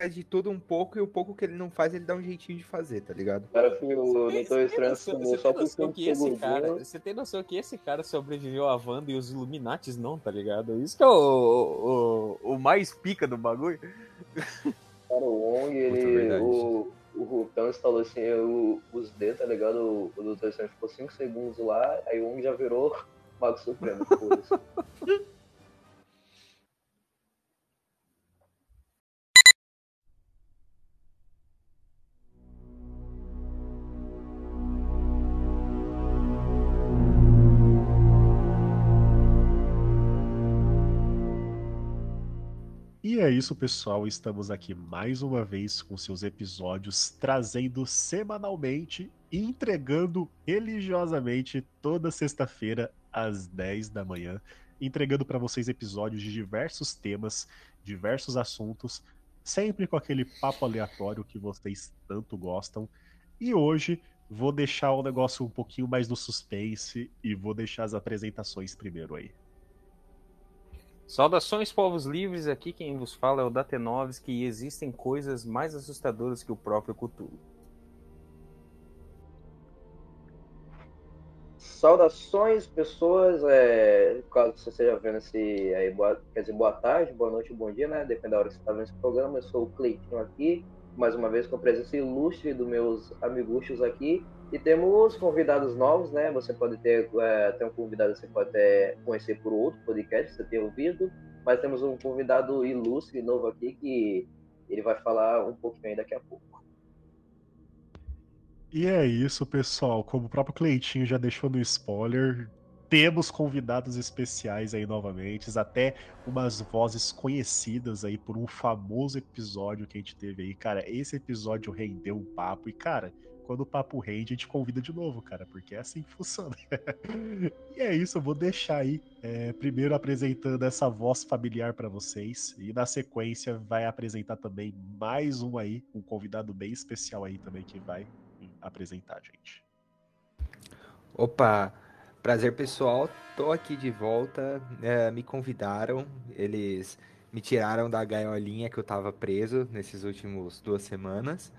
faz de tudo um pouco e o pouco que ele não faz, ele dá um jeitinho de fazer, tá ligado? Cara, o Doutor Estranho sumou tem só por noção 5 que esse cara, você tem noção que esse cara sobreviveu a Wanda e os Illuminates não, tá ligado? Isso que é o, o, o mais pica do bagulho. Cara, o Wong, ele. O, o Rutão instalou assim o- os dedos, tá ligado? O, o Doutor Estranho ficou 5 segundos lá, aí o Wong já virou Mago Supremo. foda-se. E é isso, pessoal. Estamos aqui mais uma vez com seus episódios, trazendo semanalmente e entregando religiosamente toda sexta-feira às 10 da manhã, entregando para vocês episódios de diversos temas, diversos assuntos, sempre com aquele papo aleatório que vocês tanto gostam. E hoje vou deixar o negócio um pouquinho mais no suspense e vou deixar as apresentações primeiro aí. Saudações, povos livres. Aqui quem vos fala é o Datenoves, que existem coisas mais assustadoras que o próprio Cthulhu. Saudações, pessoas. É, caso você esteja vendo esse aí, boa, quer dizer, boa tarde, boa noite, bom dia, né? Depende da hora que você está vendo esse programa. Eu sou o Cleitinho aqui, mais uma vez com a presença ilustre dos meus amiguchos aqui. E temos convidados novos, né? Você pode ter, é, um convidado, você pode até conhecer por outro podcast, você ter ouvido. Mas temos um convidado ilustre novo aqui que ele vai falar um pouquinho aí daqui a pouco. E é isso, pessoal. Como o próprio Cleitinho já deixou no spoiler, temos convidados especiais aí novamente, até umas vozes conhecidas aí por um famoso episódio que a gente teve aí. Cara, esse episódio rendeu um papo e, cara, quando o papo rende, a gente convida de novo, cara, porque é assim que funciona. e é isso, eu vou deixar aí, é, primeiro apresentando essa voz familiar para vocês, e na sequência vai apresentar também mais um aí, um convidado bem especial aí também que vai apresentar, gente. Opa, prazer pessoal, tô aqui de volta. é, me convidaram, eles me tiraram da gaiolinha que eu tava preso nesses últimos duas semanas.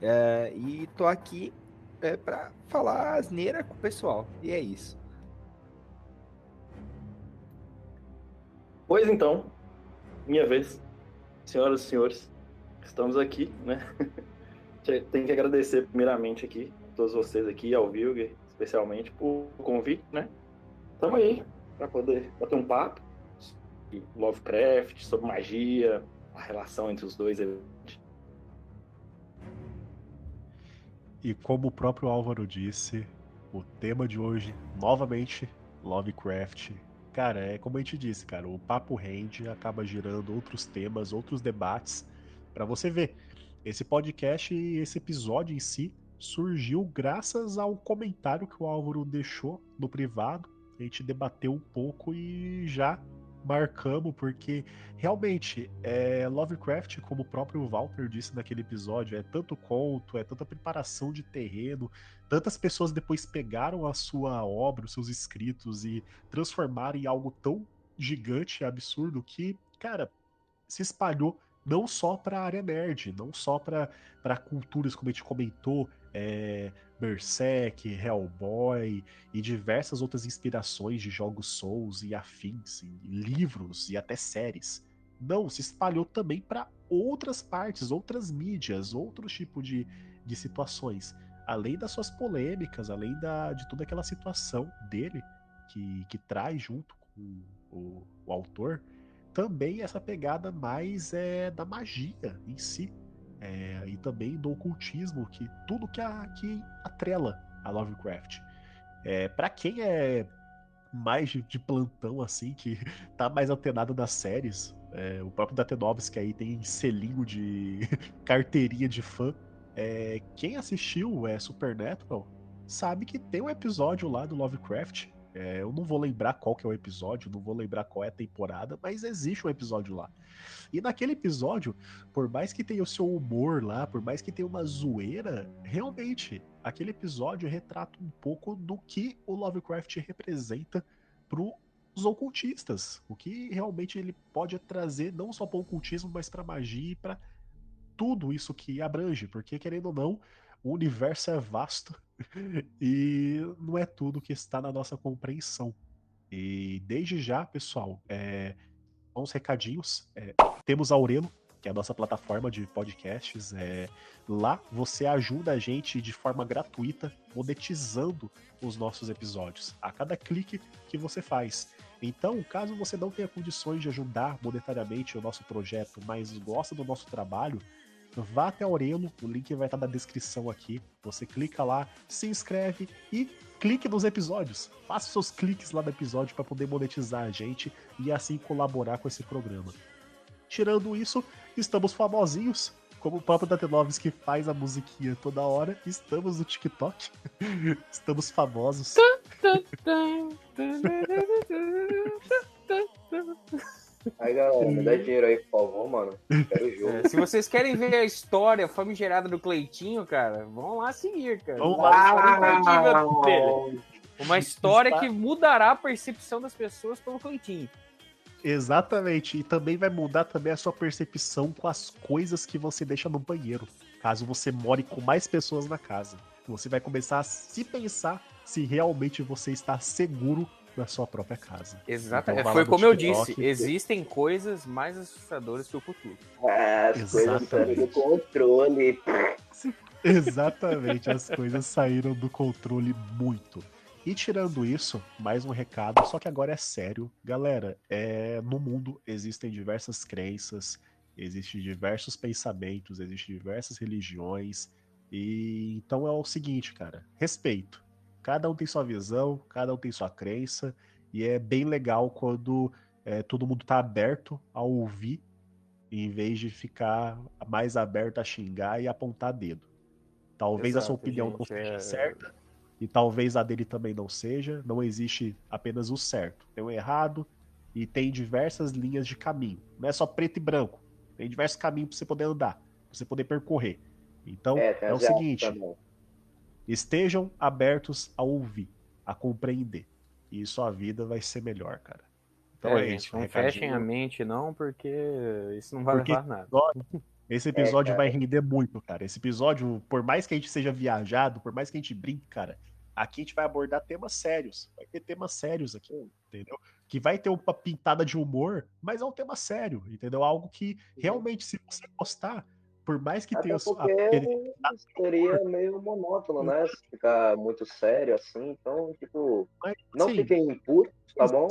É, e tô aqui é, pra falar asneira com o pessoal. E é isso. Pois então, minha vez, senhoras e senhores, estamos aqui, né? Tenho que agradecer primeiramente aqui a todos vocês aqui, ao Vilger, especialmente, por convite, né? Estamos aí para poder bater um papo sobre Lovecraft, sobre magia, a relação entre os dois. E como o próprio Álvaro disse, o tema de hoje, novamente, Lovecraft. Cara, é como a gente disse, cara, o papo rende, acaba gerando outros temas, outros debates, para você ver. Esse podcast e esse episódio em si surgiu graças ao comentário que o Álvaro deixou no privado. A gente debateu um pouco e já marcamos, porque realmente é, Lovecraft, como o próprio Walter disse naquele episódio, é tanto conto, é tanta preparação de terreno, tantas pessoas depois pegaram a sua obra, os seus escritos e transformaram em algo tão gigante e absurdo que, cara, se espalhou não só para a área nerd, não só para culturas, como a gente comentou, é, Berserk, Hellboy e diversas outras inspirações de jogos Souls e afins, e livros e até séries. Não, se espalhou também para outras partes, outras mídias, outros tipos de, de situações. Além das suas polêmicas, além da, de toda aquela situação dele que, que traz junto com o, o autor, também essa pegada mais é da magia em si. É, e também do ocultismo, que tudo que, a, que atrela a Lovecraft. É, para quem é mais de, de, plantão, assim, que tá mais antenado nas séries, é, o próprio Datenovski aí tem selinho de carteirinha de fã. É, quem assistiu é, Supernatural sabe que tem um episódio lá do Lovecraft é, eu não vou lembrar qual que é o episódio, não vou lembrar qual é a temporada, mas existe um episódio lá. E naquele episódio, por mais que tenha o seu humor lá, por mais que tenha uma zoeira, realmente, aquele episódio retrata um pouco do que o Lovecraft representa pros ocultistas. O que realmente ele pode trazer não só para o ocultismo, mas para magia e para tudo isso que abrange, porque querendo ou não, o universo é vasto e não é tudo que está na nossa compreensão. E desde já, pessoal, é, uns recadinhos. É, temos a Aurelo, que é a nossa plataforma de podcasts. É, lá você ajuda a gente de forma gratuita, monetizando os nossos episódios, a cada clique que você faz. Então, caso você não tenha condições de ajudar monetariamente o nosso projeto, mas gosta do nosso trabalho, vá até Aurelo, o link vai estar na descrição aqui. Você clica lá, se inscreve e clique nos episódios. Faça seus cliques lá no episódio para poder monetizar a gente e assim colaborar com esse programa. Tirando isso, estamos famosinhos, como o próprio que faz a musiquinha toda hora. Estamos no TikTok. estamos famosos. Aí, galera, me dá dinheiro aí, por favor, mano. Quero o jogo. É, se vocês querem ver a história famigerada do Cleitinho, cara, vão lá seguir, cara. Vamos lá. Uma história que mudará a percepção das pessoas pelo Cleitinho. Exatamente. E também vai mudar também a sua percepção com as coisas que você deixa no banheiro. Caso você more com mais pessoas na casa. Você vai começar a se pensar se realmente você está seguro na sua própria casa. Exatamente. Então, Foi como eu disse, existem coisas mais assustadoras que o futuro. Ah, as Exatamente. coisas saíram do controle. Exatamente, as coisas saíram do controle muito. E tirando isso, mais um recado, só que agora é sério. Galera, é, no mundo existem diversas crenças, existem diversos pensamentos, existem diversas religiões. E então é o seguinte, cara, respeito. Cada um tem sua visão, cada um tem sua crença, e é bem legal quando é, todo mundo tá aberto a ouvir, em vez de ficar mais aberto a xingar e apontar dedo. Talvez Exato, a sua opinião gente, não seja é... certa, e talvez a dele também não seja. Não existe apenas o certo, tem o errado, e tem diversas linhas de caminho. Não é só preto e branco. Tem diversos caminhos para você poder andar, pra você poder percorrer. Então, é, é o seguinte: estejam abertos a ouvir, a compreender. E sua vida vai ser melhor, cara. Então é, é isso. Não fechem a mente, não, porque isso não vai porque levar nada. Esse episódio é, vai render muito, cara. Esse episódio, por mais que a gente seja viajado, por mais que a gente brinque, cara, aqui a gente vai abordar temas sérios. Vai ter temas sérios aqui, entendeu? Que vai ter uma pintada de humor, mas é um tema sério, entendeu? Algo que realmente, se você gostar, por mais que Até tenha porque a... seria meio monótono, né? Se ficar muito sério assim, então, tipo, Mas, não sim, fiquem impuros, tá bom?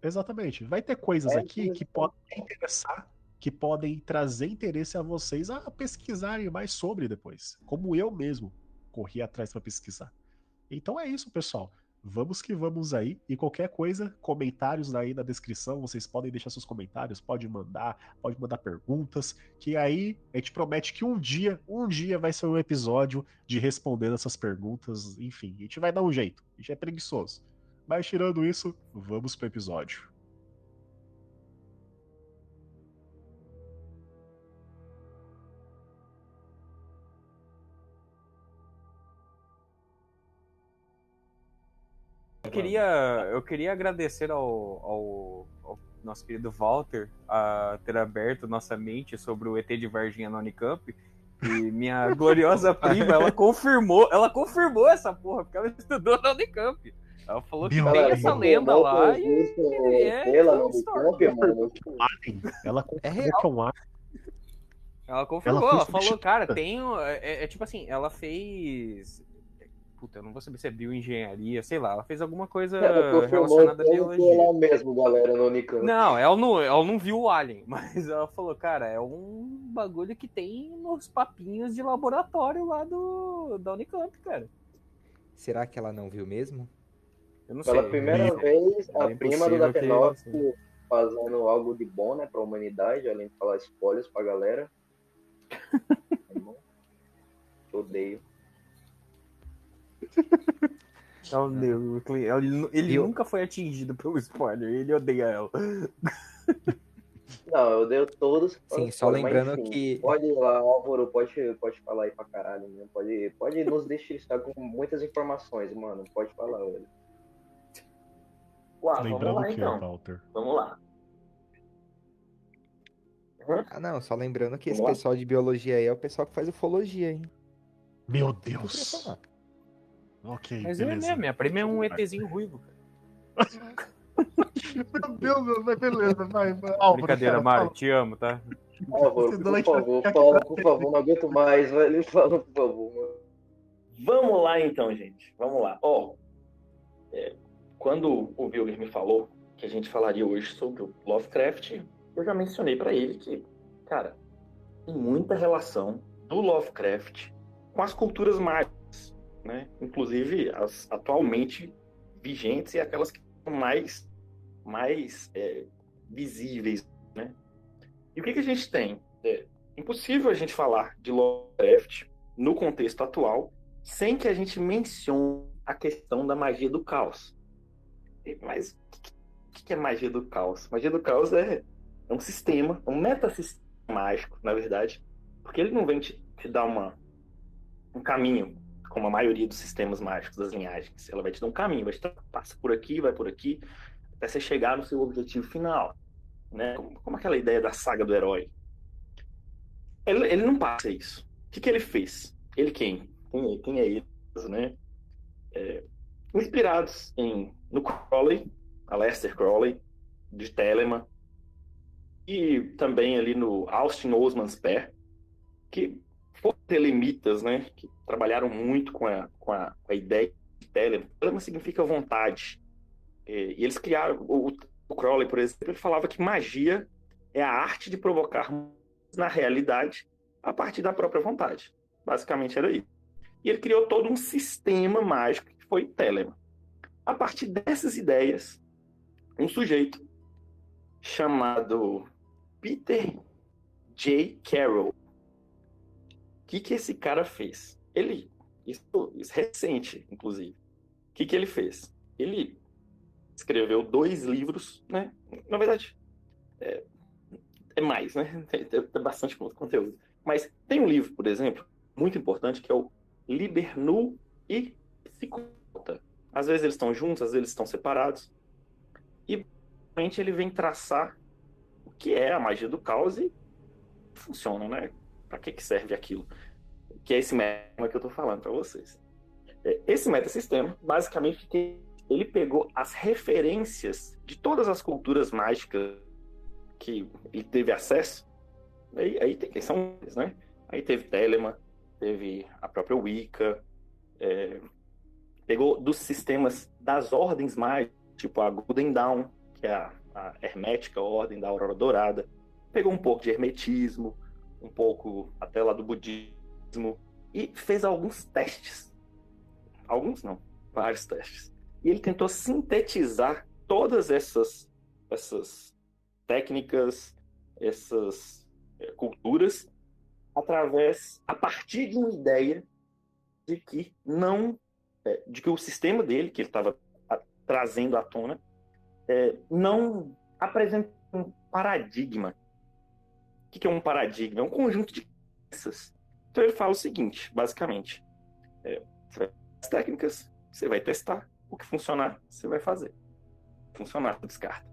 Exatamente. Vai ter coisas é, aqui que podem interessar, que podem trazer interesse a vocês a pesquisarem mais sobre depois, como eu mesmo corri atrás para pesquisar. Então é isso, pessoal vamos que vamos aí. E qualquer coisa, comentários aí na descrição, vocês podem deixar seus comentários, pode mandar, pode mandar perguntas, que aí a gente promete que um dia, um dia vai ser um episódio de respondendo essas perguntas, enfim, a gente vai dar um jeito. A gente é preguiçoso. Mas tirando isso, vamos pro episódio. Queria, eu queria agradecer ao, ao, ao, nosso querido Walter a ter aberto nossa mente sobre o ET de Varginha no Unicamp. E minha gloriosa prima, ela confirmou, ela confirmou essa porra, porque ela estudou na Unicamp. Ela falou que tem essa lenda lá e é ela Unicamp, mano. Ela confirmou que é um Ela confirmou, ela, ela falou, cara, tem. É, é, tipo assim, ela fez puta, eu não vou saber se é bioengenharia, sei lá, ela fez alguma coisa é, relacionada à biologia. Lá mesmo, galera, no Unicamp. Não, ela não, ela não viu o Alien, mas ela falou, cara, é um bagulho que tem nos papinhos de laboratório lá do da Unicamp, cara. Será que ela não viu mesmo? Eu não Pela sei. primeira vez, a é prima do Datenov fazendo algo de bom, né, pra humanidade, além de falar spoilers pra galera. odeio. Ele, ele eu... nunca foi atingido pelo spoiler, ele odeia ela. Não, eu odeio todos. Sim, só lembrando enfim, que. Pode ir lá, Álvaro, pode, pode falar aí pra caralho, né? Pode, pode nos deixar com muitas informações, mano. Pode falar, velho. Uau, vamos lá, então. É, Walter. Vamos lá. Ah, não, só lembrando que esse Vamos lá? pessoal de biologia aí é o pessoal que faz ufologia, hein? Meu Deus. Ok, Mas é beleza. mesmo, minha prima é um ETzinho ruivo. cara. Meu Deus, meu, mas beleza, vai. vai. Álvaro, Brincadeira, cara, Mário, te amo, tá? Por favor, Você por favor, vai fala, por favor, não aguento mais, velho. Fala, por favor, mano. Vamos lá então, gente. Vamos lá. Ó, é, quando o Wilger me falou que a gente falaria hoje sobre o Lovecraft, eu já mencionei pra ele que, cara, tem muita relação do Lovecraft com as culturas mágicas, né? Inclusive as atualmente vigentes e aquelas que são mais, mais é, visíveis, né? E o que, que a gente tem? É impossível a gente falar de Lovecraft no contexto atual sem que a gente mencione a questão da magia do caos. Mas o que, que é magia do caos? Magia do caos é, é um sistema, um metasistema mágico, na verdade, porque ele não vem te, te dar uma, um caminho, como a maioria dos sistemas mágicos das linhagens. Ela vai te dar um caminho, vai te dar, passa por aqui, vai por aqui, até você chegar no seu objetivo final. Né? Como, como aquela ideia da saga do herói. Ele, ele não passa isso. O que, que ele fez? Ele quem? Quem é, quem é ele? Né? É, inspirados em, no Crowley, Aleister Crowley, de Telemann, e também ali no Austin Osman Spare, que telemitas, né? Que trabalharam muito com a, com a, com a ideia de Telemann. Telemann significa vontade. É, e eles criaram, o, o Crowley, por exemplo, ele falava que magia é a arte de provocar na realidade a partir da própria vontade. Basicamente era isso. E ele criou todo um sistema mágico que foi Telemann. A partir dessas ideias, um sujeito chamado Peter J. Carroll. Que, que esse cara fez? Ele, isso, isso recente, inclusive. O que, que ele fez? Ele escreveu dois livros, né? Na verdade, é, é mais, né? Tem, tem- tem bastante conteúdo. Mas tem um livro, por exemplo, muito importante, que é o Liber Nu e Psicota. Às vezes eles estão juntos, às vezes eles estão separados. E realmente ele vem traçar o que é a magia do caos e funciona, né? Para que, que serve aquilo? Que é esse meta que eu estou falando para vocês. É, Esse metasistema, basicamente, ele pegou as referências de todas as culturas mágicas que ele teve acesso. Aí, aí tem, são eles, né? Aí teve Telemann, teve a própria Wicca, é, pegou dos sistemas das ordens mágicas, tipo a Golden Dawn, que é a, a hermética ordem da Aurora Dourada, pegou um pouco de hermetismo, um pouco até lá do budismo, e fez alguns testes. Alguns não, vários testes. E ele tentou sintetizar todas essas, essas técnicas, essas é, culturas, através, a partir de uma ideia de que não, é, de que o sistema dele, que ele estava trazendo à tona, é, não apresenta um paradigma. O que, é um paradigma? É um conjunto de crenças. Então ele fala o seguinte, basicamente: é, você vai as técnicas, você vai testar, o que funcionar, você vai fazer. Funcionar, você descarta.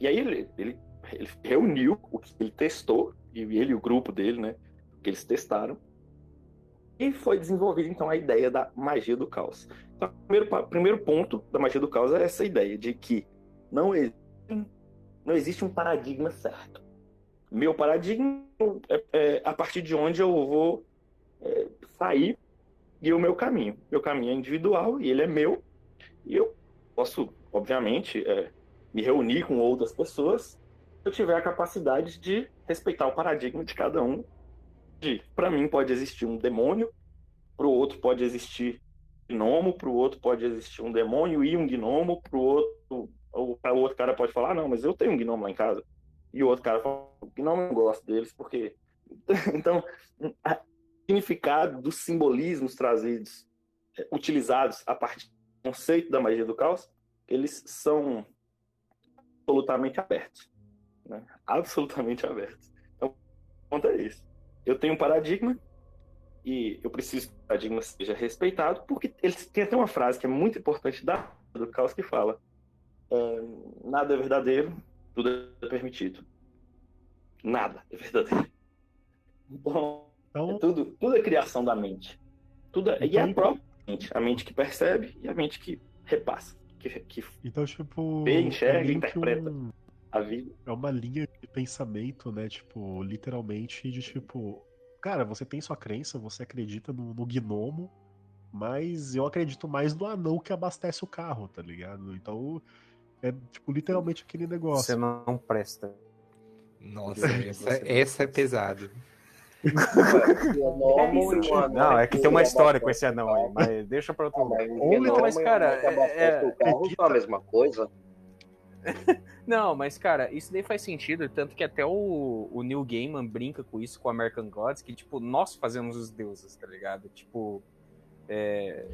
E aí ele, ele, ele reuniu o que ele testou, e ele e o grupo dele, né? Que eles testaram. E foi desenvolvida então a ideia da magia do caos. Então, o primeiro, primeiro ponto da magia do caos é essa ideia de que não existe, não existe um paradigma certo. Meu paradigma é, é a partir de onde eu vou é, sair e o meu caminho. Meu caminho é individual e ele é meu. E eu posso, obviamente, é, me reunir com outras pessoas se eu tiver a capacidade de respeitar o paradigma de cada um. De, para mim pode existir um demônio, para o outro pode existir gnomo, para o outro pode existir um demônio e um gnomo, para o outro, o outro cara pode falar, não, mas eu tenho um gnomo lá em casa. E o outro cara gnomo eu não gosto deles porque então o significado dos simbolismos trazidos, é, utilizados a partir do conceito da magia do caos, eles são absolutamente abertos, né? absolutamente abertos. Então, o ponto é isso. Eu tenho um paradigma e eu preciso que o paradigma seja respeitado, porque eles tem até uma frase que é muito importante da do caos que fala: é, nada é verdadeiro, tudo é permitido. nada é verdadeiro. Então, Então, é tudo, tudo é criação da mente. Tudo é, e é a Então- própria mente. A mente que percebe e a mente que repassa. Que, que então tipo. Vê, enxerga, é meio que interpreta. um- a vida. é uma linha de pensamento, né? Tipo, literalmente de tipo. Cara, você tem sua crença, você acredita no, no gnomo, mas eu acredito mais no anão que abastece o carro, tá ligado? Então, é tipo, literalmente aquele negócio. Você não, não presta. Nossa, essa, essa é pesado. Não, é que tem uma história com esse anão aí, mas deixa pra outro lugar. Não, mas, cara, é- o carro não é a mesma coisa. Não, mas cara, isso daí faz sentido, tanto que até o, o Neil Gaiman brinca com isso com American Gods, que tipo, nós fazemos os deuses, tá ligado? Tipo, é,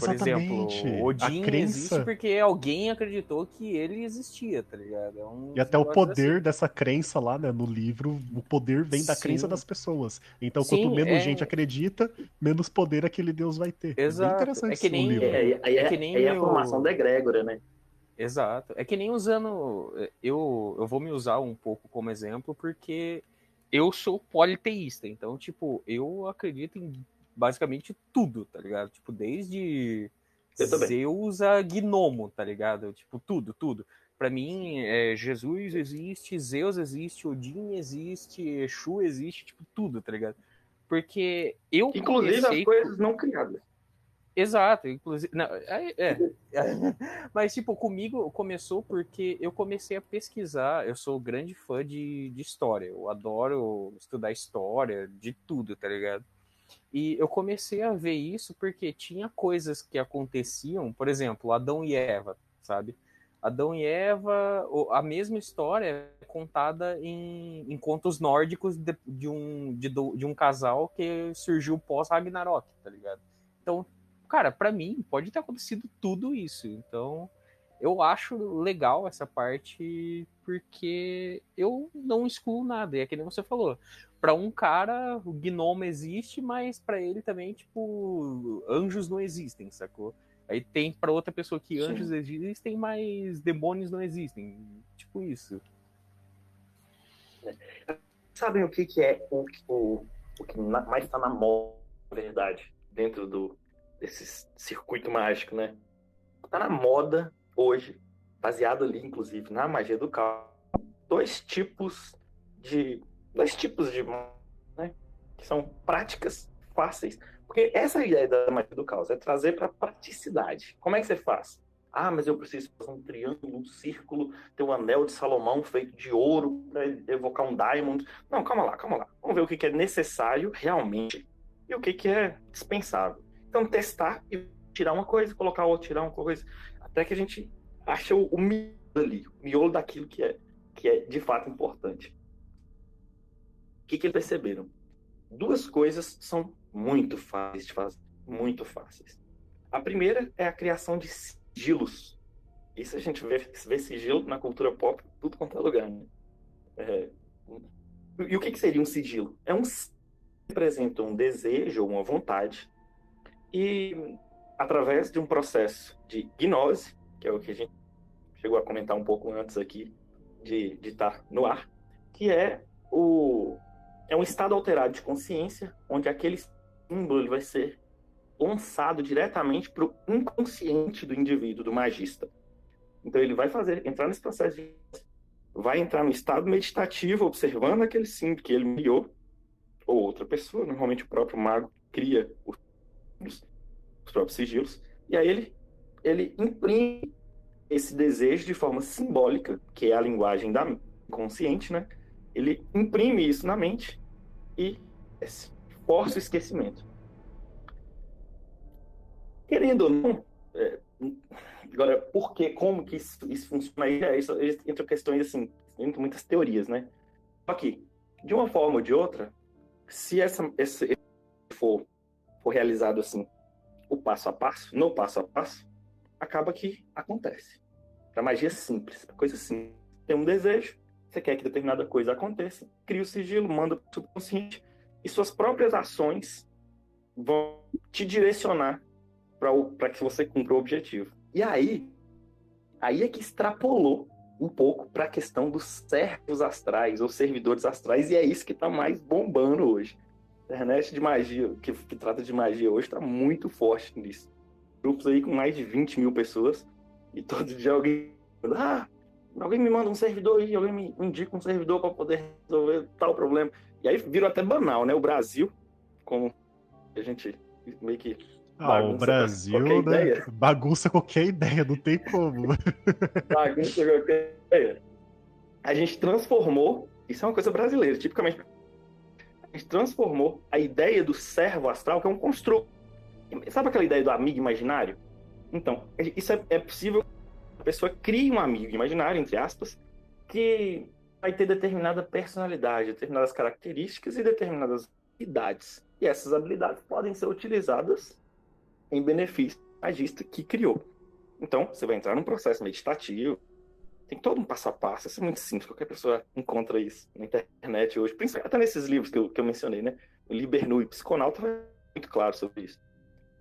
por exemplo, Exatamente. Odin a existe crença porque alguém acreditou que ele existia, tá ligado? É um e até o poder assim. dessa crença lá, né, no livro, o poder vem da Sim. crença das pessoas. Então, Sim, quanto menos é- gente acredita, menos poder aquele deus vai ter. É bem Exato. interessante É que nem- livro. É, É é, que nem é a o- formação da egrégora, né? Exato. É que nem usando. Eu, eu vou me usar um pouco como exemplo, porque eu sou politeísta. Então, tipo, eu acredito em basicamente tudo, tá ligado? Tipo, desde. Zeus a Gnomo, tá ligado? Tipo, tudo, tudo. Pra mim, é, Jesus existe, Zeus existe, Odin existe, Exu existe, tipo, tudo, tá ligado? Porque eu Inclusive comecei as coisas não criadas. Exato, inclusive. Não, é, é. Mas, tipo, comigo começou porque eu comecei a pesquisar. Eu sou grande fã de, de história. Eu adoro estudar história, de tudo, tá ligado? E eu comecei a ver isso porque tinha coisas que aconteciam, por exemplo, Adão e Eva, sabe? Adão e Eva, a mesma história é contada em, em contos nórdicos de, de um, de, de um casal que surgiu pós-Ragnarok, tá ligado? Então, cara, pra mim pode ter acontecido tudo isso. Então, eu acho legal essa parte porque eu não excluo nada. E é que nem você falou. Pra um cara, o gnomo existe, mas pra ele também, tipo, anjos não existem, sacou? Aí tem pra outra pessoa que Sim. anjos existem, mas demônios não existem. Tipo isso. Sabem o que, que é o, o, o que mais está na moda, na verdade, dentro do, desse circuito mágico, né? Tá na moda hoje, baseado ali, inclusive, na magia do caos, dois tipos de. Dois tipos de. Né? Que são práticas fáceis. Porque essa é ideia da magia do caos, é trazer para praticidade. Como é que você faz? Ah, mas eu preciso fazer um triângulo, um círculo, ter um anel de Salomão feito de ouro para evocar um diamond. Não, calma lá, calma lá. Vamos ver o que que é necessário realmente e o que que é dispensável. Então, testar e tirar uma coisa, colocar outra, tirar uma coisa, até que a gente acha o, o miolo ali, o miolo daquilo que é, que é de fato importante. O que que eles perceberam? Duas coisas são muito fáceis de fazer, muito fáceis. A primeira é a criação de sigilos. Isso a gente vê, vê sigilo na cultura pop, tudo quanto é lugar. Né? É, e o que, que seria um sigilo? É um representa um desejo uma vontade e através de um processo de gnose, que é o que a gente chegou a comentar um pouco antes aqui de estar no ar, que é o é um estado alterado de consciência onde aquele símbolo vai ser lançado diretamente para o inconsciente do indivíduo, do magista. Então ele vai fazer, entrar nesse processo de vai entrar no estado meditativo, observando aquele símbolo que ele criou, ou outra pessoa, normalmente o próprio mago cria os, os próprios sigilos, e aí ele, ele imprime esse desejo de forma simbólica, que é a linguagem da consciente, né? Ele imprime isso na mente e força o esquecimento. Querendo ou não, é, agora, por que, como que isso, isso funciona aí? É, isso, entre questões assim, entre muitas teorias, né? Só que, de uma forma ou de outra, se essa, esse for, for realizado assim, o passo a passo, no passo a passo, acaba que acontece. A magia é simples, a coisa simples. Tem um desejo, você quer que determinada coisa aconteça, cria o sigilo, manda para o subconsciente, e suas próprias ações vão te direcionar para que você cumpra o objetivo. E aí, aí é que extrapolou um pouco para a questão dos servos astrais ou servidores astrais, e é isso que está mais bombando hoje. Internet de magia, que, que trata de magia hoje, está muito forte nisso. Grupos aí com mais de 20 mil pessoas, e todo dia alguém. Ah, alguém me manda um servidor aí, alguém me indica um servidor para poder resolver tal problema. E aí virou até banal, né? O Brasil, como a gente meio que ah, o Brasil, né? Ideia. Bagunça qualquer ideia, não tem como. Bagunça qualquer ideia. A gente transformou, isso é uma coisa brasileira, tipicamente. Transformou a ideia do servo astral, que é um construto. Sabe aquela ideia do amigo imaginário? Então, isso é, é possível a pessoa crie um amigo imaginário, entre aspas, que vai ter determinada personalidade, determinadas características e determinadas habilidades. E essas habilidades podem ser utilizadas em benefício do magista que criou. Então, você vai entrar num processo meditativo, tem todo um passo a passo, isso é muito simples, qualquer pessoa encontra isso na internet hoje, principalmente até nesses livros que eu, que eu mencionei, né? O Libernu e Psiconauta vai muito claro sobre isso.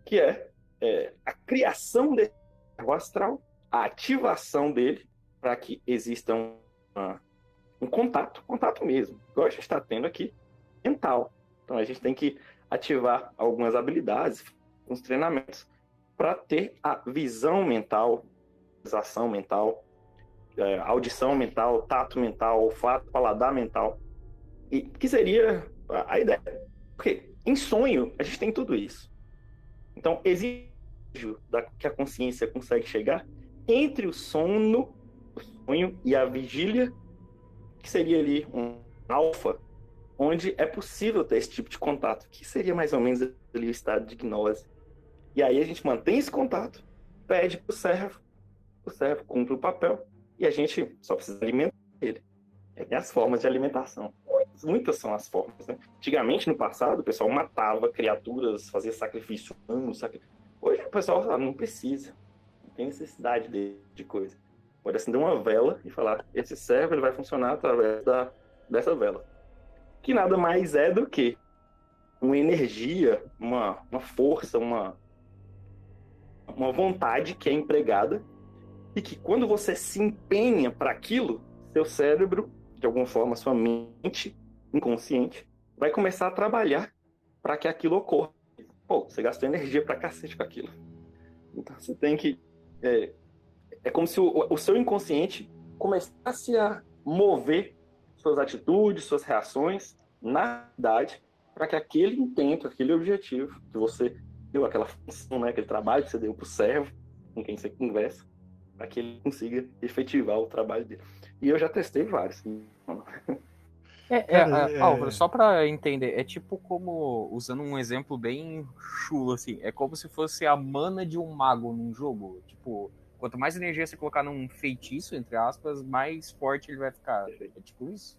Que é, é a criação desse astral, a ativação dele, para que exista um, uma, um contato, contato mesmo, igual a gente está tendo aqui, mental. Então a gente tem que ativar algumas habilidades, uns treinamentos para ter a visão mental, ação mental, é, audição mental, tato mental, olfato, paladar mental. E que seria a ideia? Porque em sonho a gente tem tudo isso. Então exige da, que a consciência consegue chegar entre o sono, o sonho e a vigília, que seria ali um alfa, onde é possível ter esse tipo de contato, que seria mais ou menos ali o estado de gnose. E aí a gente mantém esse contato, pede para o servo, o servo cumpre o papel e a gente só precisa alimentar ele. É as formas de alimentação. Muitas, são as formas. Né? Antigamente, no passado, o pessoal matava criaturas, fazia sacrifício humano. Hoje o pessoal fala, não precisa, não tem necessidade de, de coisa. Pode acender uma vela e falar: esse servo ele vai funcionar através da, dessa vela. Que nada mais é do que uma energia, uma, uma força, uma, uma vontade que é empregada e que quando você se empenha para aquilo, seu cérebro, de alguma forma, sua mente inconsciente, vai começar a trabalhar para que aquilo ocorra. Pô, você gastou energia para cacete com aquilo. Então você tem que. É, é como se o, o seu inconsciente começasse a mover suas atitudes, suas reações na idade para que aquele intento, aquele objetivo que você deu aquela função, né, aquele trabalho que você deu para o servo com quem você conversa, para que ele consiga efetivar o trabalho dele. E eu já testei vários. É, é, é, Álvaro, só para entender, é tipo como, usando um exemplo bem chulo, assim, é como se fosse a mana de um mago num jogo. Tipo, quanto mais energia você colocar num feitiço, entre aspas, mais forte ele vai ficar. É tipo isso?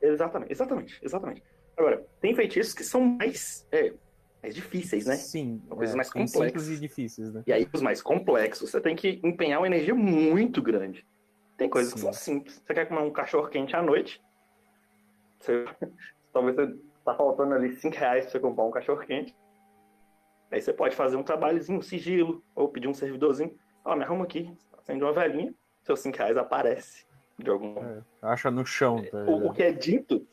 Exatamente, exatamente, exatamente. Agora, tem feitiços que são mais é, mais difíceis, né? Sim. Coisas é, mais complexas. e difíceis, né? E aí, os mais complexos, você tem que empenhar uma energia muito grande. Tem coisas Sim. que são simples. Você quer comer um cachorro quente à noite? Você... Talvez você tá faltando ali 5 reais pra você comprar um cachorro quente. Aí você pode fazer um trabalhozinho, um sigilo, ou pedir um servidorzinho. Ó, oh, me arruma aqui, acende uma velhinha, seus 5 reais aparece de algum. É, acha no chão. Tá o, o que é dito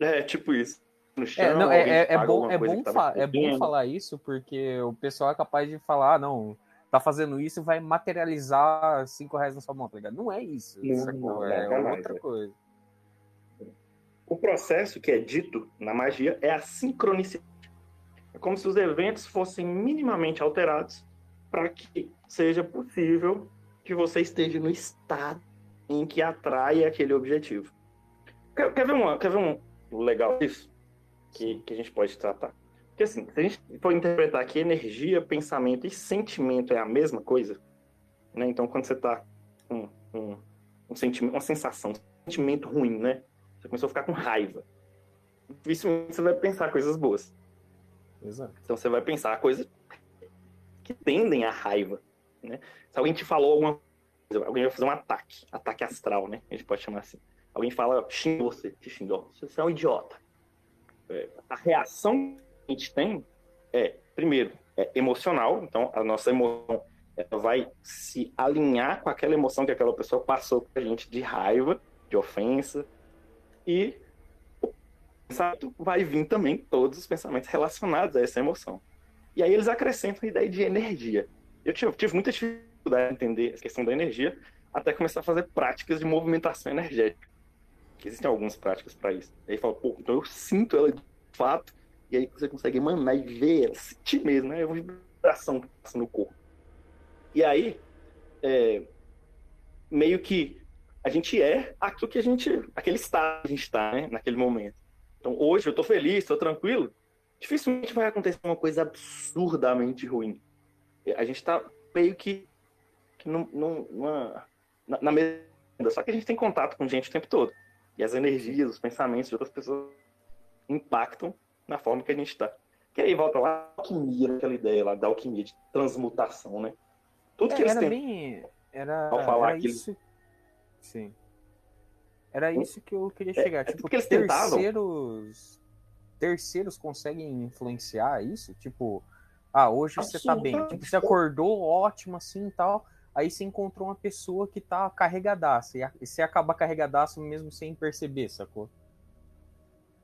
é tipo isso no chão. É, não, é, é, é bom, é, bom é bom falar isso, porque o pessoal é capaz de falar, ah, não, tá fazendo isso vai materializar 5 reais na sua mão, tá ligado? Não é isso. Não, não, é, é outra é. coisa. O processo que é dito na magia é a sincronicidade. É como se os eventos fossem minimamente alterados para que seja possível que você esteja no estado em que atrai aquele objetivo. Quer, quer ver, uma, quer ver um legal disso? Que, que a gente pode tratar. Porque assim, se a gente for interpretar que energia, pensamento e sentimento é a mesma coisa, né? Então quando você está com um, um, sentimento, uma sensação, um sentimento ruim, né? Você começou a ficar com raiva. Dificilmente você vai pensar coisas boas. Exato. Então você vai pensar coisas que tendem à raiva, né? Se alguém te falou alguma coisa, alguém vai fazer um ataque, ataque astral, né? A gente pode chamar assim. Alguém fala, xingou você, te xingou, você é um idiota é, a reação que a gente tem é, primeiro, é emocional, então a nossa emoção vai se alinhar com aquela emoção que aquela pessoa passou com a gente de raiva, de ofensa, e o pensamento vai vir também todos os pensamentos relacionados a essa emoção. E aí eles acrescentam a ideia de energia. Eu tive, tive muita dificuldade em entender a questão da energia, até começar a fazer práticas de movimentação energética. Existem algumas práticas para isso. Aí fala, pô, então eu sinto ela de fato, e aí você consegue emanar e ver ela, sentir mesmo, né? É uma vibração que passa no corpo. E aí, é, meio que a gente é aquilo que a gente, aquele estado que a gente está, né? Naquele momento. Então, hoje eu tô feliz, tô tranquilo, dificilmente vai acontecer uma coisa absurdamente ruim. A gente está meio que, que num, numa, na, na mesma. Só que a gente tem contato com gente o tempo todo. E as energias, os pensamentos de outras pessoas impactam na forma que a gente está. Que aí volta lá a alquimia, aquela ideia lá da alquimia, de transmutação, né? Tudo é, que eles era têm. Bem, era, ao falar era isso. Sim. Era isso que eu queria é, chegar. É, tipo, eles terceiros. Terceiros conseguem influenciar isso? Tipo, ah, hoje você tá bem. Tipo, você acordou ótimo assim e tal. Aí você encontrou uma pessoa que tá carregadaça. E você acaba carregadaço mesmo sem perceber, sacou?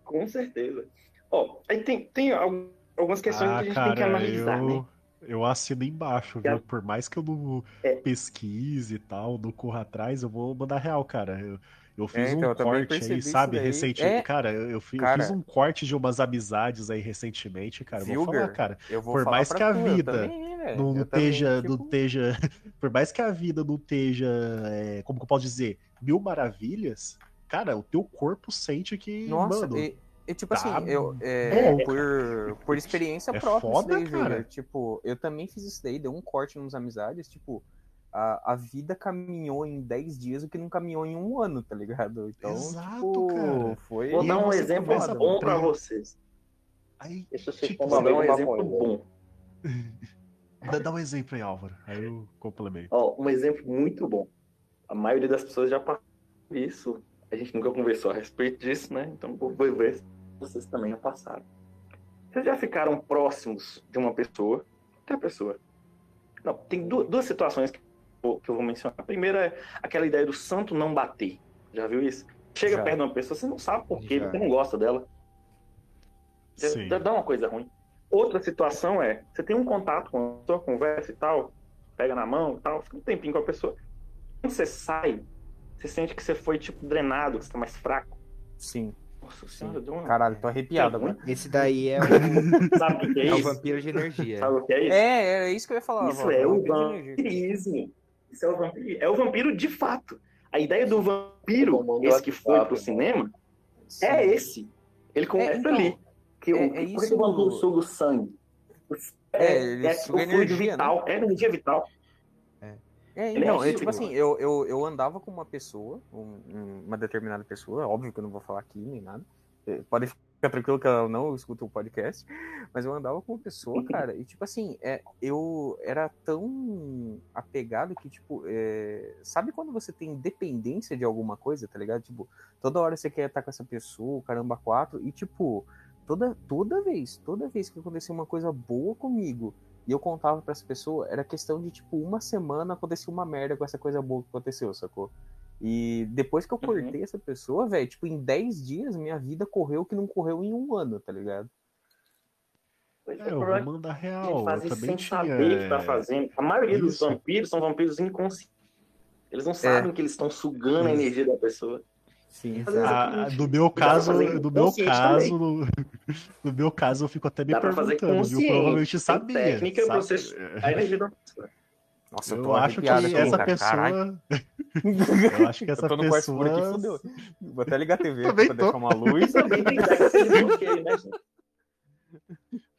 Com certeza. Ó, aí tem, tem algumas questões ah, que a gente cara, tem que analisar, eu... né? Eu assino embaixo, viu? Por mais que eu não é. pesquise e tal, não corra atrás, eu vou mandar real, cara. Eu, eu fiz é, então, um corte aí, sabe, recentemente. É... Cara, eu, eu, fiz, cara... eu, fiz, um corte de umas amizades aí recentemente, cara. Vilger, vou falar, cara. Vou por mais que a vida também, não, não esteja. Tipo... Não esteja. Por mais que a vida não esteja. É, como que eu posso dizer? Mil maravilhas, cara, o teu corpo sente que. Nossa, mano, e... E, tipo tá assim, eu, é, é, por, por experiência é própria, foda, daí, cara. Tipo, eu também fiz isso daí, deu um corte nos amizades, tipo, a, a vida caminhou em 10 dias o que não caminhou em um ano, tá ligado? Então, Exato, tipo, cara. Foi... Vou dar um exemplo bom pra vocês. Aí, Isso tipo, vou dar um exemplo bom. dá, dá um exemplo aí, Álvaro. Aí eu complemento. Ó, um exemplo muito bom. A maioria das pessoas já passou isso. A gente nunca conversou a respeito disso, né? Então vou ver se vocês também já passaram. Vocês já ficaram próximos de uma pessoa? Qualquer pessoa. Não, tem duas, duas situações que que eu vou mencionar. A primeira é aquela ideia do santo não bater. Já viu isso? Chega Já. perto de uma pessoa, você não sabe por quê, você não gosta dela. Sim. Dá uma coisa ruim. Outra situação é, você tem um contato com a pessoa, conversa e tal, pega na mão e tal, fica um tempinho com a pessoa. Quando você sai, você sente que você foi, tipo, drenado, que você tá mais fraco. Sim. Nossa senhora, deu uma... Caralho, tô arrepiado agora. Esse daí é o... Sabe o que é, é isso? É o vampiro de energia. Sabe o que é isso? É, é isso que eu ia falar. Isso é o vampirismo. Isso é o vampiro. É o vampiro de fato. A ideia do vampiro, esse que foi pro cinema, Sim. é esse. Ele começa é, então, ali. Que é, o, é isso... Por que o vampiro suga o sangue? É, é, ele é suga energia, né? vital. Né? É energia vital. É, é então, é, tipo assim, eu, eu, eu andava com uma pessoa, um, uma determinada pessoa, óbvio que eu não vou falar aqui nem nada. É, pode fica tranquilo que ela não escuta o podcast, mas eu andava com uma pessoa, cara, e tipo assim, é, eu era tão apegado que, tipo, é, sabe quando você tem dependência de alguma coisa, tá ligado? Tipo, toda hora você quer estar com essa pessoa, caramba, quatro, e tipo, toda, toda vez, toda vez que acontecia uma coisa boa comigo, e eu contava para essa pessoa, era questão de, tipo, uma semana acontecia uma merda com essa coisa boa que aconteceu, sacou? E depois que eu uhum. cortei uhum. essa pessoa, velho, tipo, em 10 dias minha vida correu que não correu em um ano, tá ligado? É, eu vou mandar real. Faz isso sem tinha... saber o que tá fazendo. A maioria isso. dos vampiros são vampiros inconscientes. Eles não sabem é. que eles estão sugando a energia da pessoa. Sim, ah, no meu caso, no meu caso, no, no, meu caso, eu fico até me Dá perguntando, viu? Provavelmente sabia. Técnica, sabe? A pessoa. Nossa, eu, eu acho que essa pessoa. eu acho que essa eu pessoa. Aqui, fudeu. Vou até ligar a TV pra deixar uma luz. Também tem bloqueio, né,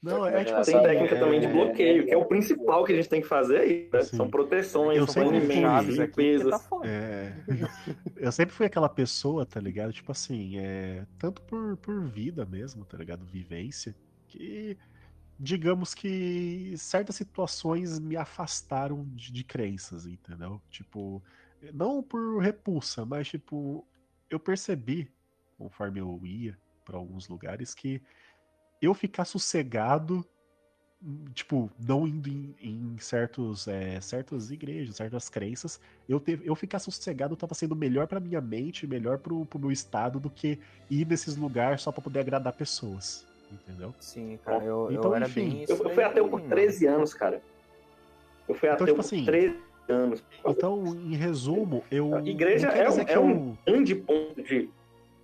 Não, é, tipo assim, tem técnica é... também de bloqueio, que é o principal que a gente tem que fazer aí. Né? São proteções, eu são alimentos, limpeza. Tá é... eu sempre fui aquela pessoa, tá ligado? Tipo assim, é... tanto por, por vida mesmo, tá ligado? Vivência, que digamos que certas situações me afastaram de, de, crenças, entendeu? Tipo, não por repulsa, mas tipo, eu percebi, conforme eu ia para alguns lugares, que eu ficar sossegado tipo, não indo em, em certos, é, certas igrejas, certas crenças, eu, teve, eu ficar sossegado tava sendo melhor pra minha mente, melhor pro, pro meu estado do que ir nesses lugares só pra poder agradar pessoas. Entendeu? Sim, cara, eu, Então, eu era enfim, bem isso Eu, eu fui ateu por mano. 13 anos, cara. Eu fui Então, ateu tipo por assim, 13 anos. Então, em resumo, eu. A igreja é um- é um- grande ponto de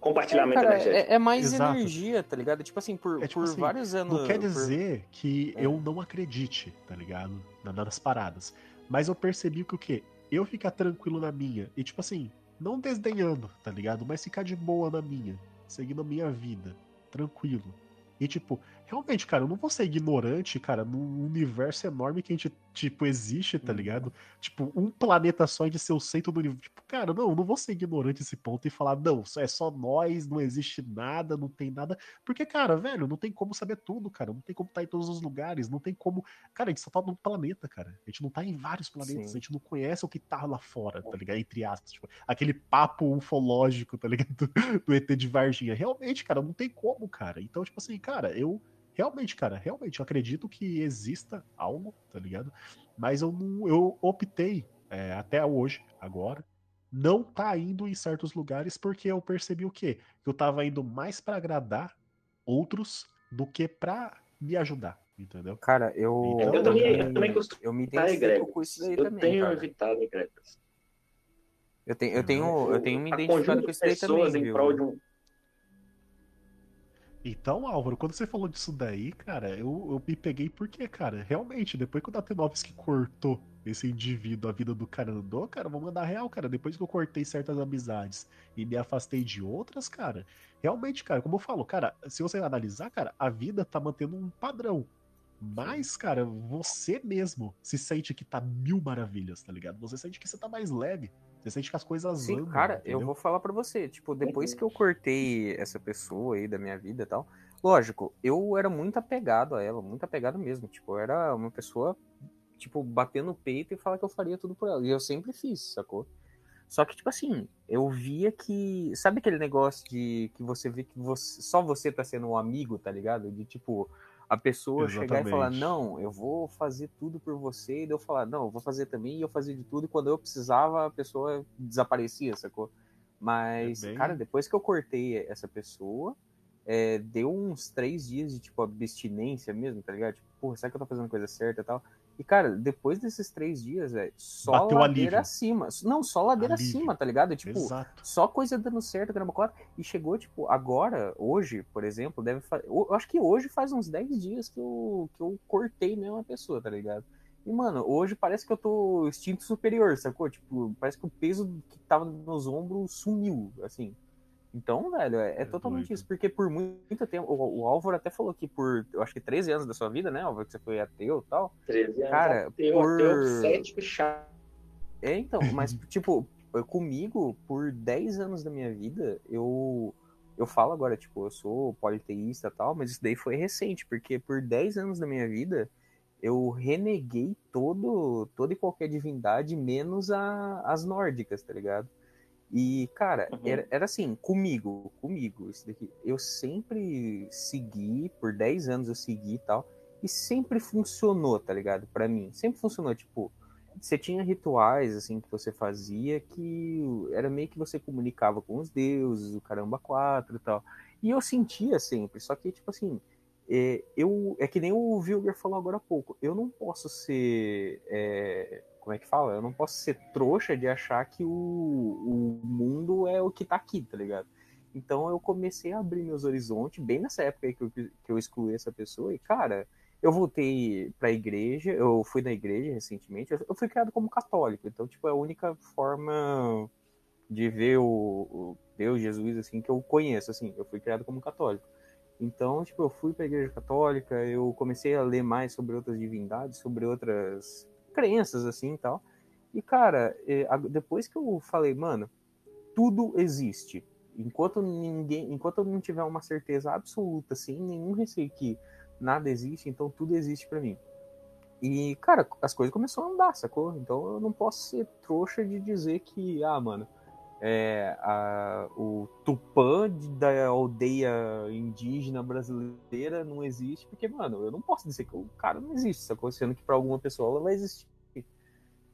compartilhamento É, cara, energético. é, é mais Exato. energia, tá ligado? Tipo assim, por, É tipo por assim, vários anos. Não quer por- dizer que É. eu não acredite, tá ligado? Na- Nas paradas. Mas eu percebi que o quê? Eu ficar tranquilo na minha. E tipo assim, não desdenhando, tá ligado? Mas ficar de boa na minha. Seguindo a minha vida. Tranquilo. E tipo, realmente, cara, eu não vou ser ignorante, cara, num universo enorme que a gente, tipo, existe, tá Uhum. ligado? Tipo, um planeta só de ser o centro do universo. Tipo, cara, não, eu não vou ser ignorante nesse ponto e falar, não, só é só nós, não existe nada, não tem nada. Porque, cara, velho, não tem como saber tudo, cara. Não tem como estar em todos os lugares, não tem como. Cara, a gente só tá num planeta, cara. A gente não tá em vários planetas, Sim. a gente não conhece o que tá lá fora, tá ligado? Entre aspas. Tipo, aquele papo ufológico, tá ligado? Do, do ET de Varginha. Realmente, cara, não tem como, cara. Então, tipo assim, cara, eu. Realmente, cara, realmente, eu acredito que exista algo, tá ligado? Mas eu não. Eu optei, é, até hoje, agora, não tá indo em certos lugares porque eu percebi o quê? Que eu tava indo mais pra agradar outros do que pra me ajudar, entendeu? Cara, eu. Eu eu também- me- eu também costumo Eu me identifico com isso daí Eu também. tenho cara. evitado egregores. Eu tenho, eu tenho, eu tenho me A identificado com isso daí também, em viu? prol de um. Então, Álvaro, quando você falou disso daí, cara, eu, eu me peguei porque, cara, realmente, depois que o Datenovski cortou esse indivíduo, a vida do cara andou, cara, vou mandar real, cara. Depois que eu cortei certas amizades e me afastei de outras, cara, realmente, cara, como eu falo, cara, se você analisar, cara, a vida tá mantendo um padrão. Mas, cara, você mesmo se sente que tá mil maravilhas, tá ligado? Você sente que você tá mais leve. Você sente que as coisas Sim, andam. cara, eu entendeu? vou falar pra você, tipo, depois que eu cortei essa pessoa aí da minha vida e tal, lógico, eu era muito apegado a ela, muito apegado mesmo, tipo, eu era uma pessoa, tipo, bater no peito e falar que eu faria tudo por ela, e eu sempre fiz, sacou? Só que, tipo assim, eu via que, sabe aquele negócio de que você vê que você, só você tá sendo um amigo, tá ligado? De, tipo, a pessoa chegar e falar, Exatamente. não, eu vou fazer tudo por você, e eu falar, não, eu vou fazer também, e eu fazia de tudo, e quando eu precisava, a pessoa desaparecia, sacou? Mas, É bem- cara, depois que eu cortei essa pessoa, é, deu uns três dias de, tipo, abstinência mesmo, tá ligado? Tipo, porra, será que eu tô fazendo coisa certa e tal? E, cara, depois desses três dias, velho, só Bateu ladeira alívio. acima. Não, só ladeira Alívio. acima, tá ligado? Tipo, Exato. só coisa dando certo, caramba, quatro. E chegou, tipo, agora, hoje, por exemplo, deve fa... Eu acho que hoje faz uns 10 dias que eu, que eu cortei mesmo a pessoa, tá ligado? E, mano, hoje parece que eu tô instinto superior, sacou? Tipo, parece que o peso que tava nos ombros sumiu, assim. Então, velho, é, é É totalmente doido. isso, porque por muito tempo, o, o Álvaro até falou que por, eu acho que 13 anos da sua vida, né, Álvaro, que você foi ateu e tal. 13 anos. Cara, ateu, por- ateu, cético, chato. É, então, mas, tipo, comigo, por 10 anos da minha vida, eu. Eu falo agora, tipo, eu sou politeísta e tal, mas isso daí foi recente, porque por 10 anos da minha vida eu reneguei todo, toda e qualquer divindade, menos a, as nórdicas, tá ligado? E, cara, Uhum. era, era assim, comigo, comigo, isso daqui. Eu sempre segui, por 10 anos eu segui e tal, e sempre funcionou, tá ligado? Pra mim, sempre funcionou, tipo, você tinha rituais, assim, que você fazia que era meio que você comunicava com os deuses, o caramba quatro e tal. E eu sentia sempre, só que, tipo assim, é, eu, é que nem o Vilger falou agora há pouco, eu não posso ser, é, como é que fala? Eu não posso ser trouxa de achar que o, o mundo é o que tá aqui, tá ligado? Então eu comecei a abrir meus horizontes, bem nessa época aí que eu, que eu excluí essa pessoa, e cara, eu voltei pra igreja, eu fui na igreja recentemente, eu, fui criado como católico, então, tipo, é a única forma de ver o, o Deus, Jesus, assim, que eu conheço, assim, eu fui criado como católico. Então, tipo, eu fui pra igreja católica, eu comecei a ler mais sobre outras divindades, sobre outras crenças, assim, e tal. E, cara, é, depois que eu falei, mano, tudo existe. Enquanto ninguém, enquanto eu não tiver uma certeza absoluta, sem nenhum receio que nada existe, então tudo existe pra mim. E, cara, as coisas começaram a andar, sacou? Então eu não posso ser trouxa de dizer que, ah, mano, é, a, o Tupã da aldeia indígena brasileira não existe, porque, mano, eu não posso dizer que o cara não existe, sacou? Sendo que pra alguma pessoa ela vai existir.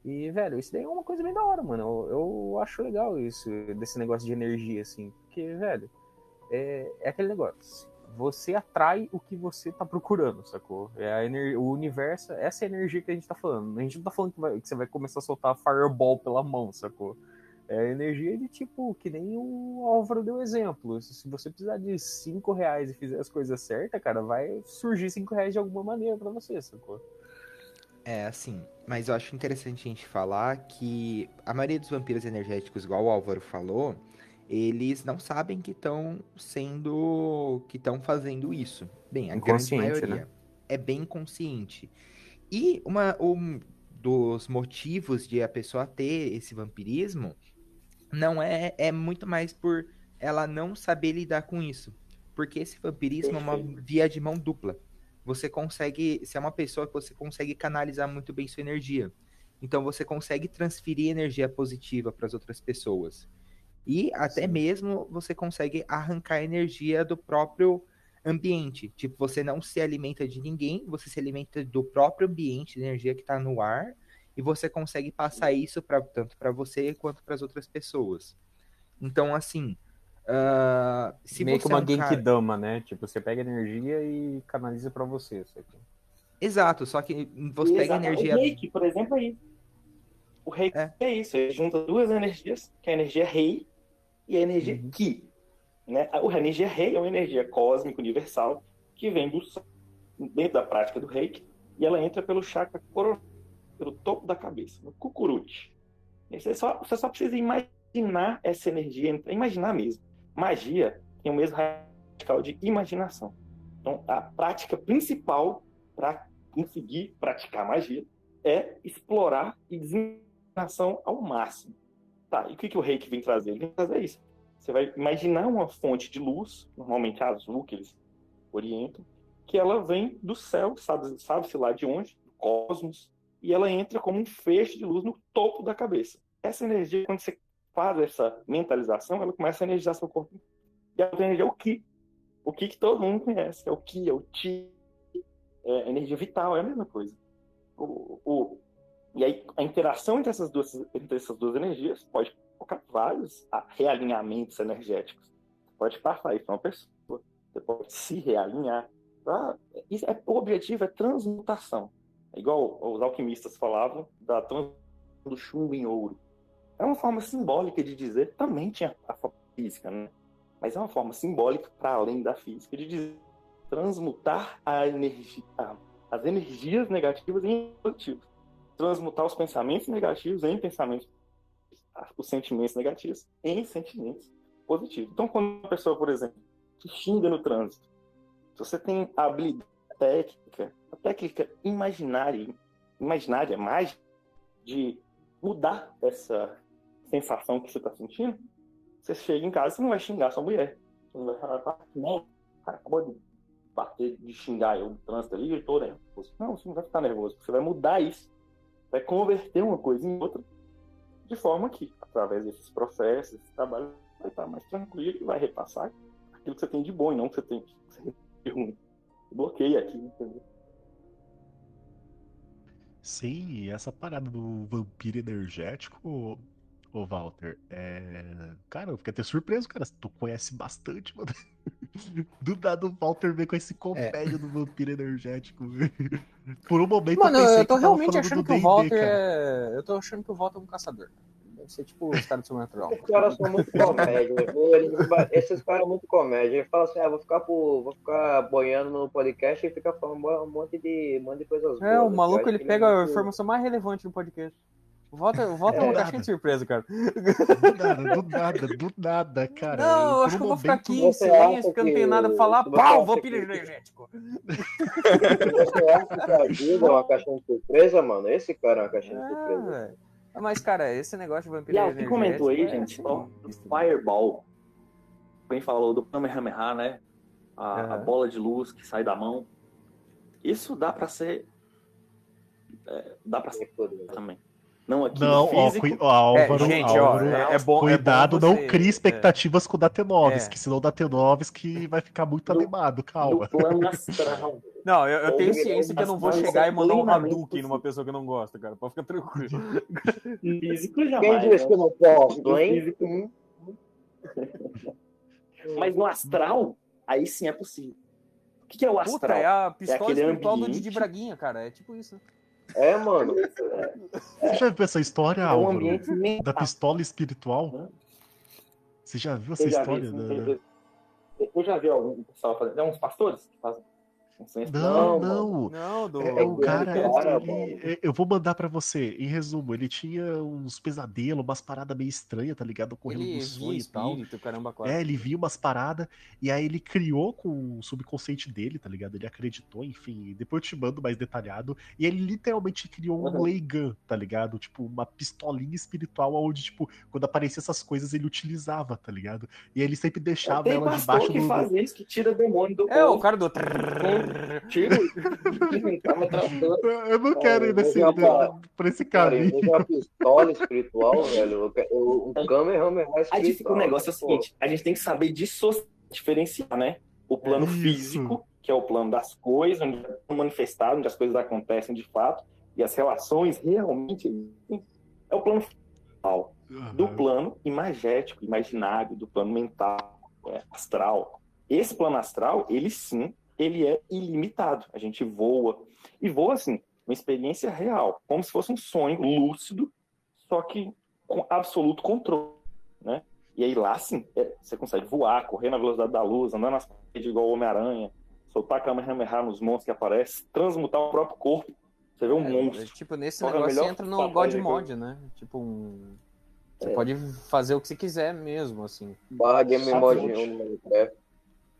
E, velho, isso daí é uma coisa bem da hora, mano. Eu, eu acho legal isso, desse negócio de energia, assim. Porque, velho, é, é aquele negócio. Você atrai o que você tá procurando, sacou? É a ener... O universo, essa é energia que a gente tá falando. A gente não tá falando que, vai, que você vai começar a soltar fireball pela mão, sacou? É energia de tipo, que nem o Álvaro deu exemplo. Se você precisar de 5 reais e fizer as coisas certas, cara, vai surgir 5 reais de alguma maneira para você, sacou? É, assim, mas eu acho interessante a gente falar que a maioria dos vampiros energéticos, igual o Álvaro falou, eles não sabem que estão sendo. que estão fazendo isso. Bem, a grande maioria né? é bem consciente. E uma, um dos motivos de a pessoa ter esse vampirismo não é é muito mais por ela não saber lidar com isso. Porque esse vampirismo é uma via de mão dupla. Você consegue, se é uma pessoa que você consegue canalizar muito bem sua energia. Então você consegue transferir energia positiva para as outras pessoas. E até Sim. mesmo você consegue arrancar energia do próprio ambiente. Tipo, você não se alimenta de ninguém, você se alimenta do próprio ambiente, da energia que está no ar e você consegue passar isso pra, tanto para você quanto para as outras pessoas. Então, assim. Uh, se Meio que uma é um Genkidama, cara... né? Tipo, você pega energia e canaliza para você. Exato, só que você Exato. pega energia. O reiki, por exemplo, é isso. O reiki é. é isso, ele junta duas energias, que é a energia rei e a energia uhum. ki. Né? A energia rei é uma energia cósmica universal que vem do dentro da prática do reiki e ela entra pelo chakra coronal pelo topo da cabeça, no cucurute. Você só, você só precisa imaginar essa energia, imaginar mesmo. Magia tem o mesmo radical de imaginação. Então, a prática principal para conseguir praticar magia é explorar e designação ao máximo. Tá, e o que, que o reiki vem trazer? Ele vem trazer isso. Você vai imaginar uma fonte de luz, normalmente azul, que eles orientam, que ela vem do céu, sabe-se sabe lá de onde, do cosmos, e ela entra como um feixe de luz no topo da cabeça. Essa energia, quando você faz essa mentalização, ela começa a energizar seu corpo. E a energia é o Ki. O Ki que todo mundo conhece. É o Ki, é o Ti. É energia vital, é a mesma coisa. O, o, e aí, a interação entre essas duas, entre essas duas energias pode colocar vários realinhamentos energéticos. Você pode passar isso para uma pessoa. Você pode se realinhar. Tá? É, o objetivo é transmutação. Igual os alquimistas falavam da do chumbo em ouro. É uma forma simbólica de dizer, também tinha a física, né? Mas é uma forma simbólica, para além da física, de dizer, transmutar a energia, as energias negativas em positivas. Transmutar os pensamentos negativos em pensamentos, os sentimentos negativos em sentimentos positivos. Então, quando uma pessoa, por exemplo, te xinga no trânsito, se você tem habilidade técnica, a técnica imaginária, imaginária, mágica, de mudar essa sensação que você está sentindo, você chega em casa e não vai xingar sua mulher. Você não vai falar, não, acabou de bater, de xingar eu no trânsito ali, eu tô nervoso. Não, você não vai ficar nervoso, você vai mudar isso. Vai converter uma coisa em outra, de forma que, através desses processos, esse trabalho, vai estar mais tranquilo e vai repassar aquilo que você tem de bom e não que você tem de ruim bloqueia aqui, entendeu? Sim, e essa parada do vampiro energético, ô Walter, é. Cara, eu fiquei até surpreso, cara. Tu conhece bastante, mano. Do nada o Walter vem com esse compêndio é. do vampiro energético. Por um momento mano, eu pensei eu tô que realmente achando que o Walter é. Eu tô achando que o Walter é um caçador. Deve ser tipo os caras do sobrenatural. Esses caras são muito comédia. esses caras são muito comédia. Ele fala assim, ah, vou ficar, por, vou ficar boiando no podcast e ficar falando um monte de, um monte de coisas É, boas, o maluco ele pega muito... a informação mais relevante no podcast. Volta, volta é, uma caixinha de surpresa, cara. Do nada, do nada, do nada, cara. Não, eu acho que eu vou ficar aqui em silêncio, porque eu não tenho nada a falar. Pau, vampiro energético. Você acha que a vida é uma caixinha de surpresa, mano? Esse cara é uma caixinha de ah, surpresa. Mas, cara, esse negócio de vampiro. E alguém comentou aí, é gente, assim, Fireball. Quem falou do Kamehameha, né? A, uhum. a, bola de luz que sai da mão. Isso dá para ser. É, dá para ser também. Não aqui Não, no ó, físico. ó, Álvaro, é, gente, ó, Álvaro, é, é bom. cuidado, é bom não crie expectativas com o Datenoves, É. que senão o Datenoves que vai ficar muito Do- animado, Do calma. plano astral. é. Não, eu, eu tenho Ou- ciência que eu não vou chegar é e mandar um Hadouken numa pessoa que eu não gosto, cara. Pode ficar tranquilo. Físico Quem jamais. disse né? que eu não posso, No hein? físico. Hum. Mas no astral, aí sim é possível. O que, que é o Puta, astral? é a pistola aquele espiritual do ambiente- Didi Braguinha, cara. É tipo isso. É, mano. Você já viu essa história, É um Álvaro? ambiente Da pistola espiritual? Hã? Você já viu essa já vi, história? assim, da- Eu já vi algum pessoal fazendo. É uns pastores que fazem. Não se- Não, Não, não. Não, do. É, é do- cara, do cara, ele- é, eu vou mandar pra você, em resumo, ele tinha uns pesadelos, umas paradas meio estranhas, tá ligado? Correndo Ele no via sonho e tal. caramba, quase. É, ele via umas paradas, e aí ele criou com o subconsciente dele, tá ligado? Ele acreditou, enfim. Depois eu te mando mais detalhado. E ele literalmente criou um Uhum. Lay Gun, tá ligado? Tipo, uma pistolinha espiritual onde, tipo, quando aparecia essas coisas, ele utilizava, tá ligado? E aí ele sempre deixava ela debaixo que do. faz isso, que tira demônio do É, o povo. cara do. Tava tratando. Eu não quero ir nesse, por esse Cara, caminho. uma pistola espiritual, velho, um Kamehameha Aí fica o espiritual. negócio é o seguinte: a gente tem que saber diferenciar, né? O plano Isso. físico, que é o plano das coisas, onde é manifestado, onde as coisas acontecem de fato, e as relações realmente existem. É o plano final. Do plano imagético, imaginário, do plano mental, é, astral. Esse plano astral, ele sim, ele é ilimitado. A gente voa. E voa, assim, uma experiência real, como se fosse um sonho lúcido, só que com absoluto controle, né? E aí lá, sim, é, você consegue voar, correr na velocidade da luz, andar nas paredes igual o Homem-Aranha, soltar a Kamehameha nos monstros que aparecem, transmutar o próprio corpo. Você vê um É, monstro. é, tipo, nesse Qual é negócio você entra no God de Mod, né? Tipo um. Você É. pode fazer o que você quiser mesmo, assim. Barra Game Só Mod fonte. 1 no Minecraft.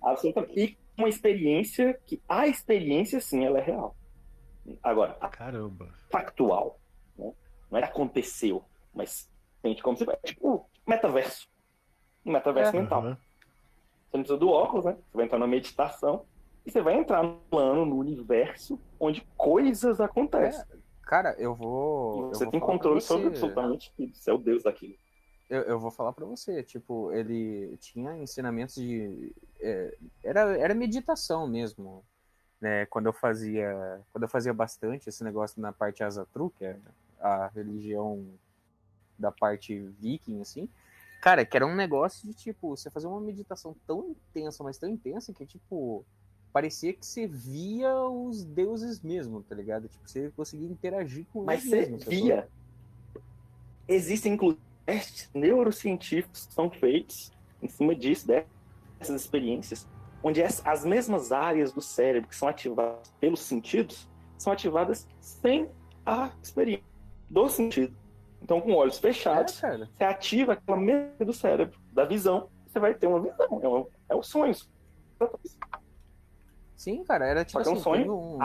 Absolutamente. E uma experiência que a experiência, sim, ela é real. Agora, a Caramba. factual, né? não é que aconteceu, mas sente como se é tipo metaverso. Um metaverso É. mental. Aham. Você não precisa do óculos, né? Você vai entrar na meditação e você vai entrar no plano, no universo, onde coisas acontecem. Cara, eu vou. E eu você vou tem controle você. sobre absolutamente tudo. Você é o deus daquilo. Eu, eu vou falar pra você, tipo, ele tinha ensinamentos de. é, era, era meditação mesmo. Né? Quando eu fazia. Quando eu fazia bastante esse negócio na parte Azatru, que é a religião da parte viking, assim. Cara, que era um negócio de tipo, você fazer uma meditação tão intensa, mas tão intensa que, tipo, parecia que você via os deuses mesmo, tá ligado? Tipo, você conseguia interagir com Mas eles você mesmo. via. Existem, inclusive, testes neurocientíficos são feitos em cima disso, dessas experiências, onde as, as mesmas áreas do cérebro que são ativadas pelos sentidos são ativadas sem a experiência do sentido. Então, com olhos É, fechados, cara. você ativa aquela mesma do cérebro, da visão, você vai ter uma visão. É, um, é o sonho. Sim, cara, era tipo Só é um assim, sonho. teve um...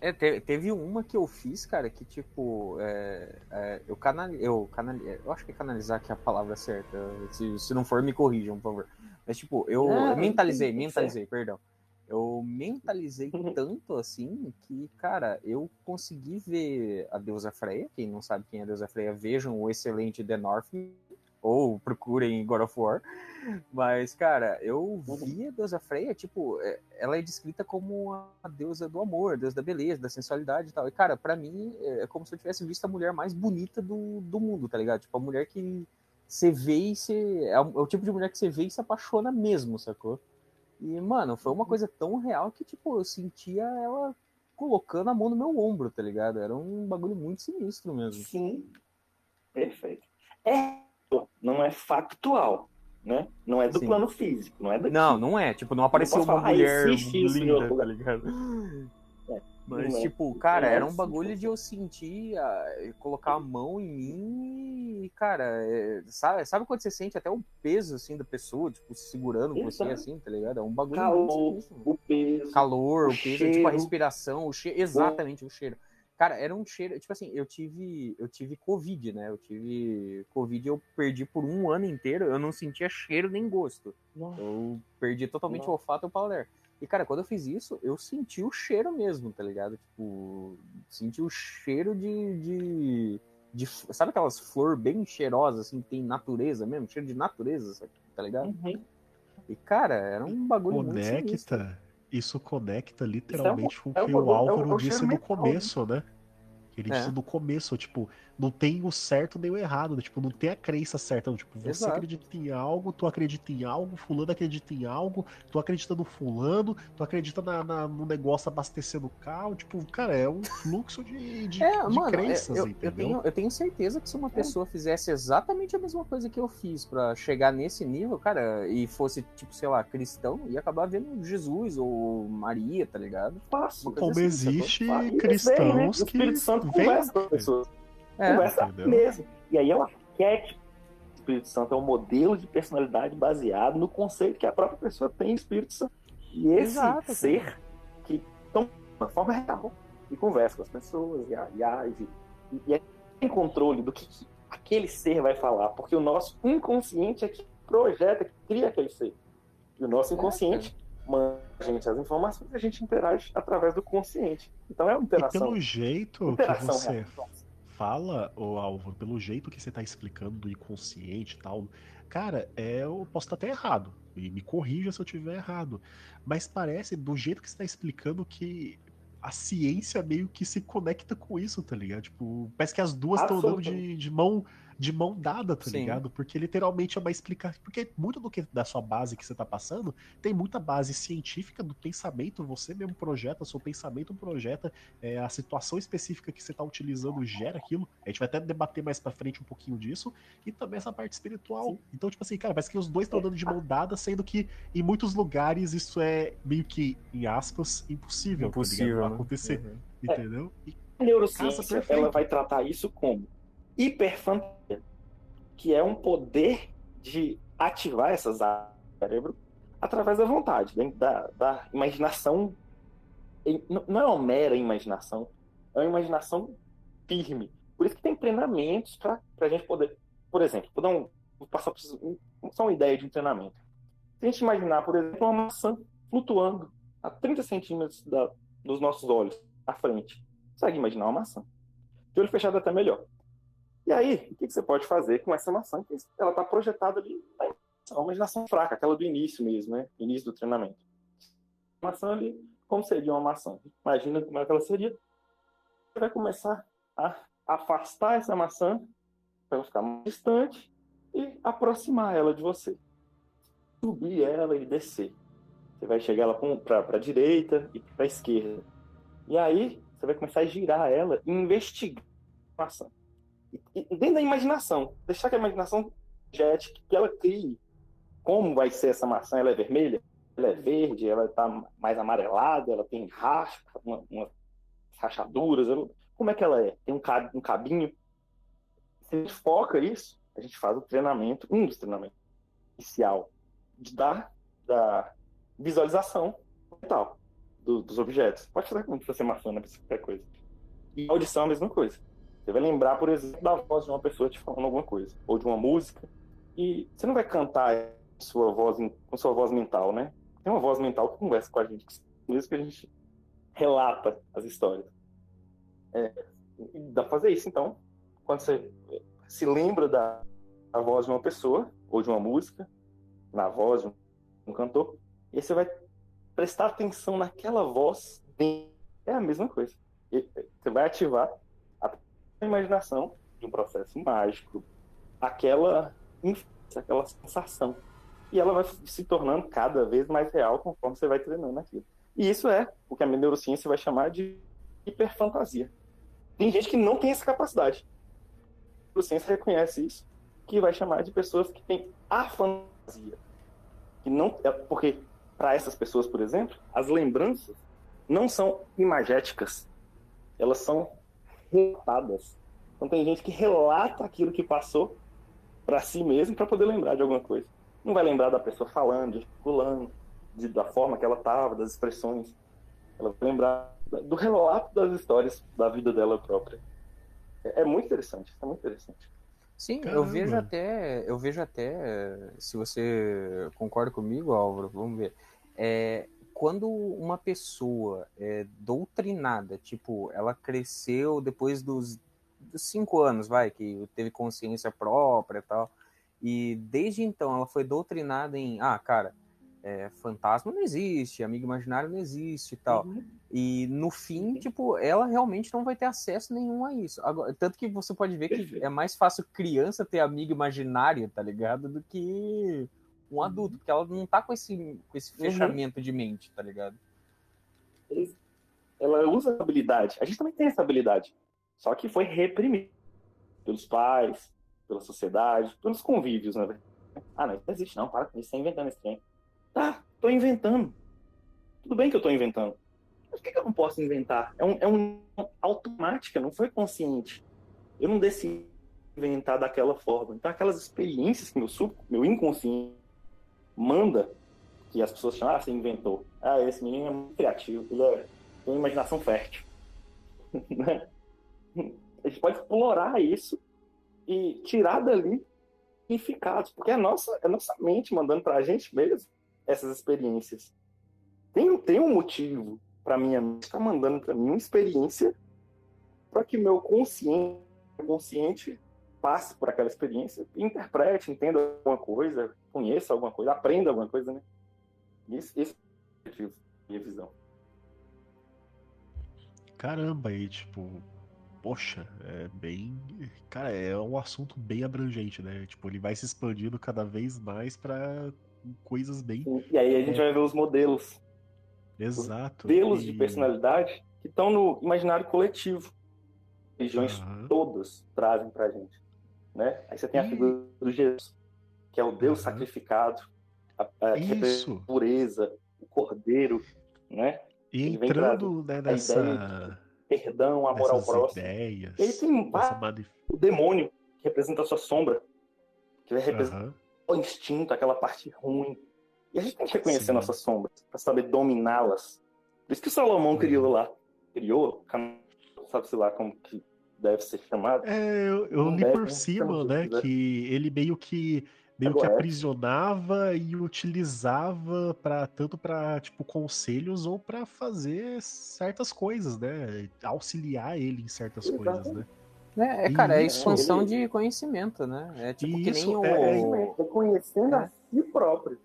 Ah. É, te- teve uma que eu fiz, cara, que tipo, é, é, eu canal, eu canal, eu acho que canalizar que é a palavra certa. Se, se não for, me corrijam, por favor. Mas tipo, eu Não, mentalizei, mentalizei, perdão. Eu mentalizei Uhum. tanto assim que, cara, eu consegui ver a deusa Freya. Quem não sabe quem é a deusa Freya, vejam o excelente The Northman ou procurem God of War. Mas, cara, eu vi a deusa Freya, tipo, é- ela é descrita como a deusa do amor, a deusa da beleza, da sensualidade e tal. E, cara, pra mim, é como se eu tivesse visto a mulher mais bonita do, do mundo, tá ligado? Tipo, a mulher que você vê e você. É o, é o tipo de mulher que você vê e se apaixona mesmo, sacou? E, mano, foi uma coisa tão real que, tipo, eu sentia ela colocando a mão no meu ombro, tá ligado? Era um bagulho muito sinistro mesmo. Sim. Perfeito. É, não é factual, né? Não é do Sim. plano físico, não é daqui. Não, não é. Tipo, não apareceu posso uma falar, ah, mulher em linda, tá ligado? É, Mas, não é. tipo, cara, Não é era um assim, bagulho cara. de eu sentir, ah, colocar a mão em mim e, cara, é, sabe, sabe quando você sente até o peso, assim, da pessoa, tipo, segurando você, assim, tá ligado? É um bagulho Calor, mano. O peso. Calor, o o peso, tipo, cheiro. a respiração, o cheiro, exatamente, o cheiro. Cara, era um cheiro, tipo assim, eu tive, eu tive Covid, né? Eu tive Covid, eu perdi por um ano inteiro, eu não sentia cheiro nem gosto. Nossa. Eu perdi totalmente o Nossa. olfato e o paladar. E, cara, quando eu fiz isso, eu senti o cheiro mesmo, tá ligado? Tipo, senti o cheiro de. de, de sabe aquelas flores bem cheirosas, assim, que tem natureza mesmo? Cheiro de natureza, tá ligado? Uhum. E, cara, era um bagulho conecta, muito Isso conecta literalmente com o que o Álvaro disse no começo, né? Ele é. disse no começo, tipo, não tem o certo nem o errado, né? tipo, não tem a crença certa. Tipo, você Exato. acredita em algo, tu acredita em algo, fulano acredita em algo, tu acredita no fulano, tu acredita na, na no negócio abastecendo o carro, tipo, cara, é um fluxo de, de, é, de mano, crenças, eu, eu, tenho, eu tenho certeza que se uma é. pessoa fizesse exatamente a mesma coisa que eu fiz para chegar nesse nível, cara, e fosse, tipo, sei lá, cristão, ia acabar vendo Jesus ou Maria, tá ligado? Fácil. Como assim, existe cristãos bem, né? que... O Espírito Santo conversa com as pessoas. É, Conversa entendeu? mesmo. E aí é um arquétipo. O Espírito Santo é um modelo de personalidade baseado no conceito que a própria pessoa tem do Espírito Santo. E esse Exato, ser que toma uma forma real e conversa com as pessoas e, age. E, e é tem controle do que, que aquele ser vai falar, porque o nosso inconsciente é que projeta, que cria aquele ser. E o nosso inconsciente manda a gente as informações e a gente interage através do consciente. Então é uma interação. E pelo jeito que você real fala, o Álvaro, pelo jeito que você tá explicando do inconsciente e tal, cara, é, eu posso estar até errado. E me corrija se eu tiver errado. Mas parece, do jeito que você tá explicando, que a ciência meio que se conecta com isso, tá ligado? Tipo, parece que as duas estão dando de, de mão de mão dada, tá Sim. ligado? Porque literalmente é uma explicação. Porque muito do que da sua base que você tá passando tem muita base científica do pensamento, você mesmo projeta, seu pensamento projeta, é, a situação específica que você tá utilizando gera aquilo. A gente vai até debater mais pra frente um pouquinho disso. E também essa parte espiritual. Sim. Então, tipo assim, cara, parece que os dois estão dando de mão dada, sendo que em muitos lugares isso é meio que, em aspas, impossível. Tá impossível tá acontecer. Uhum. Entendeu? E, a neurociência, ela vai tratar isso como hiperfantasia, que é um poder de ativar essas áreas do cérebro através da vontade, da, da imaginação. Não é uma mera imaginação, é uma imaginação firme. Por isso que tem treinamentos para a gente poder. Por exemplo, vou, dar um, vou passar só uma ideia de um treinamento. Se a gente imaginar, por exemplo, uma maçã flutuando a 30 centímetros da, dos nossos olhos à frente. Consegue imaginar uma maçã? De olho fechado é até melhor. E aí, o que, você pode fazer com essa maçã? Ela está projetada ali na imaginação fraca, aquela do início mesmo, né? Início do treinamento. A maçã ali, como seria uma maçã? Imagina como é que ela seria. Você vai começar a afastar essa maçã para ela ficar mais distante e aproximar ela de você. Subir ela e descer. Você vai chegar ela para a direita e para a esquerda. E aí, você vai começar a girar ela e investigar a maçã dentro da imaginação, deixar que a imaginação jet que ela crie como vai ser essa maçã, ela é vermelha, ela é verde, ela está mais amarelada, ela tem raspa, uma, rachaduras, como é que ela é? Tem um, um cabinho. Se a gente foca isso, a gente faz o treinamento, um dos treinamentos inicial de dar da visualização mental do, dos objetos. Pode fazer como se fosse maçã, não precisa qualquer coisa. E audição é a mesma coisa. Você vai lembrar, por exemplo, da voz de uma pessoa te falando alguma coisa, ou de uma música, e você não vai cantar sua voz, com sua voz mental, né? Tem uma voz mental que conversa com a gente, isso que a gente relata as histórias. É, dá pra fazer isso, então, quando você se lembra da, da voz de uma pessoa, ou de uma música, na voz de um cantor, e aí você vai prestar atenção naquela voz, é a mesma coisa. E você vai ativar imaginação de um processo mágico, aquela aquela sensação. E ela vai se tornando cada vez mais real conforme você vai treinando aquilo. E isso é o que a neurociência vai chamar de hiperfantasia. Tem gente que não tem essa capacidade. A neurociência reconhece isso, que vai chamar de pessoas que têm a fantasia. Que não, é, porque para essas pessoas, por exemplo, as lembranças não são imagéticas, elas são relatadas. Então tem gente que relata aquilo que passou para si mesmo para poder lembrar de alguma coisa. Não vai lembrar da pessoa falando, gesticulando, de, da forma que ela estava, das expressões. Ela vai lembrar do relato das histórias da vida dela própria. É, é muito interessante, é muito interessante. Sim, Caramba. eu vejo até, eu vejo até, se você concorda comigo, Álvaro, vamos ver. É, quando uma pessoa é doutrinada, tipo, ela cresceu depois dos, dos cinco anos, vai, que teve consciência própria e tal, e desde então ela foi doutrinada em, ah, cara, é, fantasma não existe, amigo imaginário não existe e tal. Uhum. E no fim, tipo, ela realmente não vai ter acesso nenhum a isso. Agora, tanto que você pode ver que é mais fácil criança ter amigo imaginário, tá ligado? Do que um adulto, porque ela não tá com esse, com esse Uhum. fechamento de mente, tá ligado? Ela usa a habilidade. A gente também tem essa habilidade. Só que foi reprimido pelos pais, pela sociedade, pelos convívios, né? velho? Ah, não, não existe não, para com isso, você tá inventando esse trem. Tá, tô inventando. Tudo bem que eu tô inventando. Mas por que, que eu não posso inventar? É um, é um automática, não foi consciente. Eu não decidi inventar daquela forma. Então, aquelas experiências que meu, sub, meu inconsciente manda, que as pessoas chamam, ah, você inventou. Ah, esse menino é muito criativo, ele é, tem uma imaginação fértil. Né? A gente pode explorar isso e tirar dali significados, porque é a nossa, é a nossa mente mandando pra gente mesmo essas experiências. Tem, tem um motivo para minha mente estar mandando para mim uma experiência para que meu consciente, consciente passe por aquela experiência, interprete, entenda alguma coisa, conheça alguma coisa, aprenda alguma coisa, né? Esse, esse é o objetivo, minha visão. Caramba, aí, tipo, poxa, é bem. Cara, é um assunto bem abrangente, né? Tipo, ele vai se expandindo cada vez mais pra coisas bem. E aí a gente vai ver os modelos, Exato. modelos e- de personalidade que estão no imaginário coletivo. Religiões Aham. todas trazem pra gente, né? Aí você tem a E- figura do Jesus, que é o Deus Aham. sacrificado, a, a, que Isso. a pureza, o cordeiro, né? E entrando né, nessa. Perdão, amor ao próximo. ideias. Ele tem Essa vários mani- o demônio, que representa a sua sombra, que vai representar Aham. o instinto, aquela parte ruim. E a gente tem que reconhecer Sim. nossas sombras, para saber dominá-las. Por isso que Salomão Uhum. criou lá. Criou, sabe-se lá como que deve ser chamado. É, eu, eu li deve, por né? cima, né, de- que ele meio que meio que Agora é. aprisionava e utilizava para tanto para tipo conselhos ou para fazer certas coisas, né, auxiliar ele em certas coisas, né? É, é, cara, é expansão Ele- de conhecimento, né? É tipo que Isso, nem o. é- é- Reconhecendo É. a si próprio.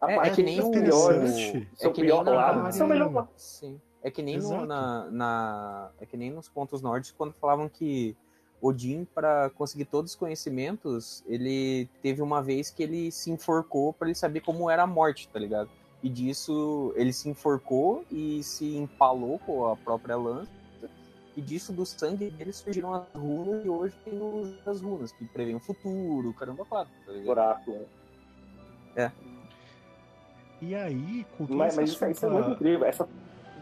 A É, é parte que nem o- é que nem pior na- lado, seu melhor lado. Sim. É que nem no- na, na- É que nem nos pontos nórdicos quando falavam que Odin, para conseguir todos os conhecimentos, ele teve uma vez que ele se enforcou para ele saber como era a morte, tá ligado? E disso ele se enforcou e se empalou com a própria lança. E disso do sangue dele surgiram as runas e hoje tem as runas que prevêem o futuro, caramba, quatro, tá? Oráculo. E aí, com Mas, mas isso, isso é muito incrível. Essa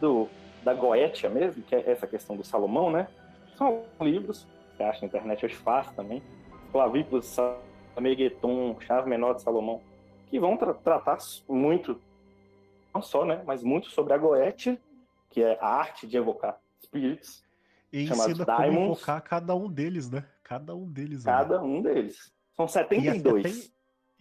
do, da Goetia mesmo, que é essa questão do Salomão, né? São livros, você acha na internet hoje fácil também. Clavículas, Samegueton, Chave Menor de Salomão, que vão tra- tratar muito, não só, né? Mas muito sobre a Goetia, que é a arte de evocar espíritos, e ensina como invocar cada um deles, né? Cada um deles. né? cada um deles. São E 72.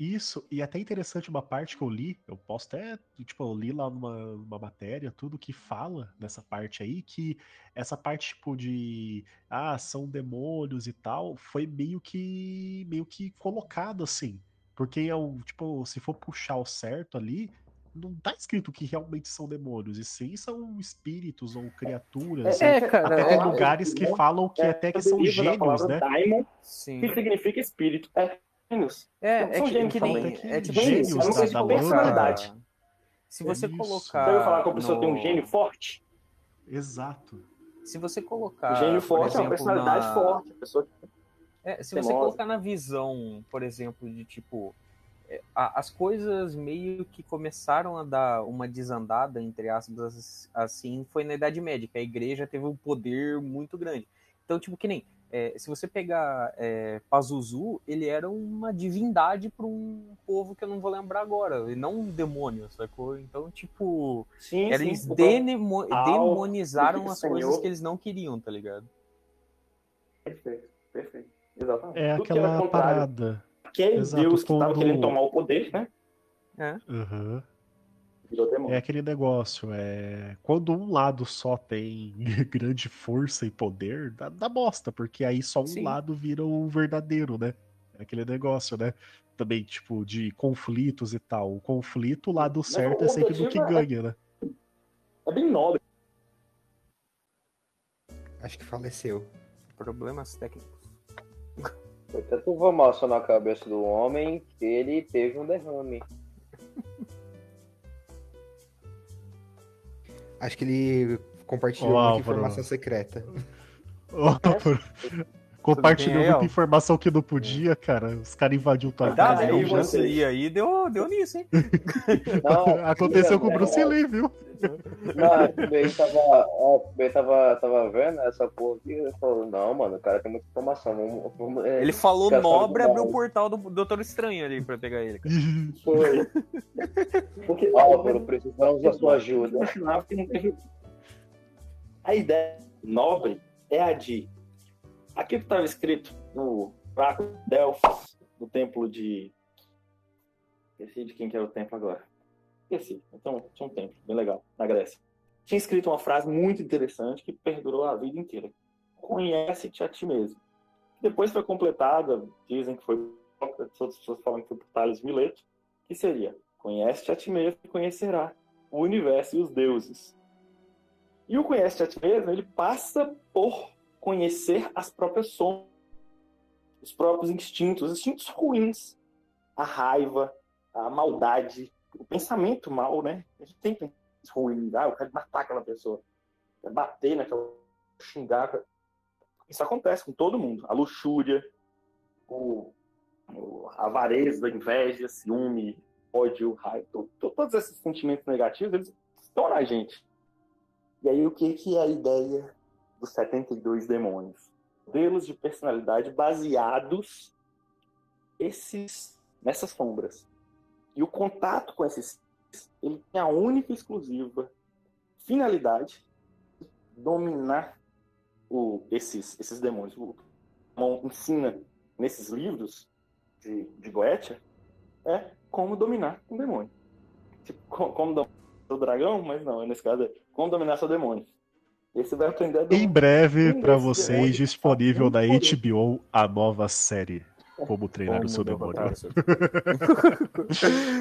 Isso, e até interessante uma parte que eu li, eu posso até, tipo, eu li lá numa, numa matéria, tudo que fala nessa parte aí, que essa parte, tipo, de, ah, são demônios e tal, foi meio que, meio que colocado assim, porque, é o, tipo, se for puxar o certo ali, não tá escrito que realmente são demônios, e sim são espíritos ou criaturas, É, né? cara, até tem é- lugares que falam que É, até que são gênios, né? Daimon, Sim. que significa espírito. É gênios. É, São- é são que, gênios que nem. também. É tipo Gênios, se mas não você sei de colocar- personalidade. Se você Isso. colocar. Você falar que a pessoa tem um no- gênio forte? Exato. Se você colocar. O gênio forte é uma exemplo, personalidade na- forte. A pessoa É, se você teimosa. colocar na visão, por exemplo, de tipo. é, as coisas meio que começaram a dar uma desandada, entre aspas, assim, foi na Idade Média, que a igreja teve um poder muito grande. Então, tipo, que nem. É, se você pegar é, Pazuzu, ele era uma divindade para um povo que eu não vou lembrar agora, e não um demônio, sacou? Então, tipo. Sim, Era, sim. eles O denemo- Al, demonizaram as Senhor. coisas que eles não queriam, tá ligado? Perfeito, perfeito. Exatamente. É Tudo que era aquela contrário. parada. Aquele Exato, Deus que estava querendo tomar o poder, né? Aham. Virou demônio. É aquele negócio, é. Quando um lado só tem grande força e poder, dá, dá bosta, porque aí só um Sim. lado vira o verdadeiro, né? É aquele negócio, né? Também, tipo, de conflitos e tal. O conflito, o lado certo o é sempre do que é- ganha, né? É bem nobre. Acho que faleceu. Problemas técnicos. Foi tanto vamaço na cabeça do homem que ele teve um derrame. Acho que ele compartilhou Ô, muita Álvaro. informação secreta. Bem aí, muita informação que não podia, cara. Os caras invadiu tua casa. aí, hein? você- E aí deu, deu nisso, hein? Não, Aconteceu com o né? Bruce Lee, viu? Não, o Ben tava, ó, o Ben tava, tava vendo essa porra aqui e falou, não, mano, o cara tem muita informação. Vamos, vamos, é, Ele falou nobre, abriu o portal do Doutor Estranho ali pra pegar ele. cara. Foi. Porque Álvaro, precisamos da sua ajuda. A ideia nobre é a de aquilo que estava escrito no de Delfos, no templo de. Esqueci de quem que era o templo agora. Esqueci. Então, tinha um templo, bem legal, na Grécia. Tinha escrito uma frase muito interessante que perdurou a vida inteira. Conhece-te a ti mesmo. Depois foi completada, dizem que foi outras pessoas falam que foi por Tales de Mileto, que seria: conhece-te a ti mesmo e conhecerá o universo e os deuses. E o conhece a ti mesmo, ele passa por conhecer as próprias sombras, os próprios instintos, os instintos ruins, a raiva, a maldade, o pensamento mal, né? A gente tem pensamentos ruins, ah, eu quero matar aquela pessoa, bater naquela, xingar. Isso acontece com todo mundo. A luxúria, o, a avareza, a inveja, ciúme, ódio, raiva, to- to- todos esses sentimentos negativos, eles estão na gente. E aí, o que, que é a ideia dos 72 demônios? Modelos de personalidade baseados esses, nessas sombras. E o contato com esses ele tem a única e exclusiva finalidade de dominar o, esses, esses demônios. O que ensina nesses livros de, de Goethe é como dominar um demônio. Tipo, co- como dominar o dragão, mas não, nesse caso é como dominar seu demônio. E você vai aprender Em breve, pra desses vocês, disponível na. HBO, a nova série Como Treinar Como o Seu Demônio.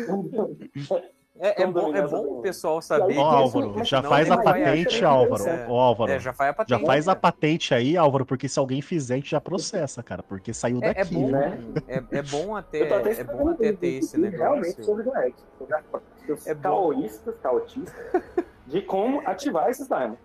o É, é bom, é bom o pessoal saber Ó, Álvaro, mas já faz a patente, Álvaro. Ó, Álvaro, É, já faz a já patente. faz a patente aí, Álvaro, porque se alguém fizer, a gente já processa, cara, porque saiu É, é daqui. bom, né? é, é bom até, é bom até ter esse vídeo realmente negócio. sobre a- os É bom. caoístas, caotistas, de como ativar esses diamonds.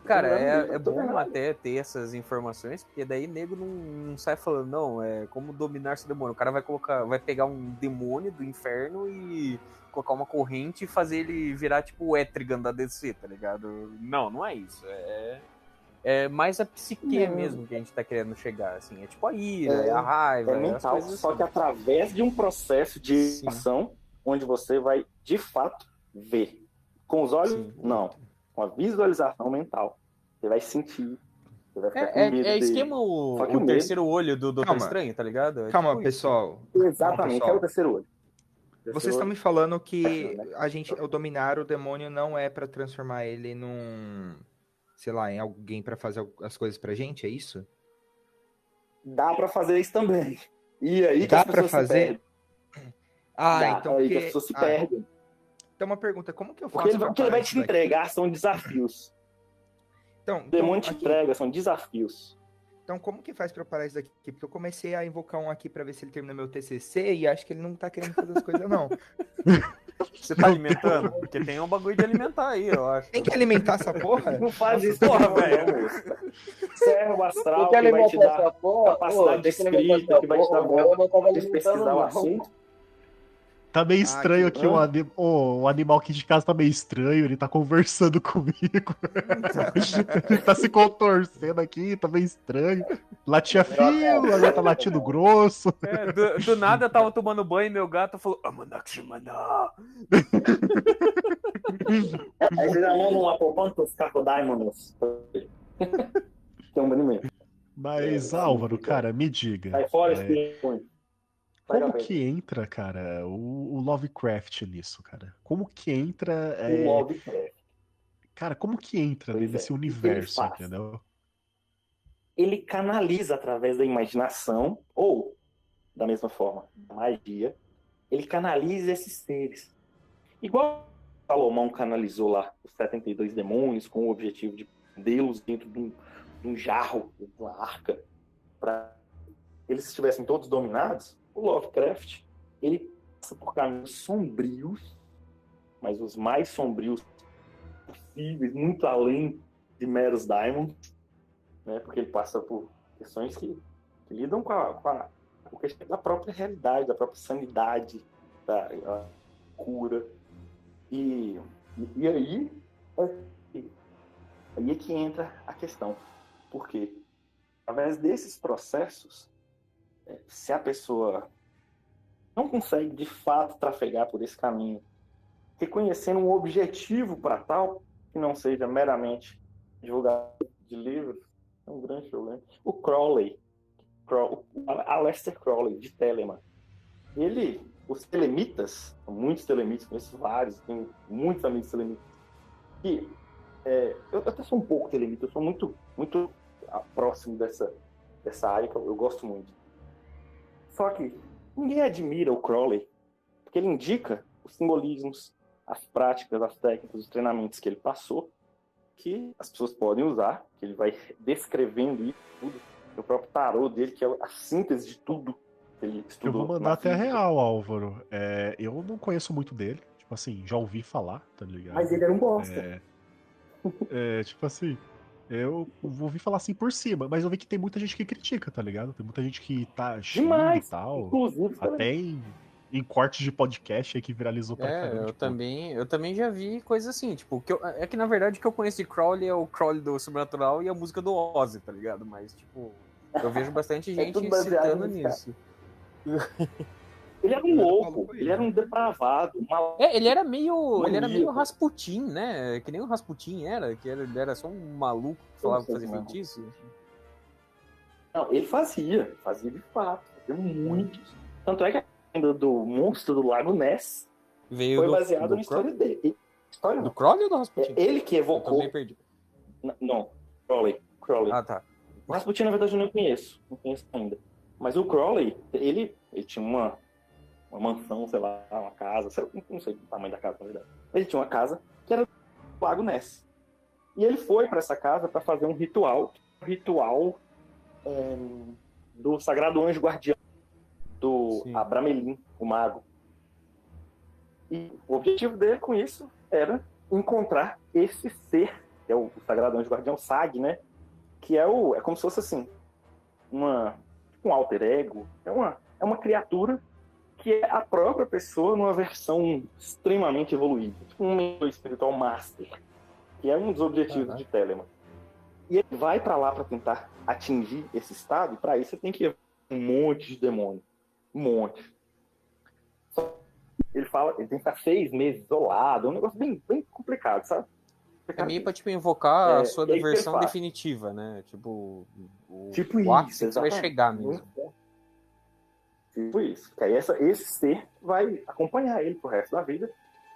Cara, é, é bom até ter essas informações, porque daí nego não, não sai falando, não, é como dominar seu demônio. O cara vai colocar, vai pegar um demônio do inferno e colocar uma corrente e fazer ele virar tipo o Etrigan da DC, tá ligado? Não, não é isso. É, é mais a psique Não. mesmo que a gente tá querendo chegar, assim. É tipo a ira, É, é, a raiva, É as mental, só assim. que através de um processo de Sim. ação, onde você vai, de fato, ver. Com os olhos, Sim. não. Com a visualização mental. Você vai sentir. Você vai ficar com É, é, medo é dele. esquema o, Só que o o medo- terceiro olho do Doutor Calma. Estranho, tá ligado? É Calma, tipo pessoal. Exatamente, pessoal. é o terceiro olho. Terceiro Vocês estão me falando que né? a gente, o dominar o demônio não é pra transformar ele num, sei lá, em alguém pra fazer as coisas pra gente, é isso? Dá pra fazer isso também. E aí que Dá as pra pessoas se fazer? Ah, Dá, então aí que as pessoas se ah, perdem. Então uma pergunta, como que eu faço Porque ele, pra o que ele vai te daqui? entregar são desafios. Então, O então, demônio te aqui, entrega, são desafios. então como que faz pra eu parar isso daqui? Porque eu comecei a invocar um aqui pra ver se ele termina meu TCC e acho que ele não tá querendo fazer as coisas não. Você tá alimentando? Porque tem um bagulho de alimentar aí, eu acho. Tem que alimentar essa porra? Não faz isso, porra, velho. Servo astral que que vai te dar porra. capacidade Ô, de escrita, que vai te dar. Eu tava de alimentando, pesquisar o assunto. Tá meio Ah, estranho que- aqui, o, anim... ô, o animal aqui de casa tá meio estranho, ele tá conversando comigo. ele tá se contorcendo aqui, tá meio estranho. Latia fino, agora tá latindo grosso. É, do, do nada eu tava tomando banho e meu gato falou: Amanakshimana. Aí você já manda uma poupando pros Crocodimonus. Que é um banimento. Mas, Álvaro, cara, me diga. Sai fora é, como que entra, cara, o, o Lovecraft nisso, cara? Como que entra. O é, Lovecraft. Cara, como que entra Pois é, nesse ele universo, faz? entendeu? ele canaliza através da imaginação, ou, da mesma forma, da magia, ele canaliza esses seres. Igual Salomão canalizou lá os 72 demônios com o objetivo de prendê-los dentro de um, de um jarro, de uma arca, para eles estivessem todos dominados, o Lovecraft, ele passa por caminhos sombrios, mas os mais sombrios possíveis, muito além de meros diamonds, né? Porque ele passa por questões que, que lidam com a, com a, com questão da própria realidade, da própria sanidade, da cura. E, e, e aí, é, aí é que entra a questão. Porque, através desses processos, se a pessoa não consegue de fato trafegar por esse caminho, reconhecendo um objetivo para tal, que não seja meramente divulgar de livros, é um grande problema. O Crowley, Crow, Aleister Crowley, de Telemann, ele, os telemitas, muitos telemitas, conheço vários, tenho muitos amigos telemitas, e é, eu até sou um pouco telemita, eu sou muito, muito ah, próximo dessa, dessa área que eu, eu gosto muito. Só que ninguém admira o Crowley, porque ele indica os simbolismos, as práticas, as técnicas, os treinamentos que ele passou, que as pessoas podem usar, que ele vai descrevendo isso tudo, o próprio tarô dele, que é a síntese de tudo que ele Eu estudou. vou na mandar até física. real, Álvaro. É, eu não conheço muito dele. Tipo assim, já ouvi falar, tá ligado? Mas ele era um bosta. É, é, tipo assim, eu ouvi falar assim por cima, mas eu vi que tem muita gente que critica, tá ligado? Tem muita gente que tá xinga Demais. e tal. Inclusive, Até em, em cortes de podcast aí que viralizou pra É, caramba. eu tipo, também, eu também já vi coisa assim, tipo, que eu- é que na verdade o que eu conheço de Crowley é o Crowley do Sobrenatural e a música do Ozzy, tá ligado? Mas, tipo, eu vejo bastante É gente baseado citando nisso. ele era um louco, ele era um depravado, um maluco. É, ele era meio. Ele era meio. Rasputin, né? Que nem o Rasputin era, que era, ele era só um maluco que falava fazer feitiço. Não, ele fazia, fazia de fato, fazia muitos. Tanto é que a lenda do monstro do Lago Ness Veio foi do na história dele. História Do não. Crowley ou do Rasputin? É ele que Eu evocou. também perdi. N- Não, Crowley. Crowley. Ah, tá. O Rasputin, na verdade, eu não conheço. Não conheço ainda. Mas o Crowley, ele, ele tinha uma, uma mansão, sei lá, uma casa, sei não sei o tamanho da casa, na verdade. Ele tinha uma casa que era do Lago Ness. E ele foi para essa casa para fazer um ritual, um ritual é, do Sagrado Anjo Guardião, do Sim. Abramelin, o mago. E o objetivo dele com isso era encontrar esse ser, que é o Sagrado Anjo Guardião, SAG, né? que é o é como se fosse assim uma um alter ego é uma é uma criatura que é a própria pessoa numa versão extremamente evoluída tipo um meio espiritual master que é um dos objetivos Caraca. de Telemann. E ele vai para lá para tentar atingir esse estado e para isso você tem que um monte de demônio. Um monte. Só- ele fala ele tem que ficar seis meses isolado é um negócio bem bem complicado sabe? É meio pra, tipo, invocar É, a sua versão definitiva, né? Tipo, o, Tipo o ápice que você vai chegar mesmo. Tipo isso. Que aí essa, esse ser vai acompanhar ele pro resto da vida,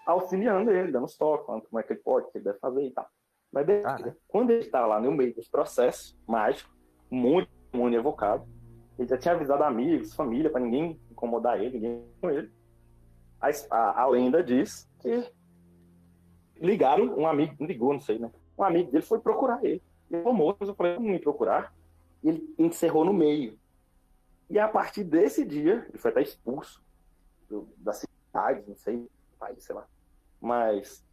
auxiliando ele, dando os toques, falando como é que ele pode, o que ele deve fazer e tal. Mas beleza. Caraca. Quando ele tá lá no meio desse processo mágico, de demônio evocado, ele já tinha avisado amigos, família, pra ninguém incomodar ele, ninguém com ele. A, a, a lenda diz que ligaram, um amigo, ligou, não sei, né? Um amigo dele foi procurar ele. Ele falou, moço, eu falei, vamos me procurar. E ele encerrou no meio. E a partir desse dia, ele foi até expulso do- da cidade, não sei, país, sei lá. Mas,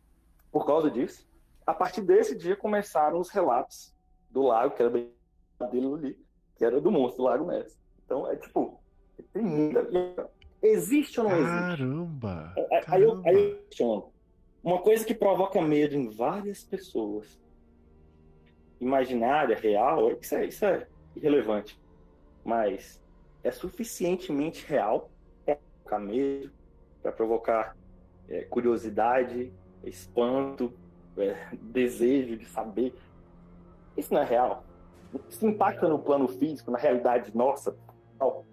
por causa disso, a partir desse dia começaram os relatos do lago, que era bem dele ali, que era do monstro do Lago Ness. Então, é tipo, tem muita. Existe ou não existe? Caramba! Aí- Aí eu, caramba. aí eu questiono. Uma coisa que provoca medo em várias pessoas, imaginária, real, isso é, isso é irrelevante. Mas é suficientemente real para provocar medo, para provocar é, curiosidade, espanto, é, desejo de saber. Isso não é real. Isso impacta no plano físico, na realidade nossa. tal.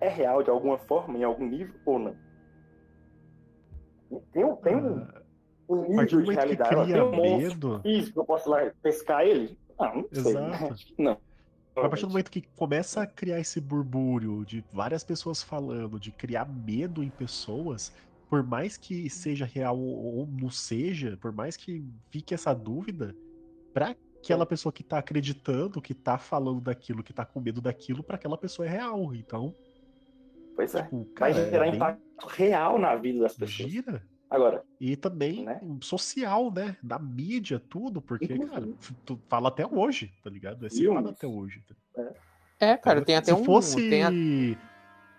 é real de alguma forma, em algum nível, ou não? Tem, um- tem um, Ah, um nível de realidade. Tem um monstro medo, físico eu posso lá pescar ele? Ah, não sei. né? Exato. Não. A partir do momento que começa a criar esse burbúrio de várias pessoas falando, de criar medo em pessoas, por mais que seja real ou não seja, por mais que fique essa dúvida, pra aquela pessoa que tá acreditando, que tá falando daquilo, que tá com medo daquilo, pra aquela pessoa é real. Então, Pois é. tipo, Vai cara, gerar é bem- impacto real na vida das pessoas. gira. Agora, E também Né? social, né? Da mídia, tudo, porque, Inclusive. cara, tu fala até hoje, tá ligado? É citado até hoje. É, cara, Então, tem até se um. fosse tem a-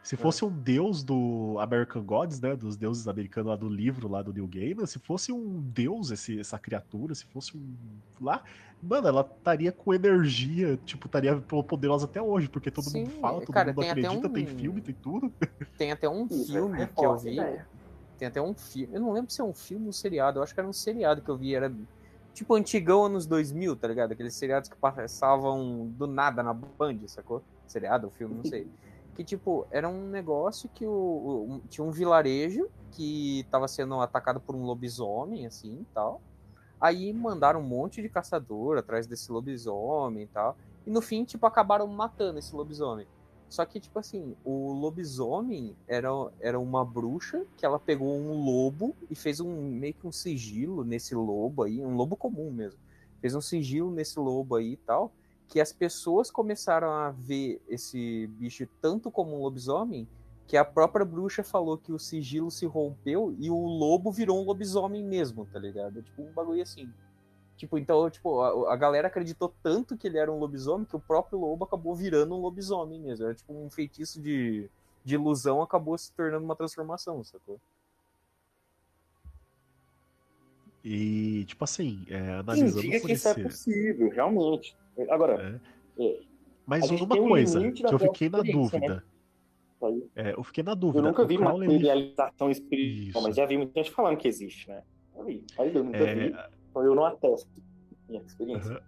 se fosse um deus do American Gods, né, dos deuses americanos lá do livro lá do New Gaiman, se fosse um deus esse, essa criatura, se fosse um lá, mano, ela estaria com energia, tipo, estaria poderosa até hoje, porque todo Sim, mundo fala, todo cara, mundo tem acredita, tem um- filme, tem tudo. Tem até um isso filme é que eu vi. né? Tem até um filme. Eu não lembro se é um filme ou um seriado. Eu acho que era um seriado que eu vi. Era tipo antigão anos 2000, tá ligado? Aqueles seriados que passavam do nada na Band, sacou? Seriado ou filme, não sei. Que tipo, era um negócio que o, o- tinha um vilarejo que tava sendo atacado por um lobisomem, assim e tal. Aí mandaram um monte de caçador atrás desse lobisomem e tal. E no fim, tipo, acabaram matando esse lobisomem. Só que, tipo assim, o lobisomem era, era uma bruxa que ela pegou um lobo e fez um meio que um sigilo nesse lobo aí, um lobo comum mesmo. Fez um sigilo nesse lobo aí e tal, que as pessoas começaram a ver esse bicho tanto como um lobisomem, que a própria bruxa falou que o sigilo se rompeu e o lobo virou um lobisomem mesmo, tá ligado? Tipo, um bagulho assim. Tipo, então, tipo, a, a galera acreditou tanto que ele era um lobisomem que o próprio lobo acabou virando um lobisomem mesmo. Era tipo um feitiço de, de ilusão acabou se tornando uma transformação, sacou? E, tipo assim, é, analisando Indica por que isso é possível, realmente. Agora, É. é, Mas uma um coisa limite que eu fiquei na né? dúvida. Aí. É, eu fiquei na eu dúvida. nunca o vi Crowley, ele- materialização espiritual, Isso. mas já vi muita gente falando que existe, né? Já vi. Eu nunca É, vi, então eu não atesto minha experiência. Aham.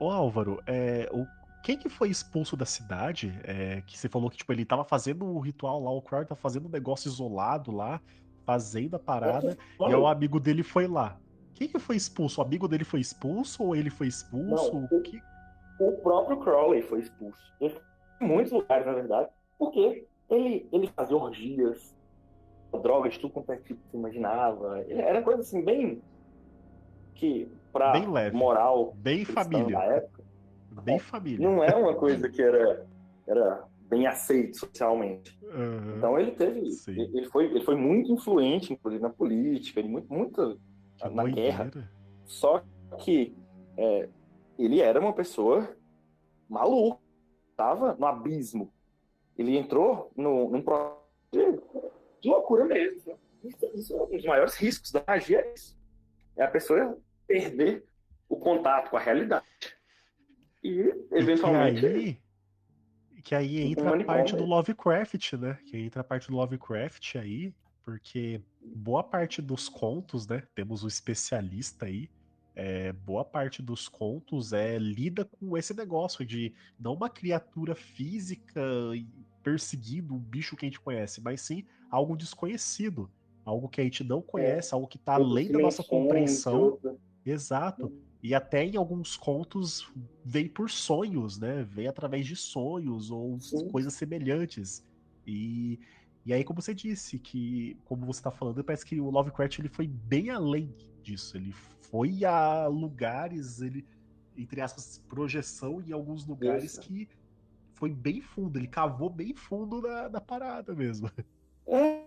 Ô Álvaro, é, o, quem que foi expulso da cidade? É, que você falou que tipo, ele tava fazendo o ritual lá, o Crowley tá fazendo um negócio isolado lá, fazendo a parada, e o amigo dele foi lá. Quem que foi expulso? O amigo dele foi expulso ou ele foi expulso? Não, O que... O próprio Crowley foi expulso. Ele foi em muitos lugares, na verdade, porque ele, ele fazia orgias, drogas, tudo quanto é tipo que você imaginava. Ele- Era coisa assim, bem. Que, pra Bem leve. moral Bem cristã da família. época, Bem família. não é uma coisa que era, era bem aceito socialmente. Aham. Então ele teve. Sim. Ele foi, ele foi muito influente, inclusive, na política, ele muito, muito Que na guerra. doideira. Só que é, ele era uma pessoa maluca, tava no abismo. Ele entrou no, num processo de, de loucura mesmo. Isso, isso é um dos maiores riscos da magia. É, isso. é a pessoa perder o contato com a realidade. E, E eventualmente, que aí, que aí entra a parte do. Lovecraft, né? Que entra a parte do Lovecraft aí, porque boa parte dos contos, né? Temos o especialista aí. é, boa parte dos contos é lida com esse negócio de não uma criatura física e perseguindo um bicho que a gente conhece, mas sim algo desconhecido. Algo que a gente não conhece, algo que está além da nossa compreensão. outras- Exato. E até em alguns contos vem por sonhos, né? Vem através de sonhos ou Sim. coisas semelhantes. E, e aí, como você disse, que como você está falando, parece que o Lovecraft ele foi bem além disso. Ele foi a lugares, ele, entre aspas, projeção em alguns lugares Isso. que foi bem fundo. Ele cavou bem fundo na, na parada mesmo. É,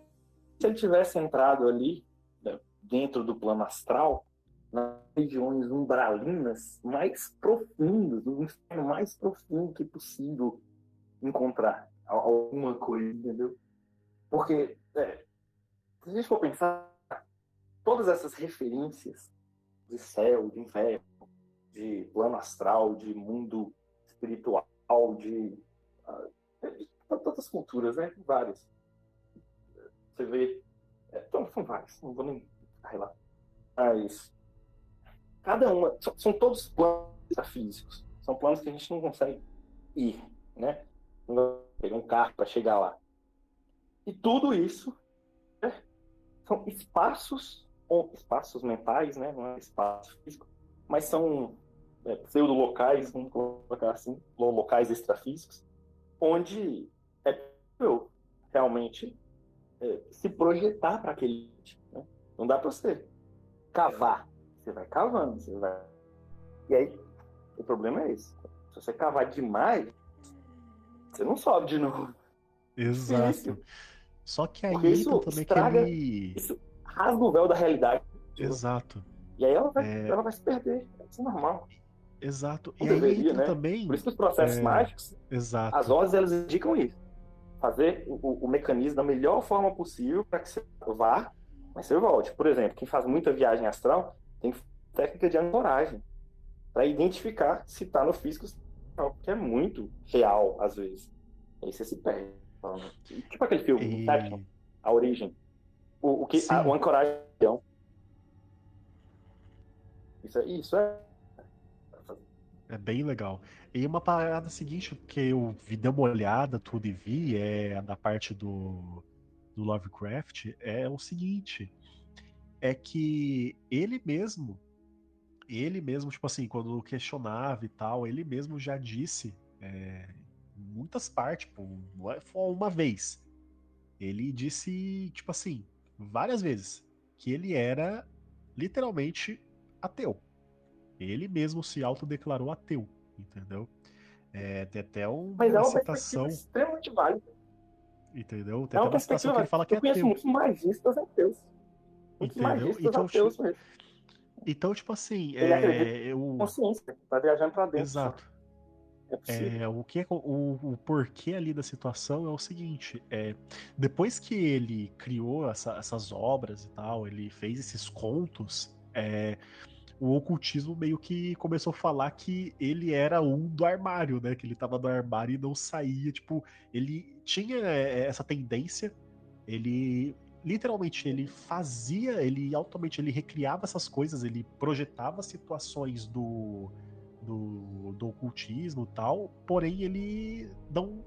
se ele tivesse entrado ali, né, dentro do plano astral, nas regiões umbralinas mais profundas, no inferno mais profundo que possível encontrar al- alguma coisa, entendeu? Porque, é, se a gente for pensar, todas essas referências de céu, de inferno, de plano astral, de mundo espiritual, de, ah, de tantas culturas, né? Várias. Você vê. É, então, são vários, não vou nem lá. Mas. Cada uma. São, todos planos metafísicos. São planos que a gente não consegue ir, né? Não pegar um carro para chegar lá. E tudo isso né, são espaços, espaços mentais, né? Não é espaço físico, mas são é, pseudo-locais, vamos colocar assim, locais extrafísicos, onde é possível realmente é, se projetar para aquele. Né? Não dá para você cavar. Você vai cavando, você vai. E aí, o problema é esse. Se você cavar demais, você não sobe de novo. Exato. Isso. Só que aí isso também estraga, Isso rasga o véu da realidade. Exato. E aí ela vai, é... ela vai se perder. Isso é normal. Exato. Não e deveria, aí né? também. Por isso que os processos é... mágicos, Exato. as vozes elas indicam isso. Fazer o, o mecanismo da melhor forma possível para que você vá, mas você volte. Por exemplo, quem faz muita viagem astral tem técnica de ancoragem para identificar se está no físico, que é muito real às vezes. Aí você se perde. Tipo aquele filme, e... Inception, A Origem. O, o que, a, o ancoragem. Isso é, isso é é bem legal. E uma parada seguinte que eu vi, dei uma olhada, tudo e vi, é da parte do, do Lovecraft, é o seguinte: é que ele mesmo, ele mesmo, tipo assim, quando questionava e tal, ele mesmo já disse é, muitas partes, tipo, não é só uma vez. Ele disse, tipo assim, várias vezes, que ele era literalmente ateu. Ele mesmo se autodeclarou ateu, entendeu? É, tem até uma, Mas é uma citação extremamente válida. Entendeu? Tem é até uma citação que ele fala que é ateu. Eu conheço muitos magistas ateus. Muitos entendeu? então, ateus mesmo. Então, tipo assim, ele é, eu... consciência, tá viajando pra dentro. Exato. É, é o que é, o, o, porquê ali da situação é o seguinte: é, depois que ele criou essa, essas obras e tal, ele fez esses contos, é, o ocultismo meio que começou a falar que ele era um do armário, né? Que ele tava no armário e não saía. Tipo, ele tinha é, essa tendência, ele literalmente ele fazia, ele altamente ele recriava essas coisas, ele projetava situações do, do, do ocultismo tal, porém ele não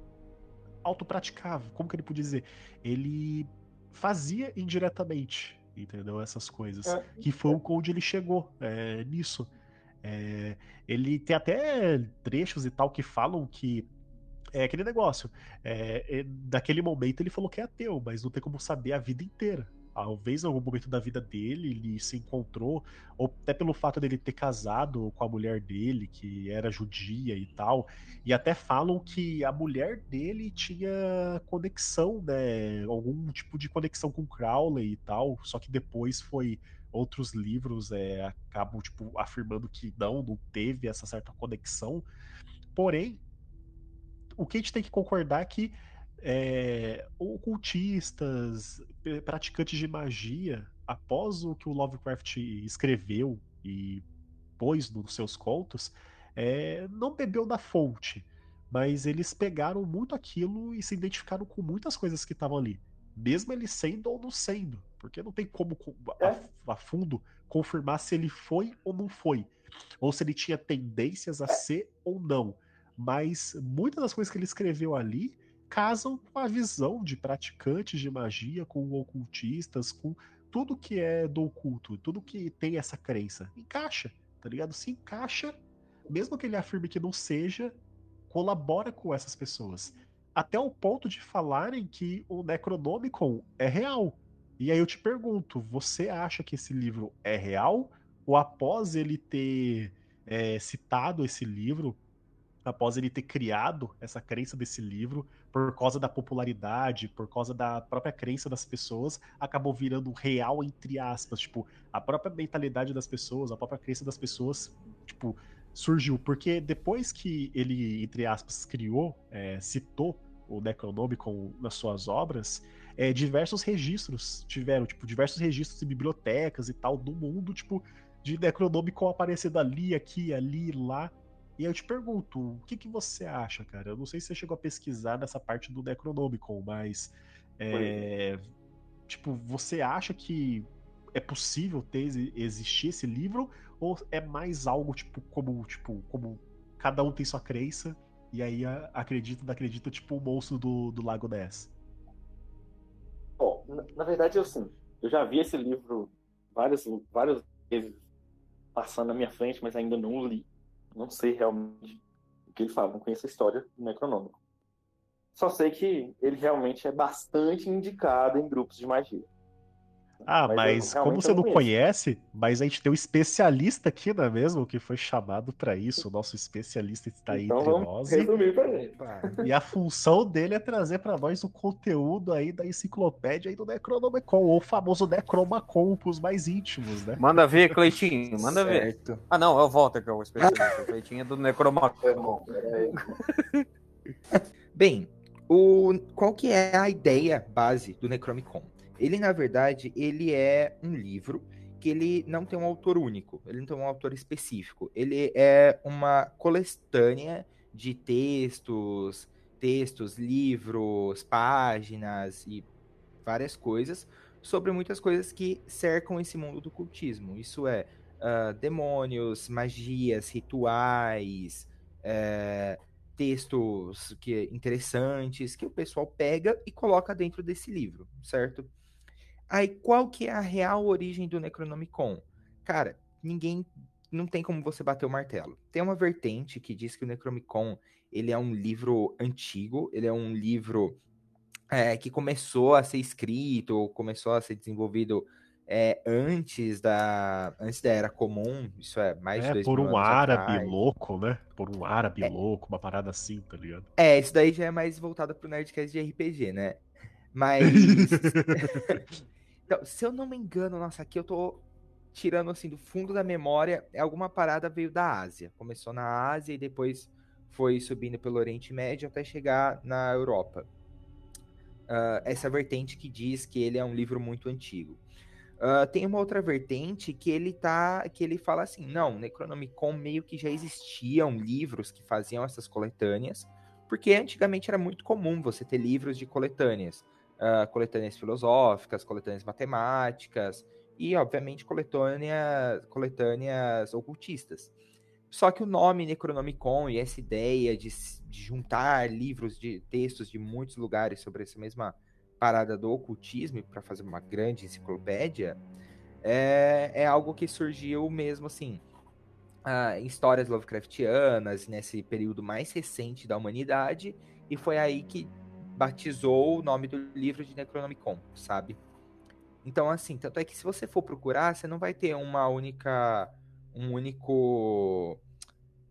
autopraticava. Como que ele podia dizer? Ele fazia indiretamente entendeu? Essas coisas. É. Que foi onde ele chegou é, nisso. É, ele tem até trechos e tal que falam que é aquele negócio. É, é, daquele momento ele falou que é ateu, mas não tem como saber a vida inteira. Talvez em algum momento da vida dele ele se encontrou, ou até pelo fato dele ter casado com a mulher dele, que era judia e tal. E até falam que a mulher dele tinha conexão, né? Algum tipo de conexão com Crowley e tal. Só que depois foi outros livros é, acabam tipo afirmando que não, não teve essa certa conexão. Porém, o que a gente tem que concordar é que é, ocultistas, praticantes de magia, após o que o Lovecraft escreveu e pôs nos seus contos, é, não bebeu da fonte, mas eles pegaram muito aquilo e se identificaram com muitas coisas que estavam ali, mesmo ele sendo ou não sendo, porque não tem como a, é. a fundo confirmar se ele foi ou não foi, ou se ele tinha tendências a ser ou não. Mas muitas das coisas que ele escreveu ali casam com a visão de praticantes de magia, com ocultistas, com tudo que é do oculto, tudo que tem essa crença. Encaixa, tá ligado? Se encaixa, mesmo que ele afirme que não seja, colabora com essas pessoas. Até o ponto de falarem que o Necronomicon é real. E aí eu te pergunto, você acha que esse livro é real? Ou após ele ter é, citado esse livro, após ele ter criado essa crença desse livro, por causa da popularidade, por causa da própria crença das pessoas, acabou virando real entre aspas, tipo, a própria mentalidade das pessoas, a própria crença das pessoas, tipo, surgiu, porque depois que ele, entre aspas, criou, é, citou o Necronomicon nas suas obras, é, diversos registros tiveram, tipo, diversos registros de bibliotecas e tal do mundo, tipo, de Necronomicon aparecendo ali, aqui, ali, lá, e eu te pergunto, o que, que você acha, cara? Eu não sei se você chegou a pesquisar nessa parte do Necronomicon, mas. É, tipo, você acha que é possível ter existir esse livro? Ou é mais algo, tipo, como, tipo, como cada um tem sua crença, e aí acredita, não acredita, tipo o monstro do, do Lago Ness? na, na verdade, eu, assim, eu já vi esse livro várias, várias vezes passando na minha frente, mas ainda não li. Não sei realmente o que ele fala, não conheço a história do Necronômico. Só sei que ele realmente é bastante indicado em grupos de magia. Ah, mas, mas como você não conhece, mas a gente tem um especialista aqui, não é mesmo? Que foi chamado para isso. O nosso especialista está aí então, entre nós. Resumir pra. E a função dele é trazer para nós o conteúdo aí da enciclopédia aí do Necronomicon, ou o famoso Necromacon os mais íntimos, né? Manda ver, Cleitinho, manda certo. ver. Ah, não, é o Walter que é o especialista. o Cleitinho é do Necromacon. Bem, o, qual que é a ideia base do Necromicon? Ele, na verdade, ele é um livro que ele não tem um autor único, ele não tem um autor específico. Ele é uma coletânea de textos, textos, livros, páginas e várias coisas sobre muitas coisas que cercam esse mundo do cultismo. Isso é uh, demônios, magias, rituais, é, textos que interessantes que o pessoal pega e coloca dentro desse livro, certo? Aí qual que é a real origem do Necronomicon? Cara, ninguém não tem como você bater o martelo. Tem uma vertente que diz que o Necronomicon ele é um livro antigo, ele é um livro é, que começou a ser escrito, começou a ser desenvolvido é, antes da antes da era comum, isso é mais é, de por um árabe atrás. louco, né? Por um árabe é. louco, uma parada assim, tá ligado? É, isso daí já é mais voltado pro nerdcast de RPG, né? Mas então, se eu não me engano, nossa, aqui eu tô tirando assim do fundo da memória, é alguma parada veio da Ásia. Começou na Ásia e depois foi subindo pelo Oriente Médio até chegar na Europa. Uh, essa vertente que diz que ele é um livro muito antigo. Uh, tem uma outra vertente que ele tá, que ele fala assim, não, Necronomicon meio que já existiam livros que faziam essas coletâneas, porque antigamente era muito comum você ter livros de coletâneas uh, coletâneas filosóficas, coletâneas matemáticas e, obviamente, coletâneas, coletâneas ocultistas. Só que o nome Necronomicon e essa ideia de, de, juntar livros de textos de muitos lugares sobre essa mesma parada do ocultismo para fazer uma grande enciclopédia é, é algo que surgiu mesmo assim uh, em histórias Lovecraftianas nesse período mais recente da humanidade e foi aí que batizou o nome do livro de Necronomicon, sabe? Então, assim, tanto é que se você for procurar, você não vai ter uma única. um único.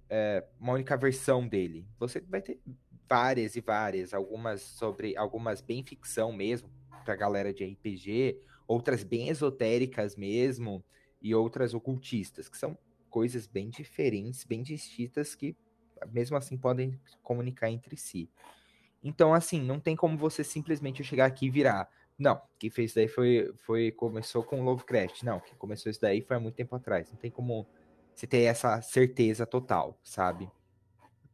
É, uma única versão dele. Você vai ter várias e várias, algumas sobre. algumas bem ficção mesmo, pra galera de RPG, outras bem esotéricas mesmo, e outras ocultistas, que são coisas bem diferentes, bem distintas, que mesmo assim podem comunicar entre si. Então, assim, não tem como você simplesmente chegar aqui e virar. Não, quem fez isso daí foi, foi começou com Lovecraft. Não, quem começou isso daí foi há muito tempo atrás. Não tem como você ter essa certeza total, sabe?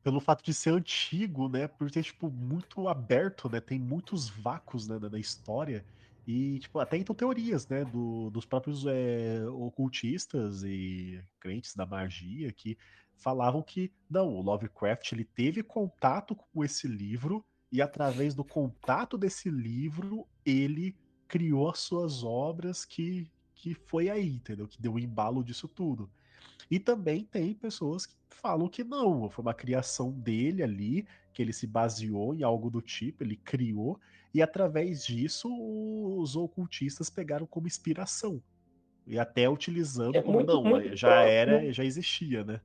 Pelo fato de ser antigo, né? Por ter, tipo, muito aberto, né? Tem muitos vácuos né, na história. E, tipo, até então teorias, né? Do, dos próprios é, ocultistas e crentes da magia que falavam que, não, o Lovecraft ele teve contato com esse livro e através do contato desse livro, ele criou as suas obras que, que foi aí, entendeu? Que deu o embalo disso tudo. E também tem pessoas que falam que não, foi uma criação dele ali, que ele se baseou em algo do tipo, ele criou, e através disso os ocultistas pegaram como inspiração. E até utilizando é como muito, não, muito já era, já existia, né?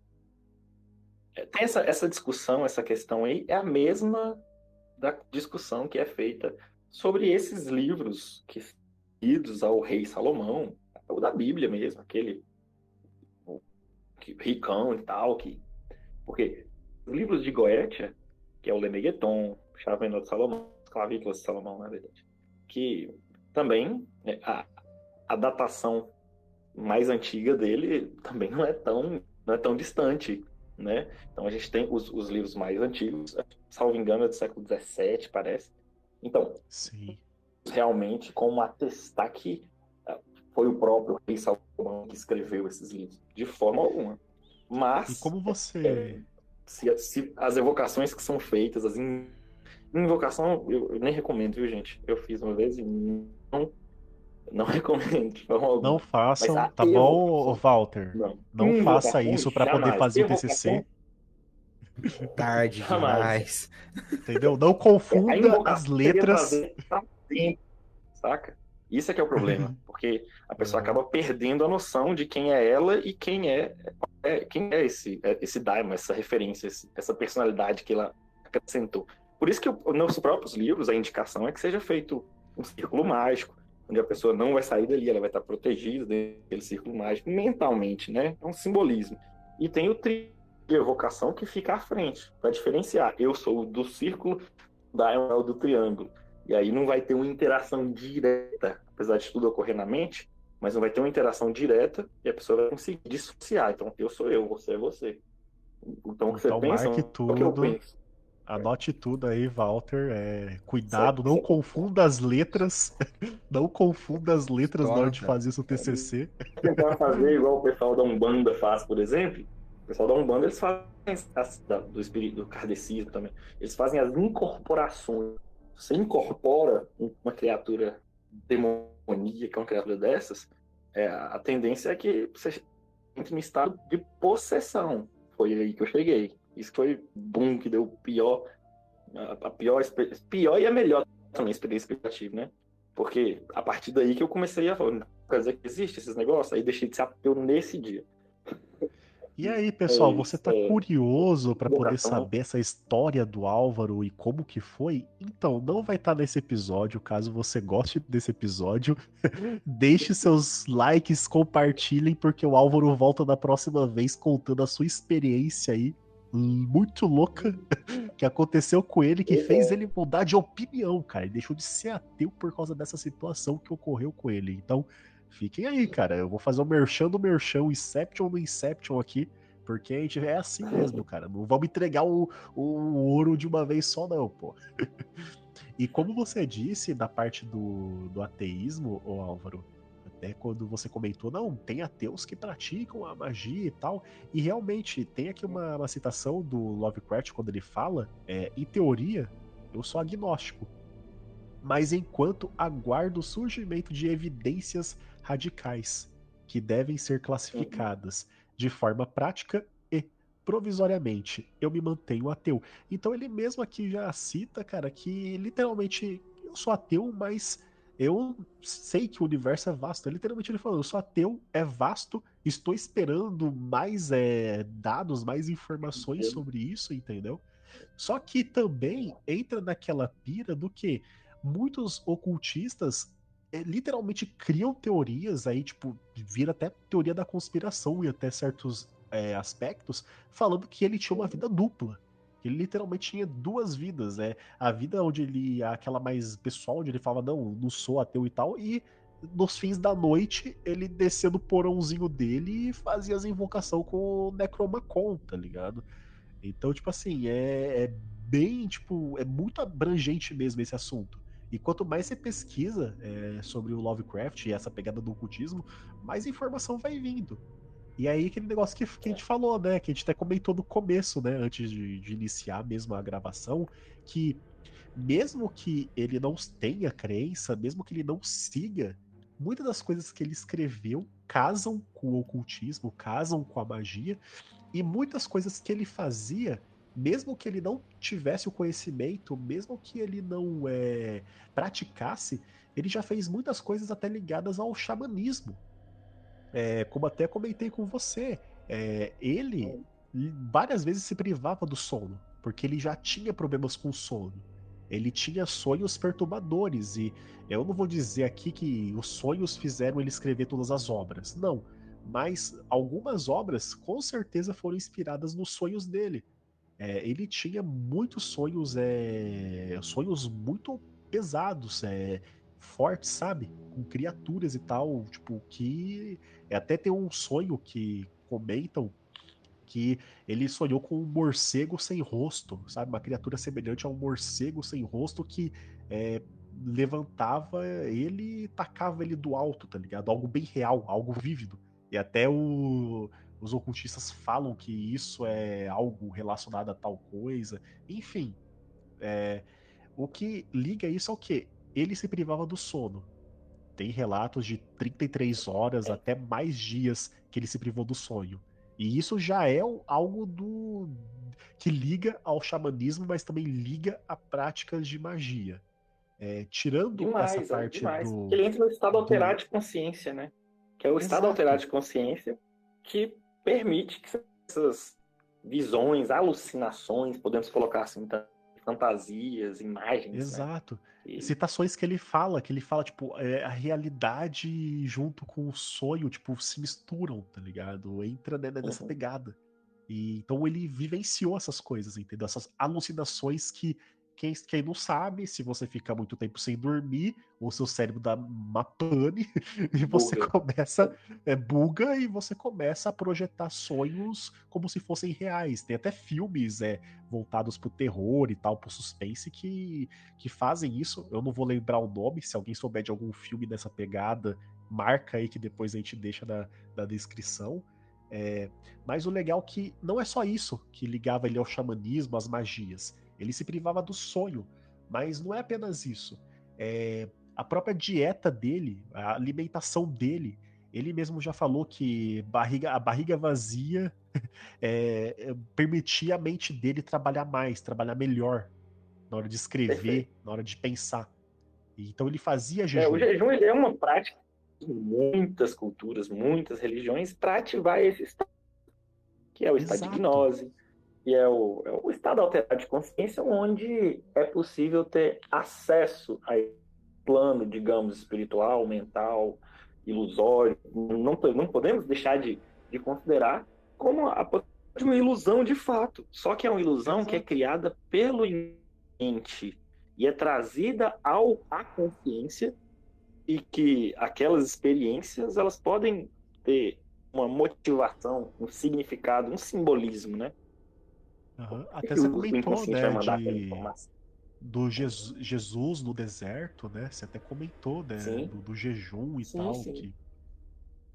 É, tem essa, essa discussão, essa questão aí, é a mesma da discussão que é feita sobre esses livros que lidos ao rei Salomão, ou da Bíblia mesmo, aquele que, ricão e tal, que porque os livros de Goetia, que é o Lemegeton, Chavenot de Salomão, Clavículas de Salomão, na verdade, que também né, a, a datação mais antiga dele também não é tão não é tão distante né? Então a gente tem os, os livros mais antigos, salvo engano, é do século XVII, parece. Então, Sim. realmente como atestar que ah, foi o próprio rei Salomão que escreveu esses livros, de forma alguma. Mas. E como você. É, se, se, as evocações que são feitas, as in, invocação, eu, eu, nem recomendo, viu, gente? Eu fiz uma vez e não não recomendo de forma alguma. Não façam, Mas a tá bom, Walter? Não, Não Invocação, faça isso pra poder fazer o TCC, Tarde Jamais. demais. entendeu? Não confunda as letras. saca? Isso é que é o problema, porque a pessoa Uhum. acaba perdendo a noção de quem é ela e quem é, é- quem é esse é esse daimon, essa referência, esse- essa personalidade que ela acrescentou. Por isso que eu- nos próprios livros a indicação é que seja feito um círculo mágico, onde a pessoa não vai sair dali, ela vai estar protegida daquele círculo mágico mentalmente, né? É um simbolismo. E tem o tri de evocação que fica à frente, para diferenciar. Eu sou do círculo, Daimon é o do triângulo. E aí não vai ter uma interação direta, apesar de tudo ocorrer na mente, mas não vai ter uma interação direta e a pessoa vai conseguir dissociar. Então, eu sou eu, você é você. Então, o que Então, você pensa, marque é o que eu tudo. penso. Anote tudo aí, Walter. É, cuidado, não confunda as letras. Não confunda as letras na hora de Torta. fazer seu TCC. tentar fazer igual o pessoal da Umbanda faz, por exemplo. O pessoal da Umbanda, eles fazem as, da- do espírito do kardecismo também. Eles fazem as incorporações. Você incorpora um- uma criatura demoníaca, uma criatura dessas, é, a tendência é que você entre no estado de possessão. Foi aí que eu cheguei. Isso foi boom que deu pior, a, pior, pior e a melhor também experiência explicativa, né? Porque a partir daí que eu comecei a falar, quer dizer que existe esses negócios, aí deixei de ser ateu nesse dia. E aí, pessoal, É você tá é. curioso pra poder Invocação. saber essa história do Álvaro e como que foi? Então, não vai estar nesse episódio. Caso você goste desse episódio, deixe seus likes, compartilhem, porque o Álvaro volta da próxima vez contando a sua experiência aí muito louca que aconteceu com ele, que fez é. ele mudar de opinião, cara. Ele deixou de ser ateu por causa dessa situação que ocorreu com ele. Então, fiquem aí, cara. Eu vou fazer o merchan do merchan, o Inception do Inception aqui, porque a gente é assim mesmo, cara. Não vamos entregar o, o ouro de uma vez só, não, pô. E como você disse da parte do, do ateísmo, ô Álvaro, até quando você comentou, não, tem ateus que praticam a magia e tal, e realmente tem aqui uma, uma citação do Lovecraft quando ele fala, é, em teoria, eu sou agnóstico, mas enquanto aguardo o surgimento de evidências radicais que devem ser classificadas de forma prática e provisoriamente, eu me mantenho ateu. Então ele mesmo aqui já cita, cara, que literalmente eu sou ateu, mas eu sei que o universo é vasto. Literalmente ele falou, eu sou ateu, é vasto, estou esperando mais é, dados, mais informações Entendo. sobre isso, entendeu? Só que também entra naquela pira do que muitos ocultistas é, literalmente criam teorias aí, tipo, vira até teoria da conspiração e até certos é, aspectos, falando que ele tinha uma vida dupla. Ele literalmente tinha duas vidas, né? A vida onde ele, aquela mais pessoal, onde ele falava, não, não sou ateu e tal, e nos fins da noite ele descia do porãozinho dele e fazia as invocações com o Necromacon, tá ligado? Então, tipo assim, é, é bem, tipo, é muito abrangente mesmo esse assunto. E quanto mais você pesquisa é, sobre o Lovecraft e essa pegada do ocultismo, mais informação vai vindo. E aí aquele negócio que, que a gente falou, né? Que a gente até comentou no começo, né? Antes de, de iniciar mesmo a gravação, que mesmo que ele não tenha crença, mesmo que ele não siga, muitas das coisas que ele escreveu casam com o ocultismo, casam com a magia, e muitas coisas que ele fazia, mesmo que ele não tivesse o conhecimento, mesmo que ele não é, praticasse, ele já fez muitas coisas até ligadas ao xamanismo. É, como até comentei com você, é, ele várias vezes se privava do sono, porque ele já tinha problemas com sono. Ele tinha sonhos perturbadores, e eu não vou dizer aqui que os sonhos fizeram ele escrever todas as obras, não. Mas algumas obras com certeza foram inspiradas nos sonhos dele. É, ele tinha muitos sonhos, é, sonhos muito pesados, é, fortes, sabe? Com criaturas e tal, tipo, que até tem um sonho que comentam que ele sonhou com um morcego sem rosto, sabe? Uma criatura semelhante a um morcego sem rosto que é, levantava ele e tacava ele do alto, tá ligado? Algo bem real, algo vívido. E até o, os ocultistas falam que isso é algo relacionado a tal coisa. Enfim, é, o que liga isso é o quê? Ele se privava do sono. Tem relatos de 33 horas até mais dias que ele se privou do sonho. E isso já é algo do que liga ao xamanismo, mas também liga a práticas de magia. É, tirando demais, essa parte demais. do. Ele entra no estado alterado de consciência, né? Que é o estado Exato. alterado de consciência que permite que essas visões, alucinações, podemos colocar assim, fantasias, imagens. Né? Exato. Né? E... Citações que ele fala, que ele fala, tipo, é, a realidade junto com o sonho, tipo, se misturam, tá ligado? Entra né, nessa uhum. pegada. E, então ele vivenciou essas coisas, entendeu? Essas alucinações que quem, quem não sabe, se você fica muito tempo sem dormir, o seu cérebro dá uma pane e você buga. começa, é, buga e você começa a projetar sonhos como se fossem reais. Tem até filmes é, voltados pro terror e tal, pro suspense, que, que fazem isso. Eu não vou lembrar o nome, se alguém souber de algum filme dessa pegada, marca aí que depois a gente deixa na, na descrição. É, mas o legal é que não é só isso que ligava ele ao xamanismo, às magias ele se privava do sonho. Mas não é apenas isso. É, a própria dieta dele, a alimentação dele, ele mesmo já falou que barriga, a barriga vazia é, é, permitia a mente dele trabalhar mais, trabalhar melhor na hora de escrever, Perfeito. na hora de pensar. Então ele fazia jejum. É, o jejum ele é uma prática de muitas culturas, muitas religiões para ativar esse estado, que é o estado Exato. de gnose, que é o, é o estado alterado de consciência, onde é possível ter acesso a plano, digamos, espiritual, mental, ilusório. Não, não podemos deixar de, de considerar como a uma ilusão de fato. Só que é uma ilusão que é criada pelo ente e é trazida ao à consciência e que aquelas experiências elas podem ter uma motivação, um significado, um simbolismo, né? Uhum. Até você comentou, né, de... do Jesus, Jesus no deserto, né? Você até comentou, né, do, do, jejum e sim, tal, sim. que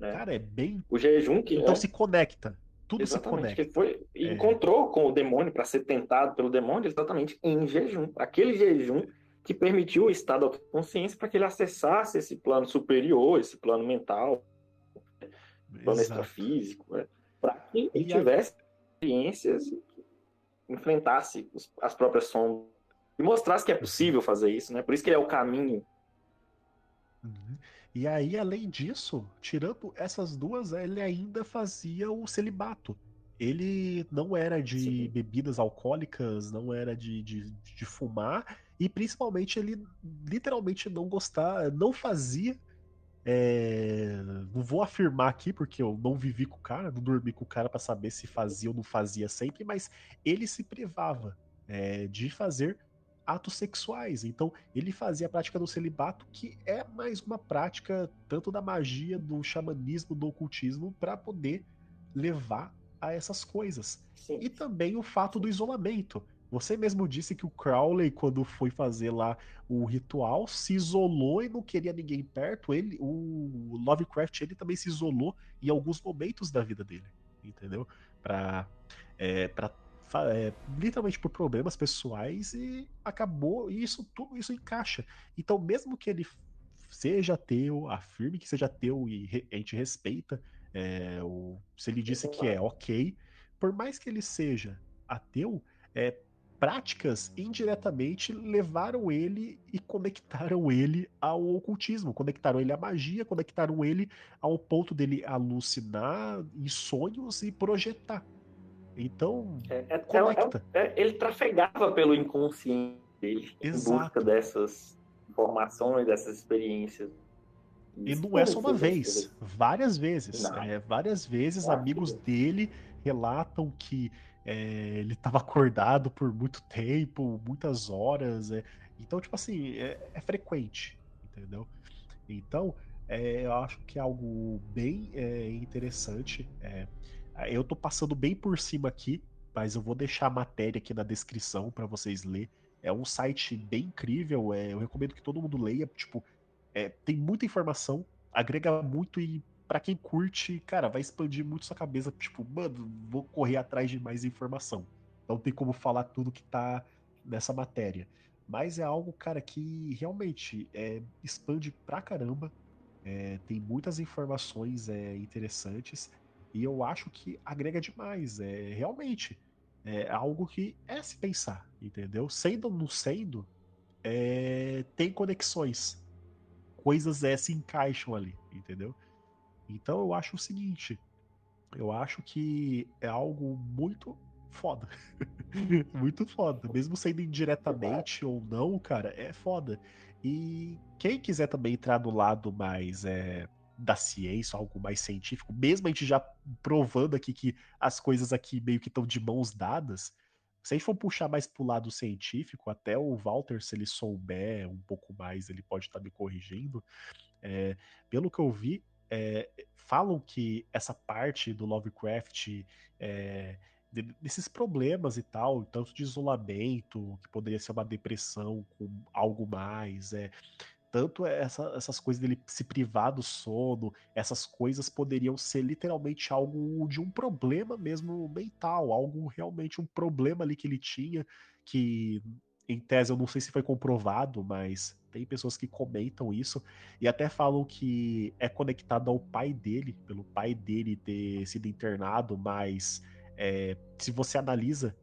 é. cara é bem. O jejum que então é... se conecta, tudo exatamente, se conecta. Que foi é. encontrou com o demônio para ser tentado pelo demônio exatamente em jejum, aquele jejum que permitiu o estado de consciência para que ele acessasse esse plano superior, esse plano mental, plano Exato. extrafísico, né? para que ele e tivesse a... experiências enfrentasse as próprias sombras e mostrasse que é possível fazer isso, né? Por isso que ele é o caminho. Uhum. E aí, além disso, tirando essas duas, ele ainda fazia o celibato. Ele não era de Sim. bebidas alcoólicas, não era de, de, de fumar, e principalmente ele literalmente não gostava, não fazia é, não vou afirmar aqui porque eu não vivi com o cara, não dormi com o cara para saber se fazia ou não fazia sempre, mas ele se privava é, de fazer atos sexuais. Então ele fazia a prática do celibato, que é mais uma prática tanto da magia, do xamanismo, do ocultismo, para poder levar a essas coisas. Sim. E também o fato do isolamento. Você mesmo disse que o Crowley, quando foi fazer lá o ritual, se isolou e não queria ninguém perto. Ele, o Lovecraft, ele também se isolou em alguns momentos da vida dele, entendeu? Para é, para é, literalmente por problemas pessoais e acabou e isso tudo isso encaixa. Então, mesmo que ele seja ateu, afirme que seja ateu e a gente respeita, é, o, se ele disse que é ok, por mais que ele seja ateu, é, práticas indiretamente levaram ele e conectaram ele ao ocultismo, conectaram ele à magia, conectaram ele ao ponto dele alucinar em sonhos e projetar. Então, é, é, conecta. É, é ele trafegava pelo inconsciente dele Exato. em busca dessas informações, dessas experiências. E não é só uma vez, várias vezes. É, várias vezes amigos dele relatam que é, ele estava acordado por muito tempo, muitas horas. É, então, tipo assim, é, é frequente, entendeu? Então, é, eu acho que é algo bem interessante. Eu tô passando bem por cima aqui, mas eu vou deixar a matéria aqui na descrição para vocês lerem. É um site bem incrível, eu recomendo que todo mundo leia. Tipo, tem muita informação, agrega muito e para quem curte, cara, vai expandir muito sua cabeça. Tipo, mano, vou correr atrás de mais informação. Não tem como falar tudo que tá nessa matéria. Mas é algo, cara, que realmente é, expande pra caramba. É, tem muitas informações é, interessantes e eu acho que agrega demais. É realmente é algo que é se pensar, entendeu? Sendo ou não sendo, é, tem conexões. Coisas é, se encaixam ali, entendeu? Então eu acho o seguinte: eu acho que é algo muito foda. muito foda. Mesmo sendo indiretamente ou não, cara, é foda. E quem quiser também entrar no lado mais é, da ciência, algo mais científico, mesmo a gente já provando aqui que as coisas aqui meio que estão de mãos dadas, se a gente for puxar mais pro lado científico, até o Walter, se ele souber um pouco mais, ele pode estar tá me corrigindo. É, pelo que eu vi, é, falam que essa parte do Lovecraft, é, desses problemas e tal, tanto de isolamento, que poderia ser uma depressão com algo mais, é, tanto essa, essas coisas dele se privar do sono, essas coisas poderiam ser literalmente algo de um problema mesmo mental, algo realmente um problema ali que ele tinha, que em tese eu não sei se foi comprovado, mas tem pessoas que comentam isso e até falam que é conectado ao pai dele, pelo pai dele ter sido internado, mas é, se você analisa,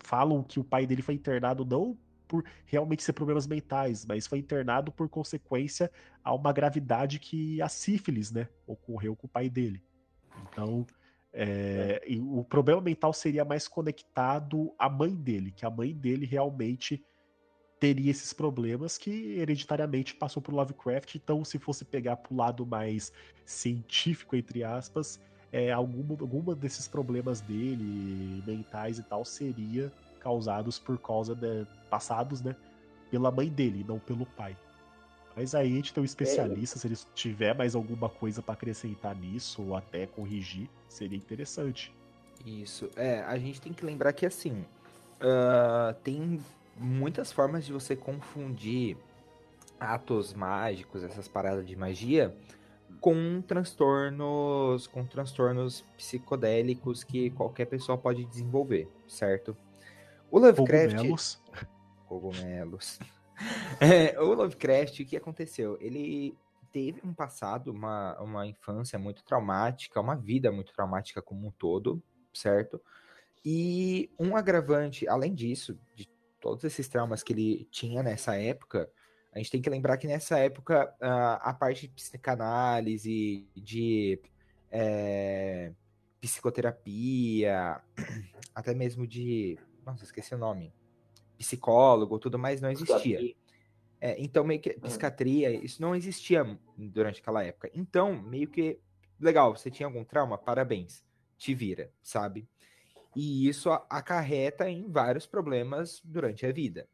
falam que o pai dele foi internado não por realmente ser problemas mentais, mas foi internado por consequência a uma gravidade que a sífilis, né, ocorreu com o pai dele. Então, é, é. o problema mental seria mais conectado à mãe dele, que a mãe dele realmente teria esses problemas que hereditariamente passou por Lovecraft. Então, se fosse pegar pro lado mais científico, entre aspas, é, alguma, alguma desses problemas dele, mentais e tal, seria causados por causa de passados, né? Pela mãe dele, não pelo pai. Mas aí a gente tem um especialista, é. se ele tiver mais alguma coisa para acrescentar nisso, ou até corrigir, seria interessante. Isso. É, a gente tem que lembrar que assim. Uh, tem muitas formas de você confundir atos mágicos, essas paradas de magia, com transtornos, com transtornos psicodélicos que qualquer pessoa pode desenvolver, certo? O Lovecraft. Cogumelos. Cogumelos. É, o Lovecraft, o que aconteceu? Ele teve um passado, uma, uma infância muito traumática, uma vida muito traumática como um todo, certo? E um agravante, além disso, de todos esses traumas que ele tinha nessa época, a gente tem que lembrar que nessa época a, a parte de psicanálise, de é, psicoterapia, até mesmo de. Nossa, esqueci o nome. Psicólogo, tudo mais não existia. É, então, meio que hum. psiquiatria, isso não existia durante aquela época. Então, meio que. Legal, você tinha algum trauma? Parabéns. Te vira, sabe? E isso acarreta em vários problemas durante a vida.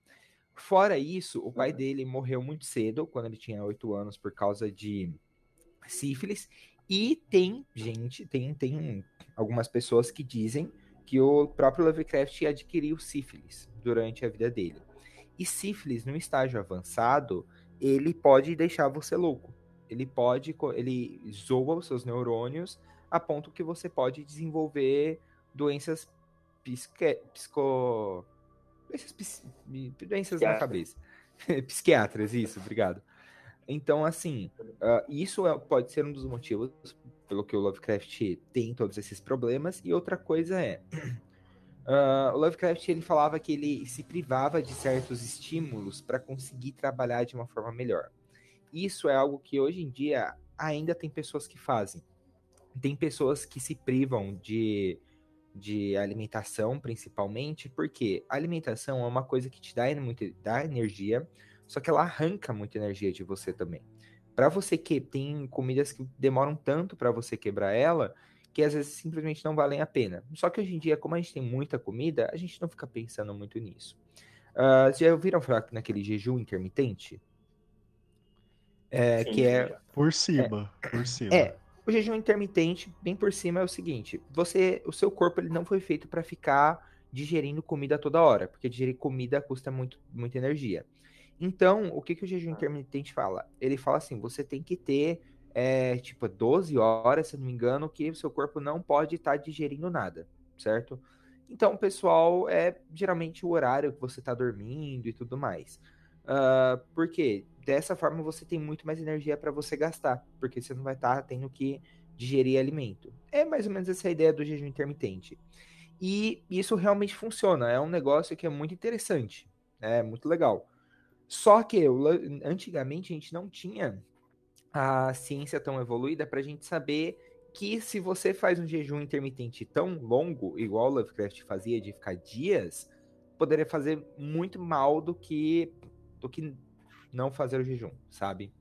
Fora isso, o pai dele morreu muito cedo, quando ele tinha oito anos, por causa de sífilis. E tem gente, tem, tem algumas pessoas que dizem que o próprio Lovecraft adquiriu sífilis durante a vida dele. E sífilis, no estágio avançado, ele pode deixar você louco. Ele pode, ele zoa os seus neurônios a ponto que você pode desenvolver doenças psique, psico, doenças, doenças na cabeça. Psiquiatras, isso, obrigado. Então, assim, uh, isso é, pode ser um dos motivos pelo que o Lovecraft tem todos esses problemas. E outra coisa é, uh, o Lovecraft ele falava que ele se privava de certos estímulos para conseguir trabalhar de uma forma melhor. Isso é algo que hoje em dia ainda tem pessoas que fazem. Tem pessoas que se privam de de alimentação, principalmente, porque a alimentação é uma coisa que te dá, muito, dá energia, só que ela arranca muita energia de você também. Para você que tem comidas que demoram tanto para você quebrar ela, que às vezes simplesmente não valem a pena. Só que hoje em dia, como a gente tem muita comida, a gente não fica pensando muito nisso. Uh, já ouviram falar naquele jejum intermitente? É, que é por cima, é, por cima. É, o jejum intermitente, bem por cima, é o seguinte: você, o seu corpo ele não foi feito para ficar digerindo comida toda hora, porque digerir comida custa muito, muita energia. Então, o que, que o jejum intermitente fala? Ele fala assim: você tem que ter é, tipo 12 horas, se não me engano, que o seu corpo não pode estar tá digerindo nada, certo? Então, pessoal, é geralmente o horário que você está dormindo e tudo mais. Uh, por quê? Dessa forma você tem muito mais energia para você gastar, porque você não vai estar tá tendo que digerir alimento. É mais ou menos essa ideia do jejum intermitente. E isso realmente funciona, é um negócio que é muito interessante, é muito legal. Só que antigamente a gente não tinha a ciência tão evoluída para a gente saber que se você faz um jejum intermitente tão longo, igual o Lovecraft fazia, de ficar dias, poderia fazer muito mal do que do que não fazer o jejum, sabe?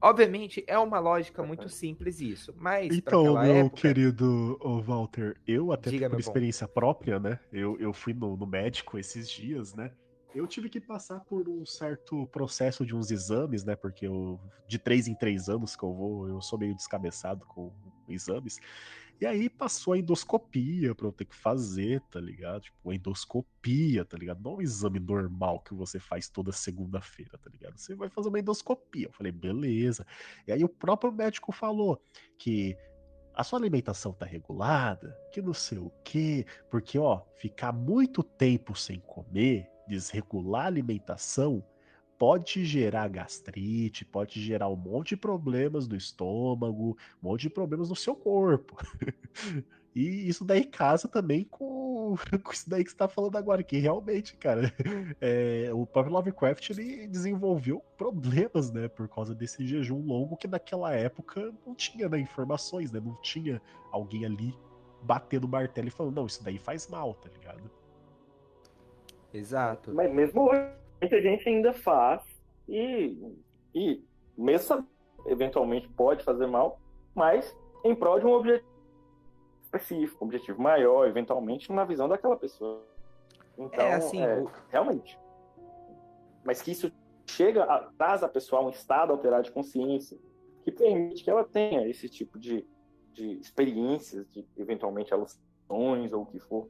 Obviamente, é uma lógica muito simples isso, mas Então, meu época... querido Walter, eu até Diga, por experiência bom. própria, né? Eu, eu fui no, no médico esses dias, né? Eu tive que passar por um certo processo de uns exames, né? Porque eu, de três em três anos que eu vou, eu sou meio descabeçado com exames. E aí passou a endoscopia pra eu ter que fazer, tá ligado? Tipo, endoscopia, tá ligado? Não um exame normal que você faz toda segunda-feira, tá ligado? Você vai fazer uma endoscopia. Eu falei, beleza. E aí o próprio médico falou que a sua alimentação tá regulada, que não sei o quê, porque ó, ficar muito tempo sem comer desregular a alimentação pode gerar gastrite, pode gerar um monte de problemas no estômago, um monte de problemas no seu corpo. e isso daí casa também com, com isso daí que você está falando agora, que realmente, cara, é, o próprio Lovecraft ele desenvolveu problemas, né, por causa desse jejum longo que naquela época não tinha né, informações, né, não tinha alguém ali batendo martelo e falando, não, isso daí faz mal, tá ligado? Exato. Mas mesmo hoje, muita gente ainda faz e, e mesmo eventualmente pode fazer mal, mas em prol de um objetivo específico, um objetivo maior, eventualmente na visão daquela pessoa. Então, é assim, é, o... realmente. Mas que isso chega, a, traz a pessoa a um estado alterado de consciência que permite que ela tenha esse tipo de, de experiências, de eventualmente alucinações ou o que for.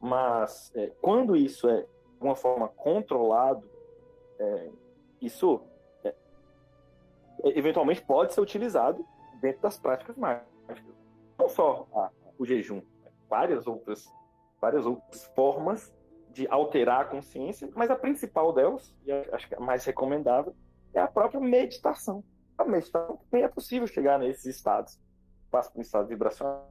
Mas é, quando isso é alguma forma controlado, é, isso é, eventualmente pode ser utilizado dentro das práticas mágicas. Não só a, o jejum, várias outras, várias outras formas de alterar a consciência, mas a principal delas, e acho que a mais recomendável, é a própria meditação. A meditação também é possível chegar nesses estados. Passa por um estado vibracional,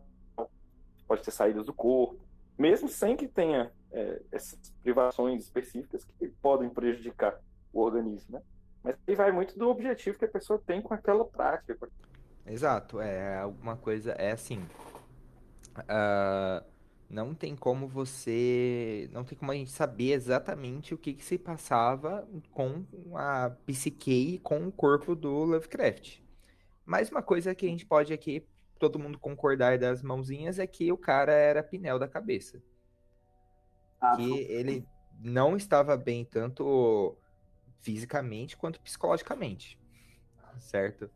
pode ter saídas do corpo, mesmo sem que tenha é, essas privações específicas que podem prejudicar o organismo, né? Mas aí vai muito do objetivo que a pessoa tem com aquela prática. Exato, é alguma coisa, é assim, uh, não tem como você, não tem como a gente saber exatamente o que, que se passava com a psique e com o corpo do Lovecraft. Mas uma coisa que a gente pode aqui, todo mundo concordar das mãozinhas, é que o cara era pneu da cabeça que ele não estava bem tanto fisicamente quanto psicologicamente, certo?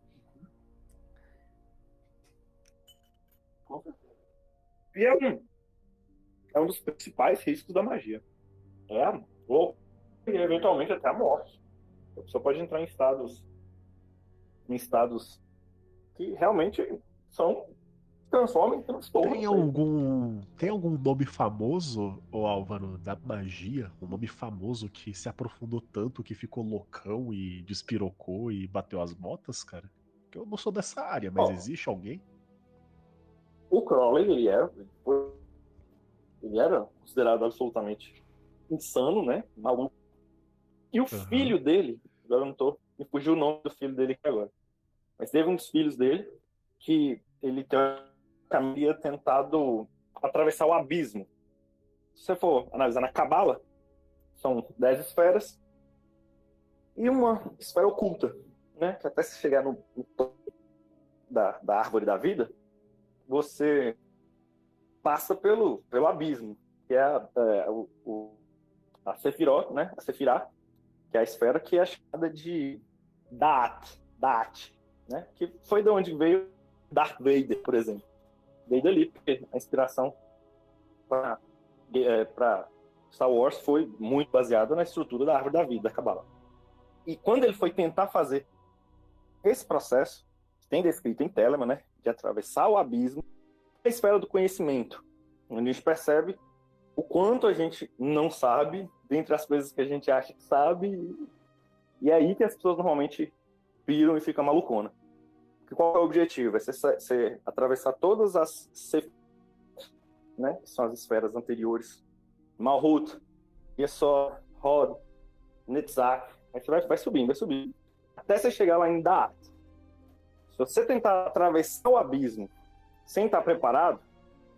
E é um, é um dos principais riscos da magia. É, ou eventualmente até a morte. A pessoa pode entrar em estados em estados que realmente são transforma em transtorno. Tem algum, tem algum nome famoso, ô Álvaro, da magia? Um nome famoso que se aprofundou tanto que ficou loucão e despirocou e bateu as botas, cara? Que eu não sou dessa área, mas existe alguém? O Crowley, ele era, ele era considerado absolutamente insano, né? Maluco. E o uhum. filho dele, agora eu não tô, me fugiu o nome do filho dele aqui agora. Mas teve um dos filhos dele que ele tem havia tentado atravessar o abismo. Se você for analisar na Cabala, são dez esferas e uma esfera oculta, né? Que até se chegar no, no topo da, da árvore da vida, você passa pelo, pelo abismo, que é, a, é o, o, a Sefirot, né? A Sefirah, que é a esfera que é chamada de Daat, Daat, né? Que foi de onde veio Darth Vader, por exemplo veio dali, porque a inspiração para é, Star Wars foi muito baseada na estrutura da árvore da vida, da Kabbalah. E quando ele foi tentar fazer esse processo, tem descrito em Telemann, né, de atravessar o abismo, a esfera do conhecimento, onde a gente percebe o quanto a gente não sabe, dentre as coisas que a gente acha que sabe, E é aí que as pessoas normalmente piram e ficam malucona. Qual é o objetivo? É você, atravessar todas as né, que são as esferas anteriores. Malhut, Yesod, Rod, Netzach. Aí você vai, vai subindo, vai subindo. Até você chegar lá em Da'at. Se você tentar atravessar o abismo sem estar preparado,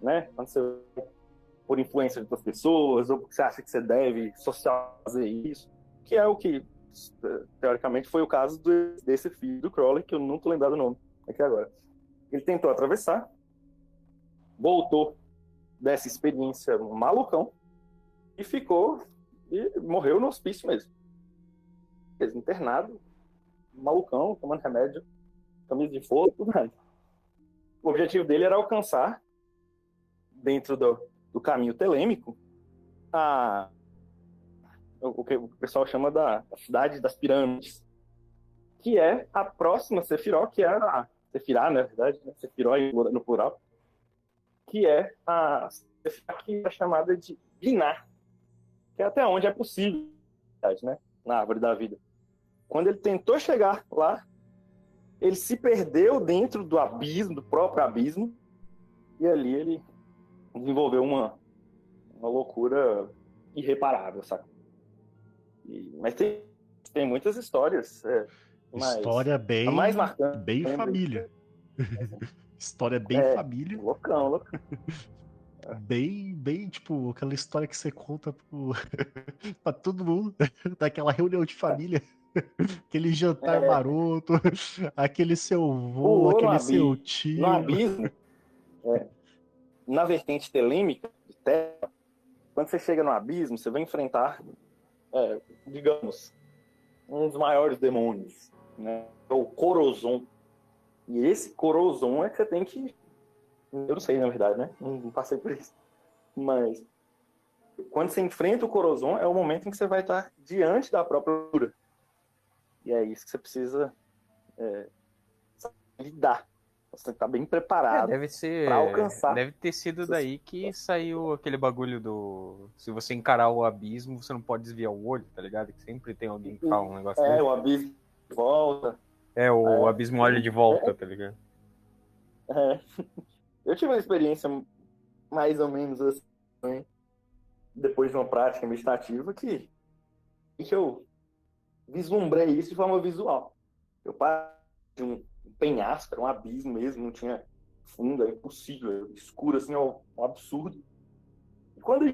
né? Quando você por influência de outras pessoas, ou porque você acha que você deve social fazer isso, que é o que, teoricamente, foi o caso do, desse filho do Crowley, que eu não tô lembrado o nome aqui agora. Ele tentou atravessar, voltou dessa experiência malucão e ficou e morreu no hospício mesmo. Internado, malucão, tomando remédio, camisa de fogo, tudo mais. O objetivo dele era alcançar, dentro do, do caminho telêmico, a, o que o pessoal chama da, da cidade das pirâmides, que é a próxima Sefiró, que é a Sefirá, na verdade, né? Sefiró no plural, que é a Sefirá que é chamada de Binar, que é até onde é possível, né? na árvore da vida. Quando ele tentou chegar lá, ele se perdeu dentro do abismo, do próprio abismo, e ali ele desenvolveu uma, uma loucura irreparável, sabe? E, mas tem, tem muitas histórias. É, História bem, mais marcante, bem família. história bem é, família. Loucão, loucão. Bem, bem, tipo, aquela história que você conta pro... pra todo mundo, daquela reunião de família. Aquele jantar é. maroto, aquele seu vô, aquele seu tio. No abismo, é, na vertente telêmica quando você chega no abismo, você vai enfrentar, é, digamos, um dos maiores demônios, né? É o Corozon. E esse Corozon é que você tem que. Eu não sei, na verdade, né? Não passei por isso. Mas quando você enfrenta o Corozon, é o momento em que você vai estar diante da própria cura. E é isso que você precisa é, lidar. Você tem que estar bem preparado é, deve ser, para alcançar. Deve ter sido daí que saiu aquele bagulho do. Se você encarar o abismo, você não pode desviar o olho, tá ligado? Que sempre tem alguém que fala um negócio É, dele. o abismo volta. É, o é. abismo olha de volta, é. tá ligado? É. Eu tive uma experiência mais ou menos assim, depois de uma prática meditativa, que, que eu vislumbrei isso de forma visual. Eu parei de um penhasco, era um abismo mesmo, não tinha fundo, era impossível, escuro assim, um absurdo. E quando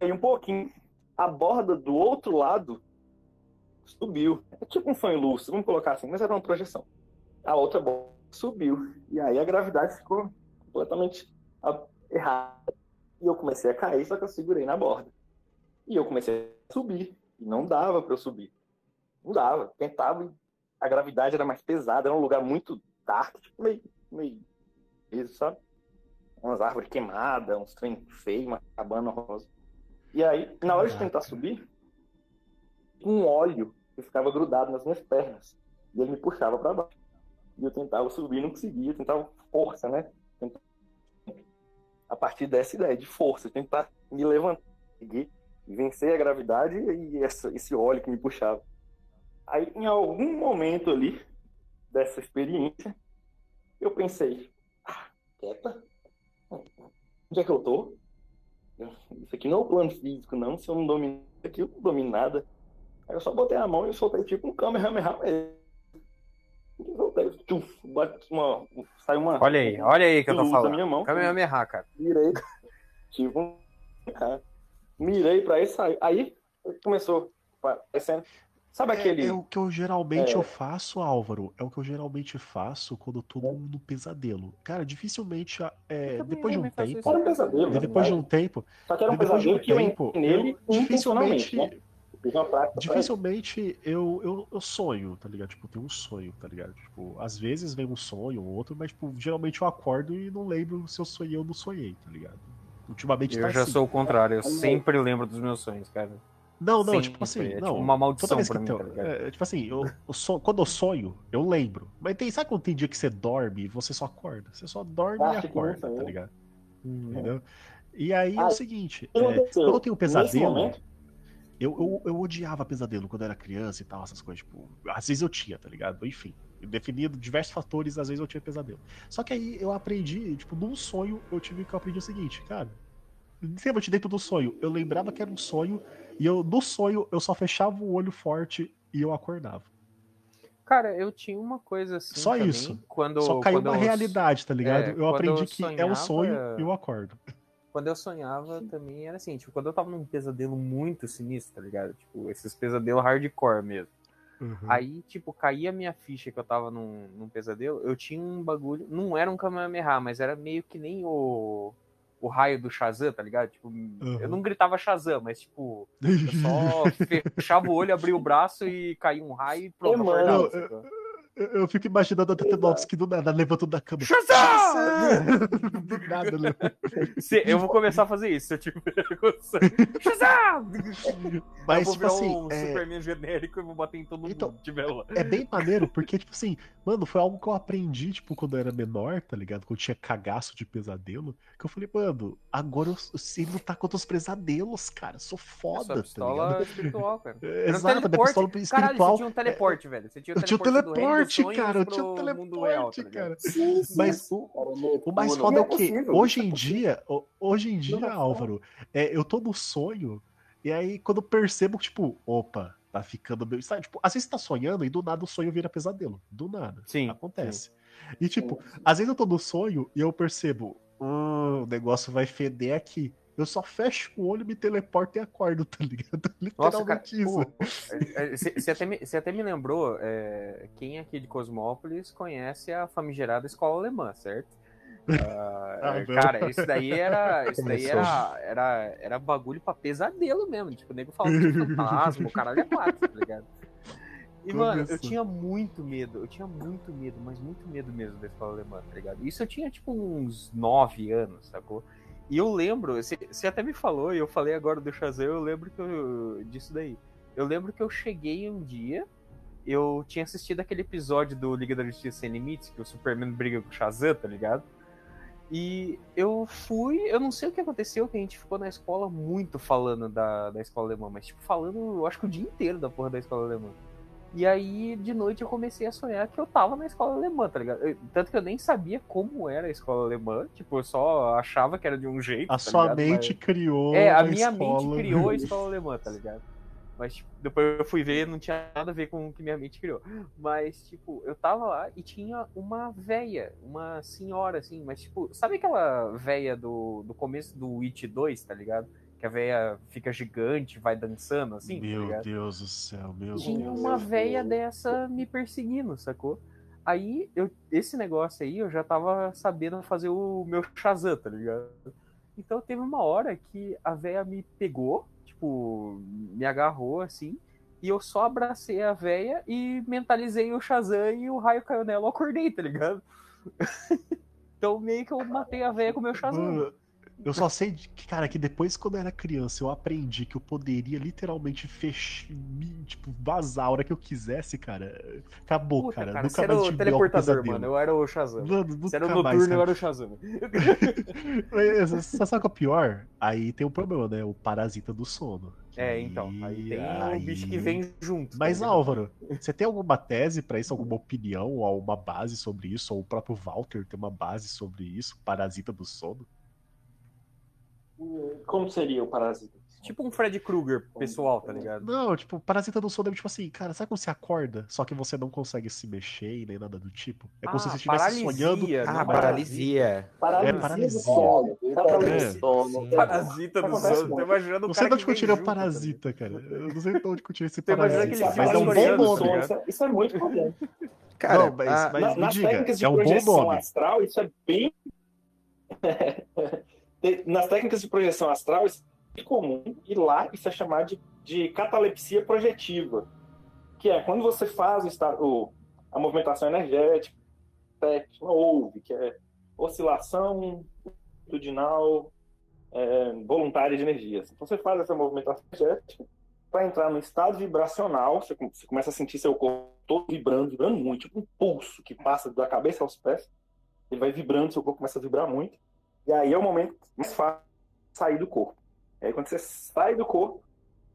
eu um pouquinho, a borda do outro lado subiu. É tipo um sonho lúcido, vamos colocar assim, mas era uma projeção. A outra borda subiu. E aí a gravidade ficou completamente errada. E eu comecei a cair, só que eu segurei na borda. E eu comecei a subir. E não dava para eu subir. Não dava. Tentava a gravidade era mais pesada, era um lugar muito dark, tipo, meio, meio isso, sabe? Umas árvores queimadas, uns trem feio, uma cabana rosa. E aí, na hora de tentar subir, um óleo que ficava grudado nas minhas pernas. E ele me puxava para baixo. E eu tentava subir, não conseguia, tentava força, né? Tentava... A partir dessa ideia de força, tentar me levantar e vencer a gravidade e essa, esse óleo que me puxava. Aí, em algum momento ali dessa experiência, eu pensei, ah, quieta, onde é que eu tô? Isso aqui não é o plano físico, não. Se eu não domino aqui, eu não domino nada. Aí eu só botei a mão e soltei tipo um Kamehameha mesmo. Soltei, tchuf, uma, saiu uma. Olha aí, olha aí que eu tô falando. Minha mão, Kamehameha, cara. Mirei, tipo um. Mirei pra isso, aí, aí começou parecendo Sabe é, aquele. É, o que eu geralmente é... eu faço, Álvaro. É o que eu geralmente faço quando eu tô no, no pesadelo. Cara, dificilmente. É, depois de um tempo. Era um pesadelo. Depois de um tempo. Só que era um pesadelo um que tempo, eu nele eu, dificilmente. Né? Dificilmente eu, eu, eu, sonho, tá ligado? Tipo, eu tenho um sonho, tá ligado? Tipo, às vezes vem um sonho ou outro, mas, tipo, geralmente eu acordo e não lembro se eu sonhei ou não sonhei, tá ligado? Ultimamente Eu tá já assim. sou o contrário, eu sempre lembro dos meus sonhos, cara. Não, não, tipo assim, é não. Tipo uma maldição pra mim, tá é, tipo assim, eu, eu so, quando eu sonho, eu lembro. Mas tem, sabe quando tem dia que você dorme e você só acorda? Você só dorme e acorda, tá ligado? Hum, entendeu? E aí ah, é o seguinte, é, quando eu tenho um pesadelo. Eu, eu, eu odiava pesadelo quando eu era criança e tal, essas coisas. Tipo, às vezes eu tinha, tá ligado? Enfim, definido diversos fatores, às vezes eu tinha pesadelo. Só que aí eu aprendi, tipo, num sonho, eu tive que aprender o seguinte, cara. Lembra-te dentro do sonho. Eu lembrava que era um sonho, e eu, no sonho, eu só fechava o olho forte e eu acordava. Cara, eu tinha uma coisa assim. Só também, isso. Quando, Só caiu quando uma eu- realidade, tá ligado? é, eu aprendi eu que é um sonho sonhava- e eu acordo. Quando eu sonhava também era assim, tipo, quando eu tava num pesadelo muito sinistro, tá ligado? Tipo, esses pesadelos hardcore mesmo. Uhum. Aí, tipo, caía a minha ficha que eu tava num, num pesadelo, eu tinha um bagulho. Não era um Kamehameha, mas era meio que nem o, o raio do Shazam, tá ligado? Tipo, eu não gritava Shazam, mas tipo, eu só fechava o olho, abria o braço e caía um raio e pronto, Ô, mano, acordava, eu-? Eu, eu fico imaginando a Tetenovski do nada, levantando da cama. Shazam! do nada, levanta. Se- eu vou começar a fazer isso se eu tiver condição. Shazam! Mas, eu vou tipo virar assim, um é, Superman genérico e vou bater em todo Então, mundo que tiver lá. é bem maneiro, porque, tipo assim, mano, foi algo que eu aprendi, tipo, quando eu era menor, tá ligado? Quando eu tinha cagaço de pesadelo, que eu falei, mano, agora eu sei lutar contra os pesadelos, cara. Sou Essa foda, tá pistola ligado? espiritual, cara. É, um Exato, minha teleporte. pistola Caralho, espiritual. você tinha um teleporte, velho. Você tinha o Eu tinha um teleporte, do teleporte, cara, eu tinha um mundo real, teleporte, tá cara. Sim, sim, Mas sim, o- O mais foda é é o quê? possível, Hoje é em dia, hoje em dia. Álvaro, é, eu tô no sonho, e aí quando eu percebo que, tipo, opa, tá ficando meio. Sabe, tipo, às vezes você tá sonhando e do nada o sonho vira pesadelo. Do nada. Sim, Acontece. E, tipo, às vezes eu tô no sonho e eu percebo, hum, o negócio vai feder aqui. Eu só fecho o olho, me teleporto e acordo, tá ligado? Nossa, cara, Literalmente isso. pô, é, é, você você até, me- você até me lembrou, é, quem aqui de Cosmópolis conhece a famigerada escola alemã, certo? Não. cara, isso daí era. Isso daí era, era, era bagulho pra pesadelo mesmo. Tipo, o nego falando de fantasma, o caralho é quatro, tá ligado? E, mano, eu tinha muito medo, eu tinha muito medo, mas muito medo mesmo da escola alemã, tá ligado? Isso eu tinha, tipo, uns nove anos, sacou? E eu lembro, você você até me falou, e eu falei agora do Shazam, eu lembro que eu, disso daí. Eu lembro que eu cheguei um dia, eu tinha assistido aquele episódio do Liga da Justiça Sem Limites, que o Superman briga com o Shazam, tá ligado? E eu fui, eu não sei o que aconteceu, que a gente ficou na escola muito falando da, da escola alemã, mas tipo, falando, eu acho que o dia inteiro da porra da escola alemã. E aí, de noite, eu comecei a sonhar que eu tava na escola alemã, tá ligado? Eu- tanto que eu nem sabia como era a escola alemã, tipo, eu só achava que era de um jeito. A tá sua ligado? mente Mas- criou. É, a uma minha escola. mente criou a escola alemã, tá ligado? Mas tipo, depois eu fui ver, não tinha nada a ver com o que minha mente criou. Mas, tipo, eu tava lá e tinha uma véia, uma senhora, assim, mas, tipo, sabe aquela véia do, do começo do Witch 2, tá ligado? Que a véia fica gigante, vai dançando, assim, tá Meu ligado? Deus do céu, meu Tinha Deus. uma véia dessa me perseguindo, sacou? Aí, eu, esse negócio aí, eu já tava sabendo fazer o meu Shazam, tá ligado? Então teve uma hora que a véia me pegou, tipo, me agarrou assim, e eu só abracei a véia e mentalizei o Shazam e o raio caiu nela, eu acordei, tá ligado? então meio que eu matei a véia com o meu Shazam. Eu só sei que, cara, que depois quando eu era criança eu aprendi que eu poderia literalmente fechar, tipo, vazar a hora que eu quisesse, cara. Acabou, Puta, cara. cara, Nunca você era mais o tive teleportador, mano, eu era o Shazam. Mano, Você era o nunca mais, noturno, eu era o Shazam. Sabe o que é o pior? Aí tem um problema, né? O parasita do sono. É, então. Aí tem o bicho que vem junto. tá Mas? Álvaro, você tem alguma tese pra isso, alguma opinião, ou alguma base sobre isso? Ou o próprio Walter tem uma base sobre isso? Parasita do sono? Como seria o parasita? Tipo um Fred Krueger pessoal, tá ligado? Não, tipo, parasita do sono é tipo assim, cara, sabe quando você acorda, só que você não consegue se mexer e nem nada do tipo? É como se Ah, você estivesse paralisia, sonhando. não Ah, parasita. paralisia. Paralisia, É, paralisia. do sono. Paralisia É. do sono. Sim. Parasita do sono. Tô imaginando o Não sei cara de onde que eu tirei o tá parasita, cara. Eu não sei de onde que eu tirei esse parasita. Mas é um bom nome. tá? Isso é- Isso é muito comum. Cara, Não, mas- a- mas- Na- me nas diga, técnicas de é um bom nome. astral, isso é bem. Nas técnicas de projeção astral, isso é comum, e lá isso é chamado de, de catalepsia projetiva, que é quando você faz o, esta- o- a movimentação energética, técnica, ouve, que é oscilação longitudinal é, voluntária de energias. Então você faz essa movimentação energética para entrar no estado vibracional, você, você começa a sentir seu corpo todo vibrando, vibrando muito, tipo um pulso que passa da cabeça aos pés. Ele vai vibrando, seu corpo começa a vibrar muito. E aí é o momento mais fácil de sair do corpo. E aí quando você sai do corpo,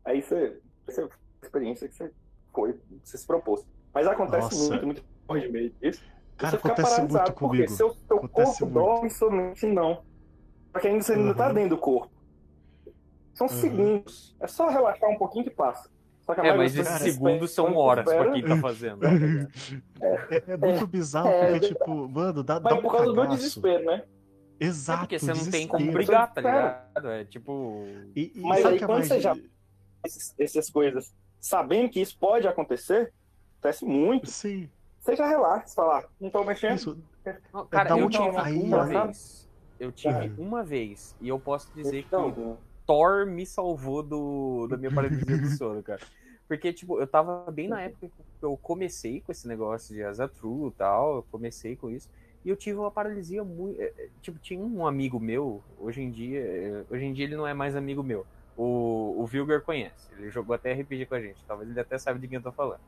Aí você, você a experiência que você foi, você se propôs. Mas acontece Nossa. muito, muito de meio disso. Cara, você fica acontece paralisado, muito porque comigo. seu, seu Acontece corpo muito. dorme, sua mente não. Porque ainda você ainda tá Uhum. dentro do corpo. São Uhum. segundos. É só relaxar um pouquinho que passa. Só que a É, maioria mas esses segundos são espera- horas pra espera- quem tá fazendo. É, é muito bizarro, é, porque, é tipo, mano, dá, dá Mas um por causa do cagaço. desespero, né? É Exato, porque você não tem como brigar, tá ligado? É tipo. E, e Mas aí o que é quando mais você já- Esses- essas coisas, sabendo que isso pode acontecer, acontece muito. Sim, Você já relaxa, você fala, "Ah, não tô mexendo. isso. Não, Cara, da eu tive aí, uma ó. vez. Eu tive Cara. uma vez. E eu posso dizer que Então, Thor me salvou do, da minha paralisia do sono, cara. Porque, tipo, eu tava bem na época que eu comecei com esse negócio de Azatru e tal, eu comecei com isso, e eu tive uma paralisia muito... é, é, Tipo, tinha um amigo meu, hoje em dia, é, hoje em dia ele não é mais amigo meu, o, o Vilgar conhece, ele jogou até RPG com a gente, talvez ele até saiba de quem eu tô falando.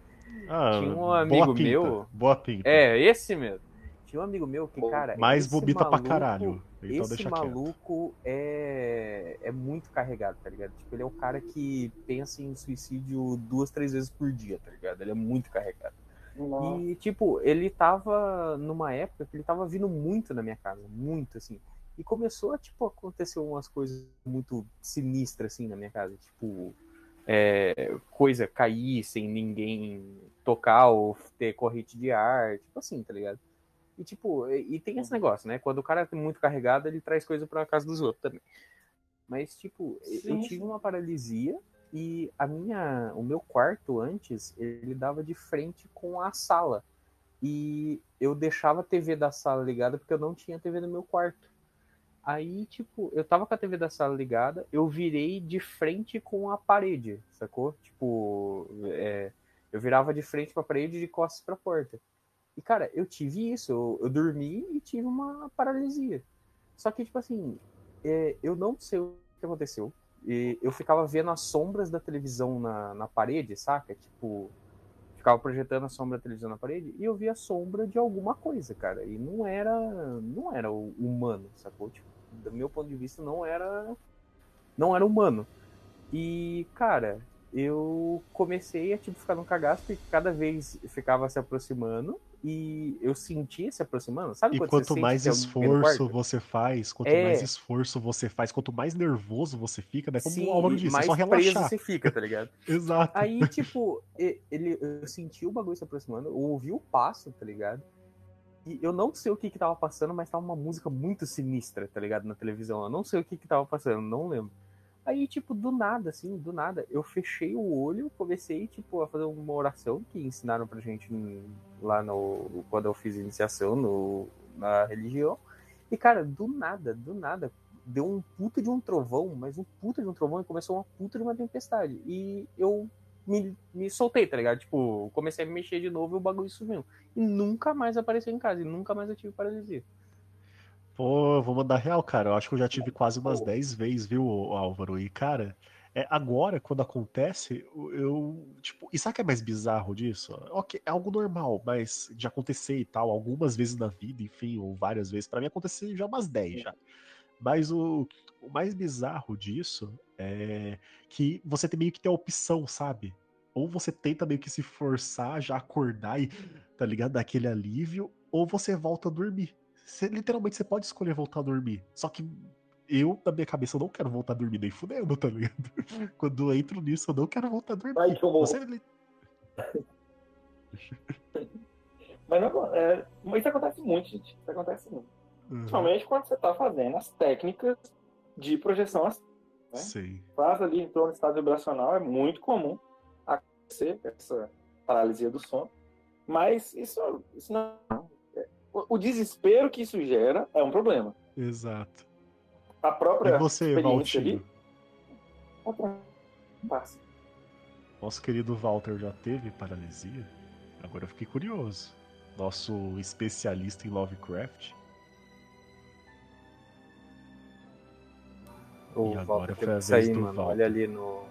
Ah, Tinha um boa amigo pinta, meu- Boa pinta. É, esse mesmo. Tinha um amigo meu que, Bom, cara... Mais bobita pra maluco- caralho. Então esse quieto. maluco é, é muito carregado, tá ligado? Tipo, ele é o cara que pensa em suicídio duas, três vezes por dia, tá ligado? Ele é muito carregado. Não. E, tipo, ele tava numa época que ele tava vindo muito na minha casa, muito, assim. E começou a, tipo, acontecer umas coisas muito sinistras, assim, na minha casa. Tipo, é, coisa cair sem ninguém tocar ou ter corrente de ar, tipo assim, tá ligado? E, tipo, e, e tem esse negócio, né? Quando o cara é muito carregado, ele traz coisa pra casa dos outros também. Mas, tipo, eu Sim, tive sim. uma paralisia e a minha, o meu quarto antes, ele dava de frente com a sala. E eu deixava a TV da sala ligada porque eu não tinha TV no meu quarto. Aí, tipo, eu tava com a TV da sala ligada, eu virei de frente com a parede, sacou? Tipo, é, eu virava de frente pra parede e de costas pra porta. E, cara, eu tive isso, eu, eu dormi e tive uma paralisia. Só que, tipo assim, é, eu não sei o que aconteceu. E eu ficava vendo as sombras da televisão na, na parede, saca? Tipo, ficava projetando a sombra da televisão na parede e eu via a sombra de alguma coisa, cara. E não era, não era humano, sacou? Tipo, do meu ponto de vista, não era, não era humano. E, cara, eu comecei a tipo, ficar no cagaço porque cada vez ficava se aproximando e eu sentia se aproximando. Sabe E quanto mais esforço você faz, quanto É. mais esforço você faz, quanto mais nervoso você fica, né? Como Sim, o Álvaro disse, é mais só preso relaxar. você fica, tá ligado? Exato. Aí, tipo, ele, eu senti o bagulho se aproximando, eu ouvi o passo, tá ligado? E eu não sei o que que tava passando, mas tava uma música muito sinistra, tá ligado? Na televisão. Eu não sei o que que tava passando, não lembro. Aí, tipo, do nada, assim, do nada, eu fechei o olho, comecei, tipo, a fazer uma oração que ensinaram pra gente lá no. Quando eu fiz iniciação no, na religião. E, cara, do nada, do nada, deu um puta de um trovão, mas um puta de um trovão e começou uma puta de uma tempestade. E eu me, me soltei, tá ligado? Tipo, comecei a me mexer de novo e o bagulho sumiu. E nunca mais apareceu em casa, e nunca mais eu tive paralisia. Pô, vou mandar real, cara. Eu acho que eu já tive quase umas 10 vezes, viu, Álvaro? E, cara, é, agora, quando acontece, eu. Tipo, e sabe o que é mais bizarro disso? Ok, é algo normal, mas de acontecer e tal, algumas vezes na vida, enfim, ou várias vezes. Pra mim aconteceu já umas 10 já. Mas o, o mais bizarro disso é que você tem meio que ter a opção, sabe? Ou você tenta meio que se forçar, já acordar e, tá ligado? Dar aquele alívio, ou você volta a dormir. Você, literalmente você pode escolher voltar a dormir. Só que eu, na minha cabeça, eu não quero voltar a dormir nem fudendo, tá ligado? Quando eu entro nisso, eu não quero voltar a dormir. Ai, que horror. Você, li- Mas, não, é, mas isso acontece muito, gente. Isso acontece muito. Uhum. Principalmente quando você tá fazendo as técnicas de projeção astral. né? Sim. Faz ali, entrou no estado vibracional, é muito comum acontecer essa paralisia do sono. Mas isso, isso não. O o desespero que isso gera é um problema. Exato. A própria E você, experiência Valtinho? ali. Passa. Nosso querido Walter já teve paralisia? Agora eu fiquei curioso. Nosso especialista em Lovecraft. O E agora Walter foi a vez sair, do mano. Walter. Olha ali no.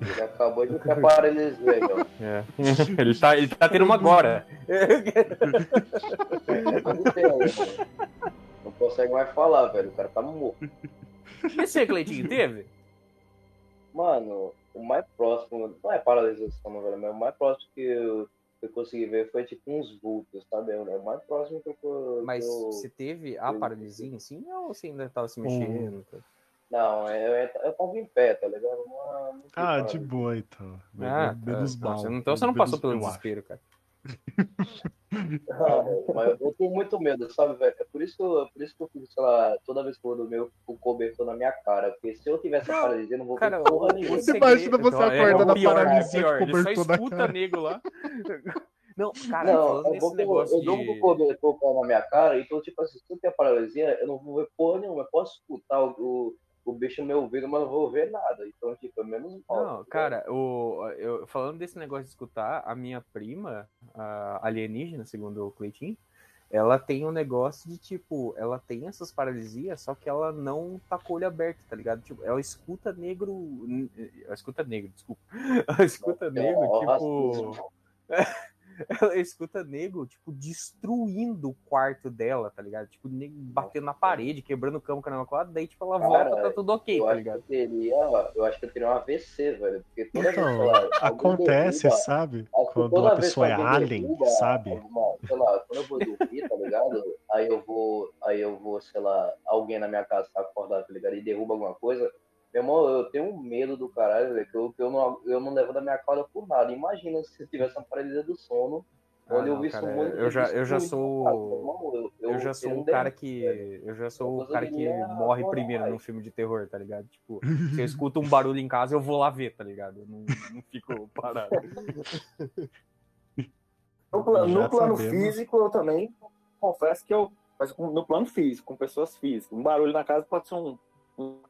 Ele acabou de ficar paralisia. É. ele, tá, ele tá tendo uma agora. Não consegue mais falar, velho. O cara tá morto. E você, Cleitinho, teve? Mano, o mais próximo, não é paralisia do sono, velho, mas o mais próximo que eu, que eu consegui ver foi tipo uns vultos, sabe? É o mais próximo que eu. Mas que eu... você teve a paralisia em si ou você ainda tava se Hum. mexendo? Não, é, eu, eu tava em pé, tá ligado? Não, não tive Ah, de boa então. Ah, menos tá. mal. Você Então você não Menos- passou pelo desespero, cara. Ah, mas eu tenho muito medo, sabe, velho? É por isso que eu, é por isso que eu fico, sei lá, toda vez que eu com o cobertor na minha cara. Porque se eu tivesse a Não, paralisia, eu não vou Cara, ver porra nenhuma. o Imagina você então, é acordando na paralisia é pior, com Ele só cobertor na escuta cara. nego lá. Não, cara, Não, eu, vou, negócio eu durmo com o de... cobertor na minha cara, então, tipo assim, se eu tenho paralisia, eu não vou ver porra nenhuma. Eu posso escutar o, o, o bicho no meu ouvido, mas não vou ver nada. Então, tipo, é menos mal. Não, cara, o, eu, falando desse negócio de escutar, a minha prima, a alienígena, segundo o Cleitinho, ela tem um negócio de tipo, ela tem essas paralisias, só que ela não tá com o olho aberto, tá ligado? Tipo, ela escuta negro. Ela escuta negro, desculpa. Ela escuta negro, Ó, tipo. Ela escuta nego, tipo, destruindo o quarto dela, tá ligado? Tipo, nego batendo na parede, quebrando o cama com a quadra, daí, tipo, ela Cara, volta, tá tudo ok, eu tá acho ligado? que eu teria, eu acho que eu teria um AVC, velho. Porque toda vez, Então, lá, alguém acontece, derruba- sabe? Quando toda a vez pessoa é alien, derruba sabe? alguma- sei lá, quando eu vou dormir, tá ligado? Aí eu vou, aí eu vou, sei lá, alguém na minha casa tá acordado, tá ligado? E derruba alguma coisa. Meu irmão, eu tenho um medo do caralho, velho, que eu, que eu, não, eu não levo da minha cauda por nada. Imagina se eu tivesse uma paralisia do sono, Ah, onde eu não, vi cara, um de eu já, eu já sou. cara. Irmão, eu, Eu já sou o cara que. velho. Eu já sou o cara que morre primeiro num filme de terror, tá ligado? Tipo, se eu escuto um barulho em casa, eu vou lá ver, tá ligado? Eu não, não fico parado. No, pla- Já no plano sabemos. físico, eu também confesso que eu. Mas no plano físico, com pessoas físicas. Um barulho na casa pode ser um. um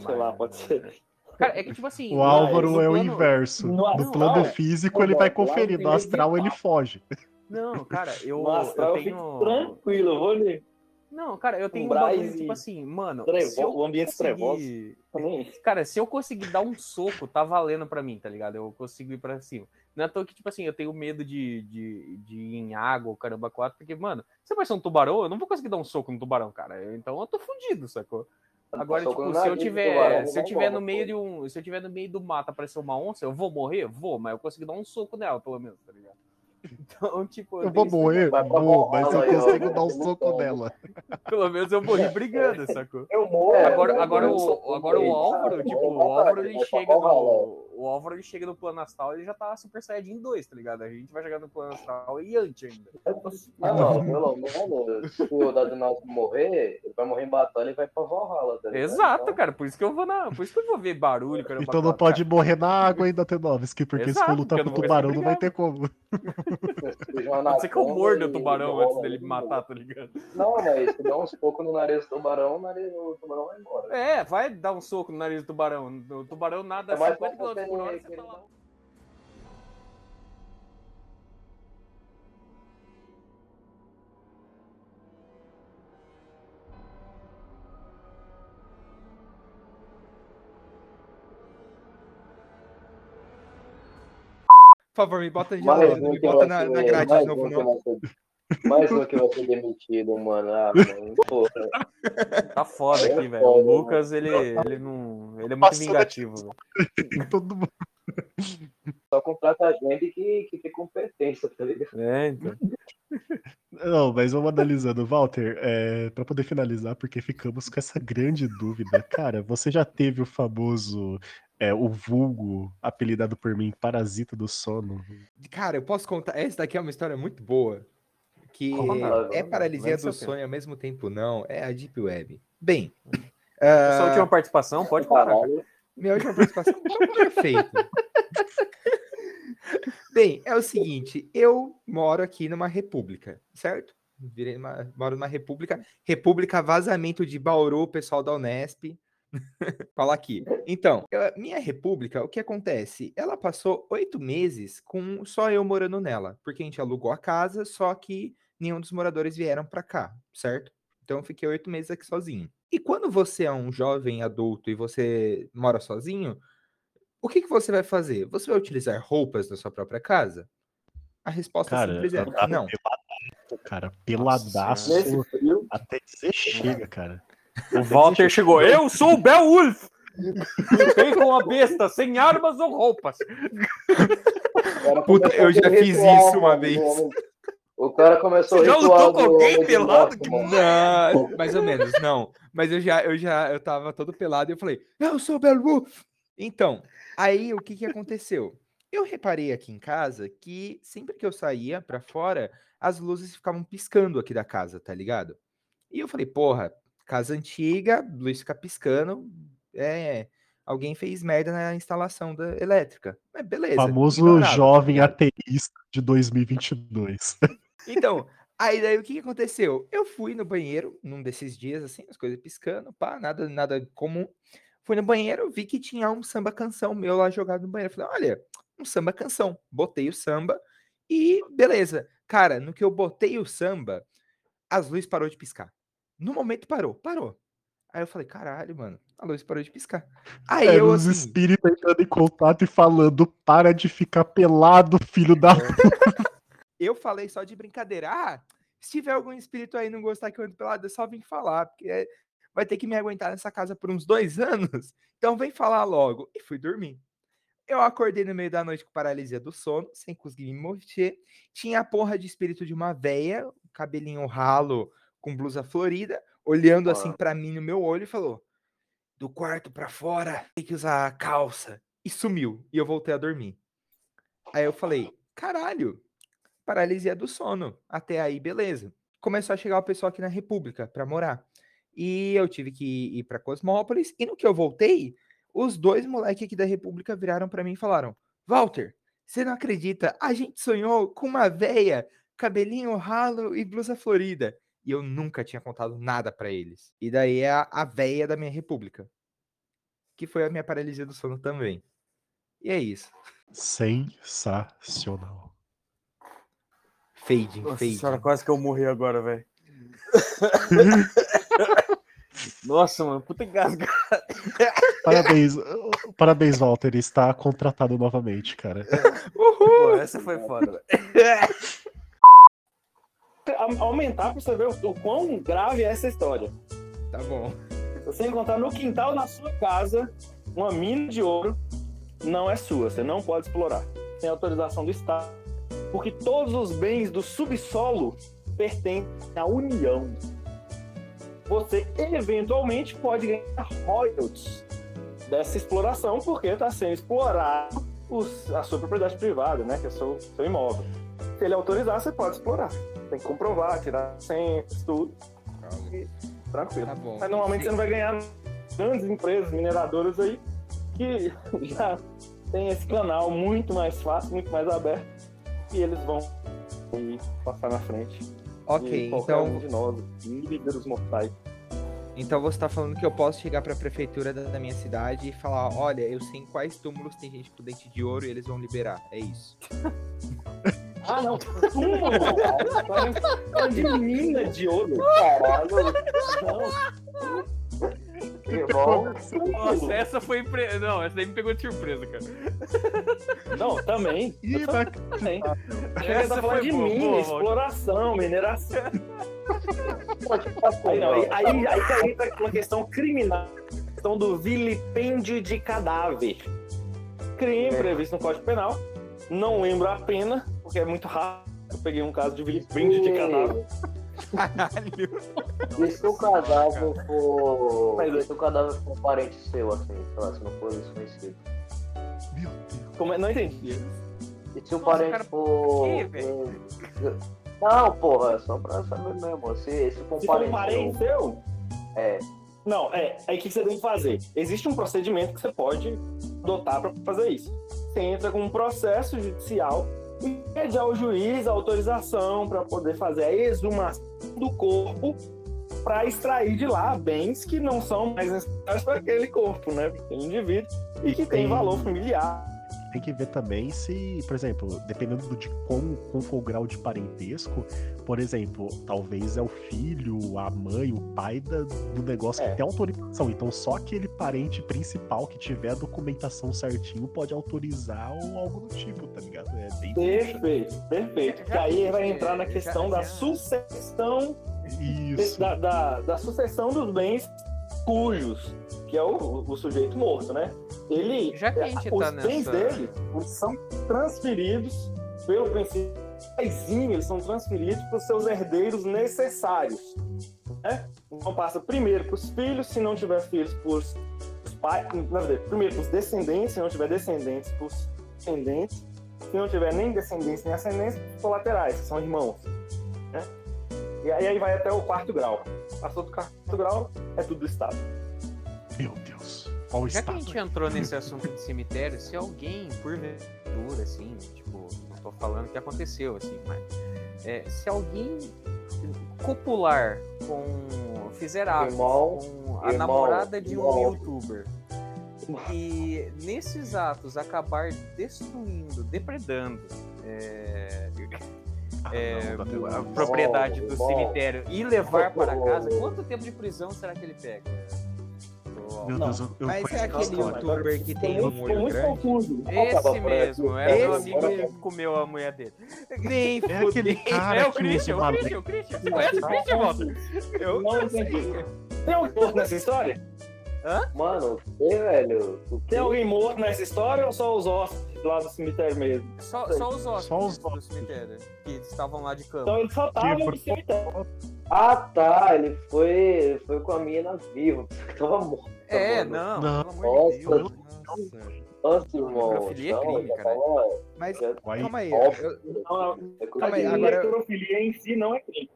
Sei lá, pode ser. Cara, é que tipo assim. O Álvaro no é o plano- inverso. No plano é. físico, ele vai conferir. No astral, ele foge. Não, cara, eu, No astral eu tenho. tranquilo, eu vou ali. Não, cara, eu tenho um Umbrais bagulho, tipo assim, mano. trevo- o ambiente trevoso. conseguir- Nem- Cara, se eu conseguir dar um soco, tá valendo pra mim, tá ligado? Eu consigo ir pra cima. Não é à toa que, tipo assim, eu tenho medo de, de, de ir em água ou caramba quatro, porque, mano, se vai ser um tubarão, eu não vou conseguir dar um soco no tubarão, cara. Então eu tô fudido, sacou? Agora, tipo, se eu tiver, tubarão, se eu tiver no meio de um, se eu tiver no meio do mato aparecer uma onça, eu vou morrer? Vou, mas eu consigo dar um soco nela, pelo menos, tá ligado? Então, tipo, Eu tenho vou morrer? Pra Vou, mas eu consigo dar um Eu soco nela. Pelo menos eu morri brigando, sacou? Eu morro. Agora, eu- agora, eu o, agora o contra Álvaro, tipo, o Álvaro ele chega no. O Álvaro ele chega no plano astral ele já tá Super Saiyajin 2, tá ligado? A gente vai chegar no plano astral e antes ainda. Não, não, pelo menos, se o Dadinaldo morrer, ele vai morrer em batalha e vai pra Valhalla, tá ligado? Exato, Então, cara. Por isso que eu vou na. Por isso que eu vou ver barulho, caramba. Então não pode morrer na água ainda, Tenovski, porque se Exato, for lutar com não o tubarão, não vai ter como. cara. Pode ser que eu morda o tubarão antes dele me matar, tá ligado? Não, mas se der uns poucos no nariz do tubarão, o, nariz, o tubarão vai embora. É, vai dar um soco no nariz do tubarão. O tubarão nada É mais 50 km fácil por hora, você lá. Por favor, me bota de Mais novo, um me que bota na, ser- na grade de mais novo, um que não. ser- Mais um que vai ser demitido, mano. Ah, mano. Tá foda É aqui, velho. foda, O Lucas, ele, ele não. Ele é muito Passou vingativo. Todo mundo- Só contrata gente que, que tem competência, tá ligado? É, então. Não, mas vamos analisando. Walter, é, para poder finalizar, porque ficamos com essa grande dúvida. Cara, você já teve o famoso, é, o vulgo, apelidado por mim, Parasita do Sono? Cara, eu posso contar. Essa daqui é uma história muito boa. Que é paralisia do sonho ao mesmo tempo, não. É a Deep Web. Bem. Essa ah, última participação, pode. Caralho. Minha última participação tá perfeito. Bem, é o seguinte, eu moro aqui numa república, certo? Virei uma- moro numa república, república vazamento de Bauru, pessoal da Unesp. Fala aqui. Então, eu- minha república, o que acontece? Ela passou oito meses com só eu morando nela, porque a gente alugou a casa, só que nenhum dos moradores vieram para cá, certo? Então eu fiquei oito meses aqui sozinho. E quando você é um jovem adulto e você mora sozinho, o que, que você vai fazer? Você vai utilizar roupas da sua própria casa? A resposta Cara, simples é tá não. peladaço, cara, peladaço. Frio, Até dizer chega, cara. O Walter chegou. Eu sou o Beowulf! Lutei com a besta, sem armas ou roupas. Puta, eu já fiz isso uma vez. O cara começou Você já ritual lutou com alguém pelado? mano. Não, mais ou menos, não. Mas eu já, eu já, eu tava todo pelado e eu falei, eu sou o Belo. Então, aí o que que aconteceu? Eu reparei aqui em casa que sempre que eu saía pra fora, as luzes ficavam piscando aqui da casa, tá ligado? E eu falei, porra, casa antiga, luz fica piscando, é, alguém fez merda na instalação da elétrica. Mas beleza. Famoso jovem ateísta de 2022. Então, aí daí o que, que aconteceu? Eu fui no banheiro num desses dias, assim, as coisas piscando, pá, nada, nada comum. Fui no banheiro, vi que tinha um samba canção meu lá jogado no banheiro. Falei, olha, um samba canção. Botei o samba e beleza. Cara, no que eu botei o samba, as luzes parou de piscar. No momento parou, parou. Aí eu falei, caralho, mano, a luz parou de piscar. Aí Era eu os assim, espíritos entrando em contato e falando: para de ficar pelado, filho da. Eu falei só de brincadeira. Ah, se tiver algum espírito aí não gostar que eu ando pelado, é só vir falar, porque é- vai ter que me aguentar nessa casa por uns dois anos. Então vem falar logo. E fui dormir. Eu acordei no meio da noite com paralisia do sono, sem conseguir me mover. Tinha a porra de espírito de uma véia, cabelinho ralo, com blusa florida, olhando assim Ah. pra mim no meu olho e falou: Do quarto pra fora, tem que usar calça. E sumiu. E eu voltei a dormir. Aí eu falei: Caralho, paralisia do sono. Até aí, beleza. Começou a chegar o pessoal aqui na República pra morar. E eu tive que ir pra Cosmópolis. E no que eu voltei, os dois moleques aqui da República viraram pra mim e falaram: Walter, você não acredita? A gente sonhou com uma véia, cabelinho ralo e blusa florida. E eu nunca tinha contado nada pra eles. E daí é a, a véia da minha República. Que foi a minha paralisia do sono também. E é isso. Sensacional. Fading, Nossa fading. senhora, quase que eu morri agora, velho. Nossa, mano, puta engasga. Parabéns, parabéns, Walter. Está contratado novamente, cara. Pô, essa foi foda, Aumentar pra você ver o, quão grave é essa história. Tá bom. Se você encontrar no quintal da sua casa uma mina de ouro, não é sua, você não pode explorar. Sem autorização do Estado. Porque todos os bens do subsolo pertencem à União. Você eventualmente pode ganhar royalties dessa exploração, porque está sendo explorado os- a sua propriedade privada, né? Que é o seu, seu imóvel. Se ele autorizar, você pode explorar. Tem que comprovar, tirar senhas, tudo. E tranquilo. Tá. Mas normalmente você não vai ganhar grandes empresas mineradoras aí que já tem esse canal muito mais fácil, muito mais aberto e eles vão aí passar na frente. Ok, então, um de nós, líderes mortais. então você tá falando que eu posso chegar pra prefeitura da, da minha cidade e falar, olha, eu sei em quais túmulos tem gente com dente de ouro e eles vão liberar. É isso. Ah, não. Túmulo! Falando de mina de ouro. Caralho. Não. Nossa, essa foi. Impre... Não, essa daí me pegou de surpresa, cara. Não, também. Ih, Também. Chega Essa tá falando foi de boa, mina, boa, exploração, mineração. Pode passar, Aí, não, aí, aí, aí entra uma questão criminal, questão do vilipêndio de cadáver. Crime É. previsto no Código Penal. Não lembro a pena, porque é muito raro. Eu peguei um caso de vilipêndio de cadáver. Caralho. E se o cadáver for. Mas- se o cadáver for um parente seu, assim, sei lá, se não for desconhecido. Meu Deus. Como é? Não entendi. E se o Nossa, parente cara, for. um- Não, porra, só pra saber mesmo. Se, se for um parente, parente seu. É. Não, é. Aí o que você tem que fazer? Existe um procedimento que você pode adotar para fazer isso. Você entra com um processo judicial e pede ao juiz a autorização para poder fazer a exumação do corpo para extrair de lá bens que não são mais necessários para aquele corpo, né? Para aquele indivíduo e que tem Tem- valor familiar. Tem que ver também se, por exemplo, dependendo de como, como for o grau de parentesco, por exemplo, talvez é o filho, a mãe, o pai da- do negócio É. que tem autorização. Então só aquele parente principal que tiver a documentação certinho pode autorizar ou algo do tipo, tá ligado? É bem Perfeito, perfeito. Que aí vai entrar na Já- questão já- da sucessão Isso. da, da, da sucessão dos bens cujos, que é o, o sujeito morto, né? Ele, Já que a gente os tá bens nessa- dele são transferidos pelo princípio paizinho, eles são transferidos para os seus herdeiros necessários. Né? Então passa primeiro para os filhos, se não tiver filhos, para os pais. Verdade, primeiro para os descendentes, se não tiver descendentes, para os descendentes. Se não tiver nem descendentes nem ascendentes, para os colaterais, que são irmãos. Né? E aí, vai até o quarto grau. Passou do quarto grau, é tudo do Estado. Meu Deus. Qual Já que a estado? gente entrou nesse assunto de cemitério, se alguém, porventura, assim, tipo, não tô falando que aconteceu, assim, mas é, se alguém copular com. fizer atos Irmão, com a irmão, namorada de um irmão. youtuber e nesses atos acabar destruindo, depredando é, é, não, não, a propriedade do cemitério e levar para casa, quanto tempo de prisão será que ele pega? Meu Não. Deus, eu, eu Mas é aquele história. youtuber que tem um olho grande? confuso. Esse mesmo, era meu Esse? amigo que comeu a mulher dele. Nem É aquele cara é o Christian, o Christian, o Christian. Você conhece o Christian, Walter? Eu Não entendi. Tem alguém morto nessa história? Mano, o que, velho? Tem alguém morto nessa história ou só os hóspedes lá do cemitério mesmo? Só, só os hóspedes Só os do hóspedes. cemitério que estavam lá de cama. Então ele só tava Que no cemitério. Ah, tá. Ele foi, foi com a mina viva. Tava morto. É, não, Não. pelo amor de Nossa. Deus. Nossa. Nossa, irmão. Necrofilia é Não, crime, cara. Mas calma aí. Eu- Não, não. Calma aí, agora- necrofilia em si não é crime.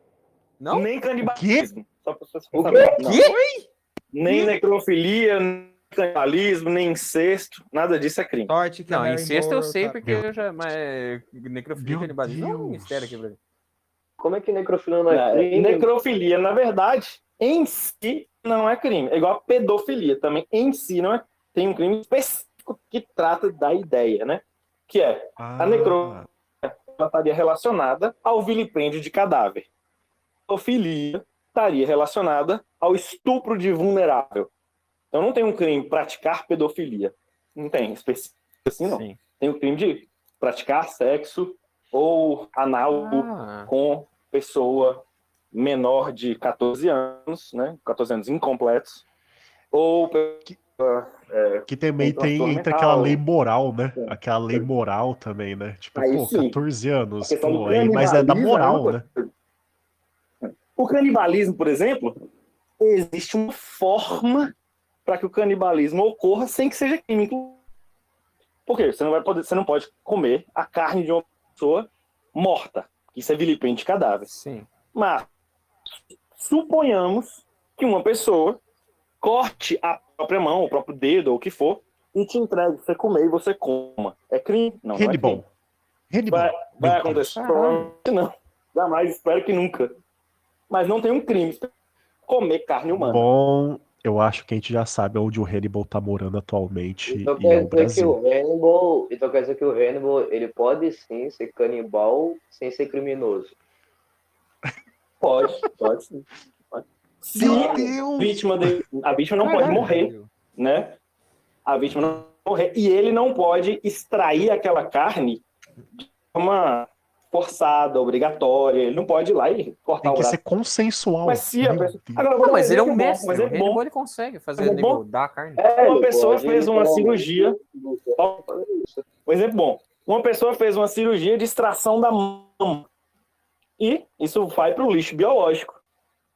Não? Nem canibalismo. Só pra vocês O quê? Nem necrofilia, canibalismo, nem incesto. Nada disso é crime. Sorte que Não, a incesto eu sei tá- porque eu já. Mas necrofilia Meu e canibalismo não é um mistério aqui pra mim. Como é que necrofilia não é É, crime? necrofilia, na verdade, em si não é crime. É igual a pedofilia também. Em si não é. Tem um crime específico que trata da ideia, né? Que é Ah, A necro- ela estaria relacionada ao vilipêndio de cadáver. Pedofilia estaria relacionada ao estupro de vulnerável. Então não tem um crime praticar pedofilia. Não tem específico assim, não. Sim. Tem o crime de praticar sexo ou anal Ah, com pessoa menor de 14 anos, né? 14 anos incompletos. Ou pessoa, é, Que também tem entra aquela lei moral, né? É. Aquela lei moral também, né? Tipo, Aí pô, sim. 14 anos, pô, aí, mas é da canibalismo moral, né? O canibalismo, por exemplo, existe uma forma para que o canibalismo ocorra sem que seja crime. Por quê? Você não, vai poder, você não pode comer a carne de uma pessoa morta. Isso é vilipêndio de cadáver. sim. Mas suponhamos que uma pessoa corte a própria mão, o próprio dedo, ou o que for, e te entregue você comer e você coma. É crime? Não, não é crime. Hannibal. Hannibal. Vai, vai Meu acontecer? Provavelmente não. Jamais, espero que nunca. Mas não tem um crime comer carne humana. Bom, eu acho que a gente já sabe onde o Hannibal tá morando atualmente Então e é quer o dizer que Brasil. o Hannibal. Então quer dizer que o Hannibal ele pode sim ser canibal sem ser criminoso. Pode, pode sim. Pode. Se Meu a Deus! vítima, de- a vítima não pode Caralho. morrer, né? A vítima não pode morrer. E ele não pode extrair aquela carne de forma forçada, obrigatória. Ele não pode ir lá e cortar Tem o que braço. ser consensual. Mas se a pessoa... Agora, Não, um mas ele é um bom, mestre. Mas o é Hannibal bom. ele consegue fazer é nego bom. dar a carne. É, Uma pessoa pode fez uma cirurgia. Um exemplo bom. Uma pessoa fez uma cirurgia de extração da mama. E isso vai para o lixo biológico,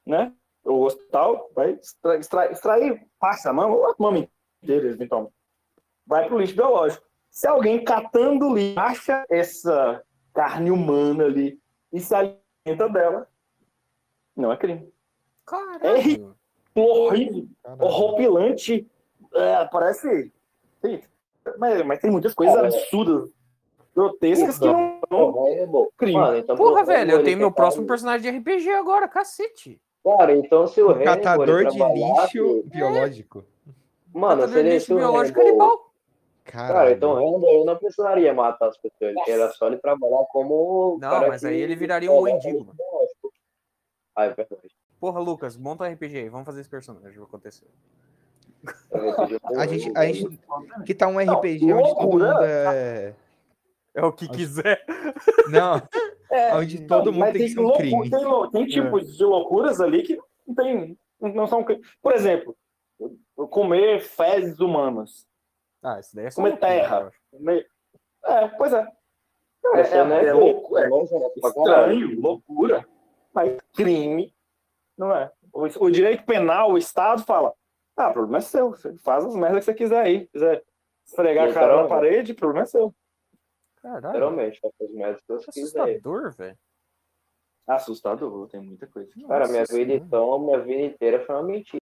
né? O hospital vai extra- extra- extrair parte da mama, ou a mama inteira, eventualmente. Vai para o lixo biológico. Se alguém catando lixo acha essa carne humana ali e se alimenta dela, não é crime. Caralho. Horrível, Caralho. horripilante. É, parece. Sim, Mas, mas tem muitas coisas Cara, absurdas, grotescas que não são O Hannibal. crime. Mano, então, Porra, velho, eu tenho meu próximo personagem de RPG agora, cacete. Cara, então se o Hannibal. catador de lixo biológico. Mano, Catador de lixo biológico Hannibal- canibal. Cara, então ele não precisaria matar as pessoas. Ele era só ele trabalhar como. Não, cara mas que- aí ele viraria um mendigo, mano. Ah, é verdade. Porra, Lucas, monta um RPG aí, vamos fazer esse personagem, vai acontecer. a gente, a gente. Que tá um RPG onde todo mundo é. É o que quiser. Não, É, onde todo mundo mas tem que ser um crime. Tem, tem tipos de loucuras ali que não tem. Não são. Por exemplo, comer fezes humanas. Ah, isso daí é só Comer terra. Comer- É, pois é. Isso é, não é, é louco, é nojento pra caralho. estranho, loucura, mas crime não é. O, o direito penal, o Estado fala: ah, o problema é seu, você faz as merdas que você quiser aí. quiser esfregar a cara na parede, o problema é seu. Caralho, Literalmente, tá com os médicos que eu quiser. assustador, velho. Assustador, tem muita coisa. Cara, minha Nossa vida então, minha vida inteira foi uma mentira.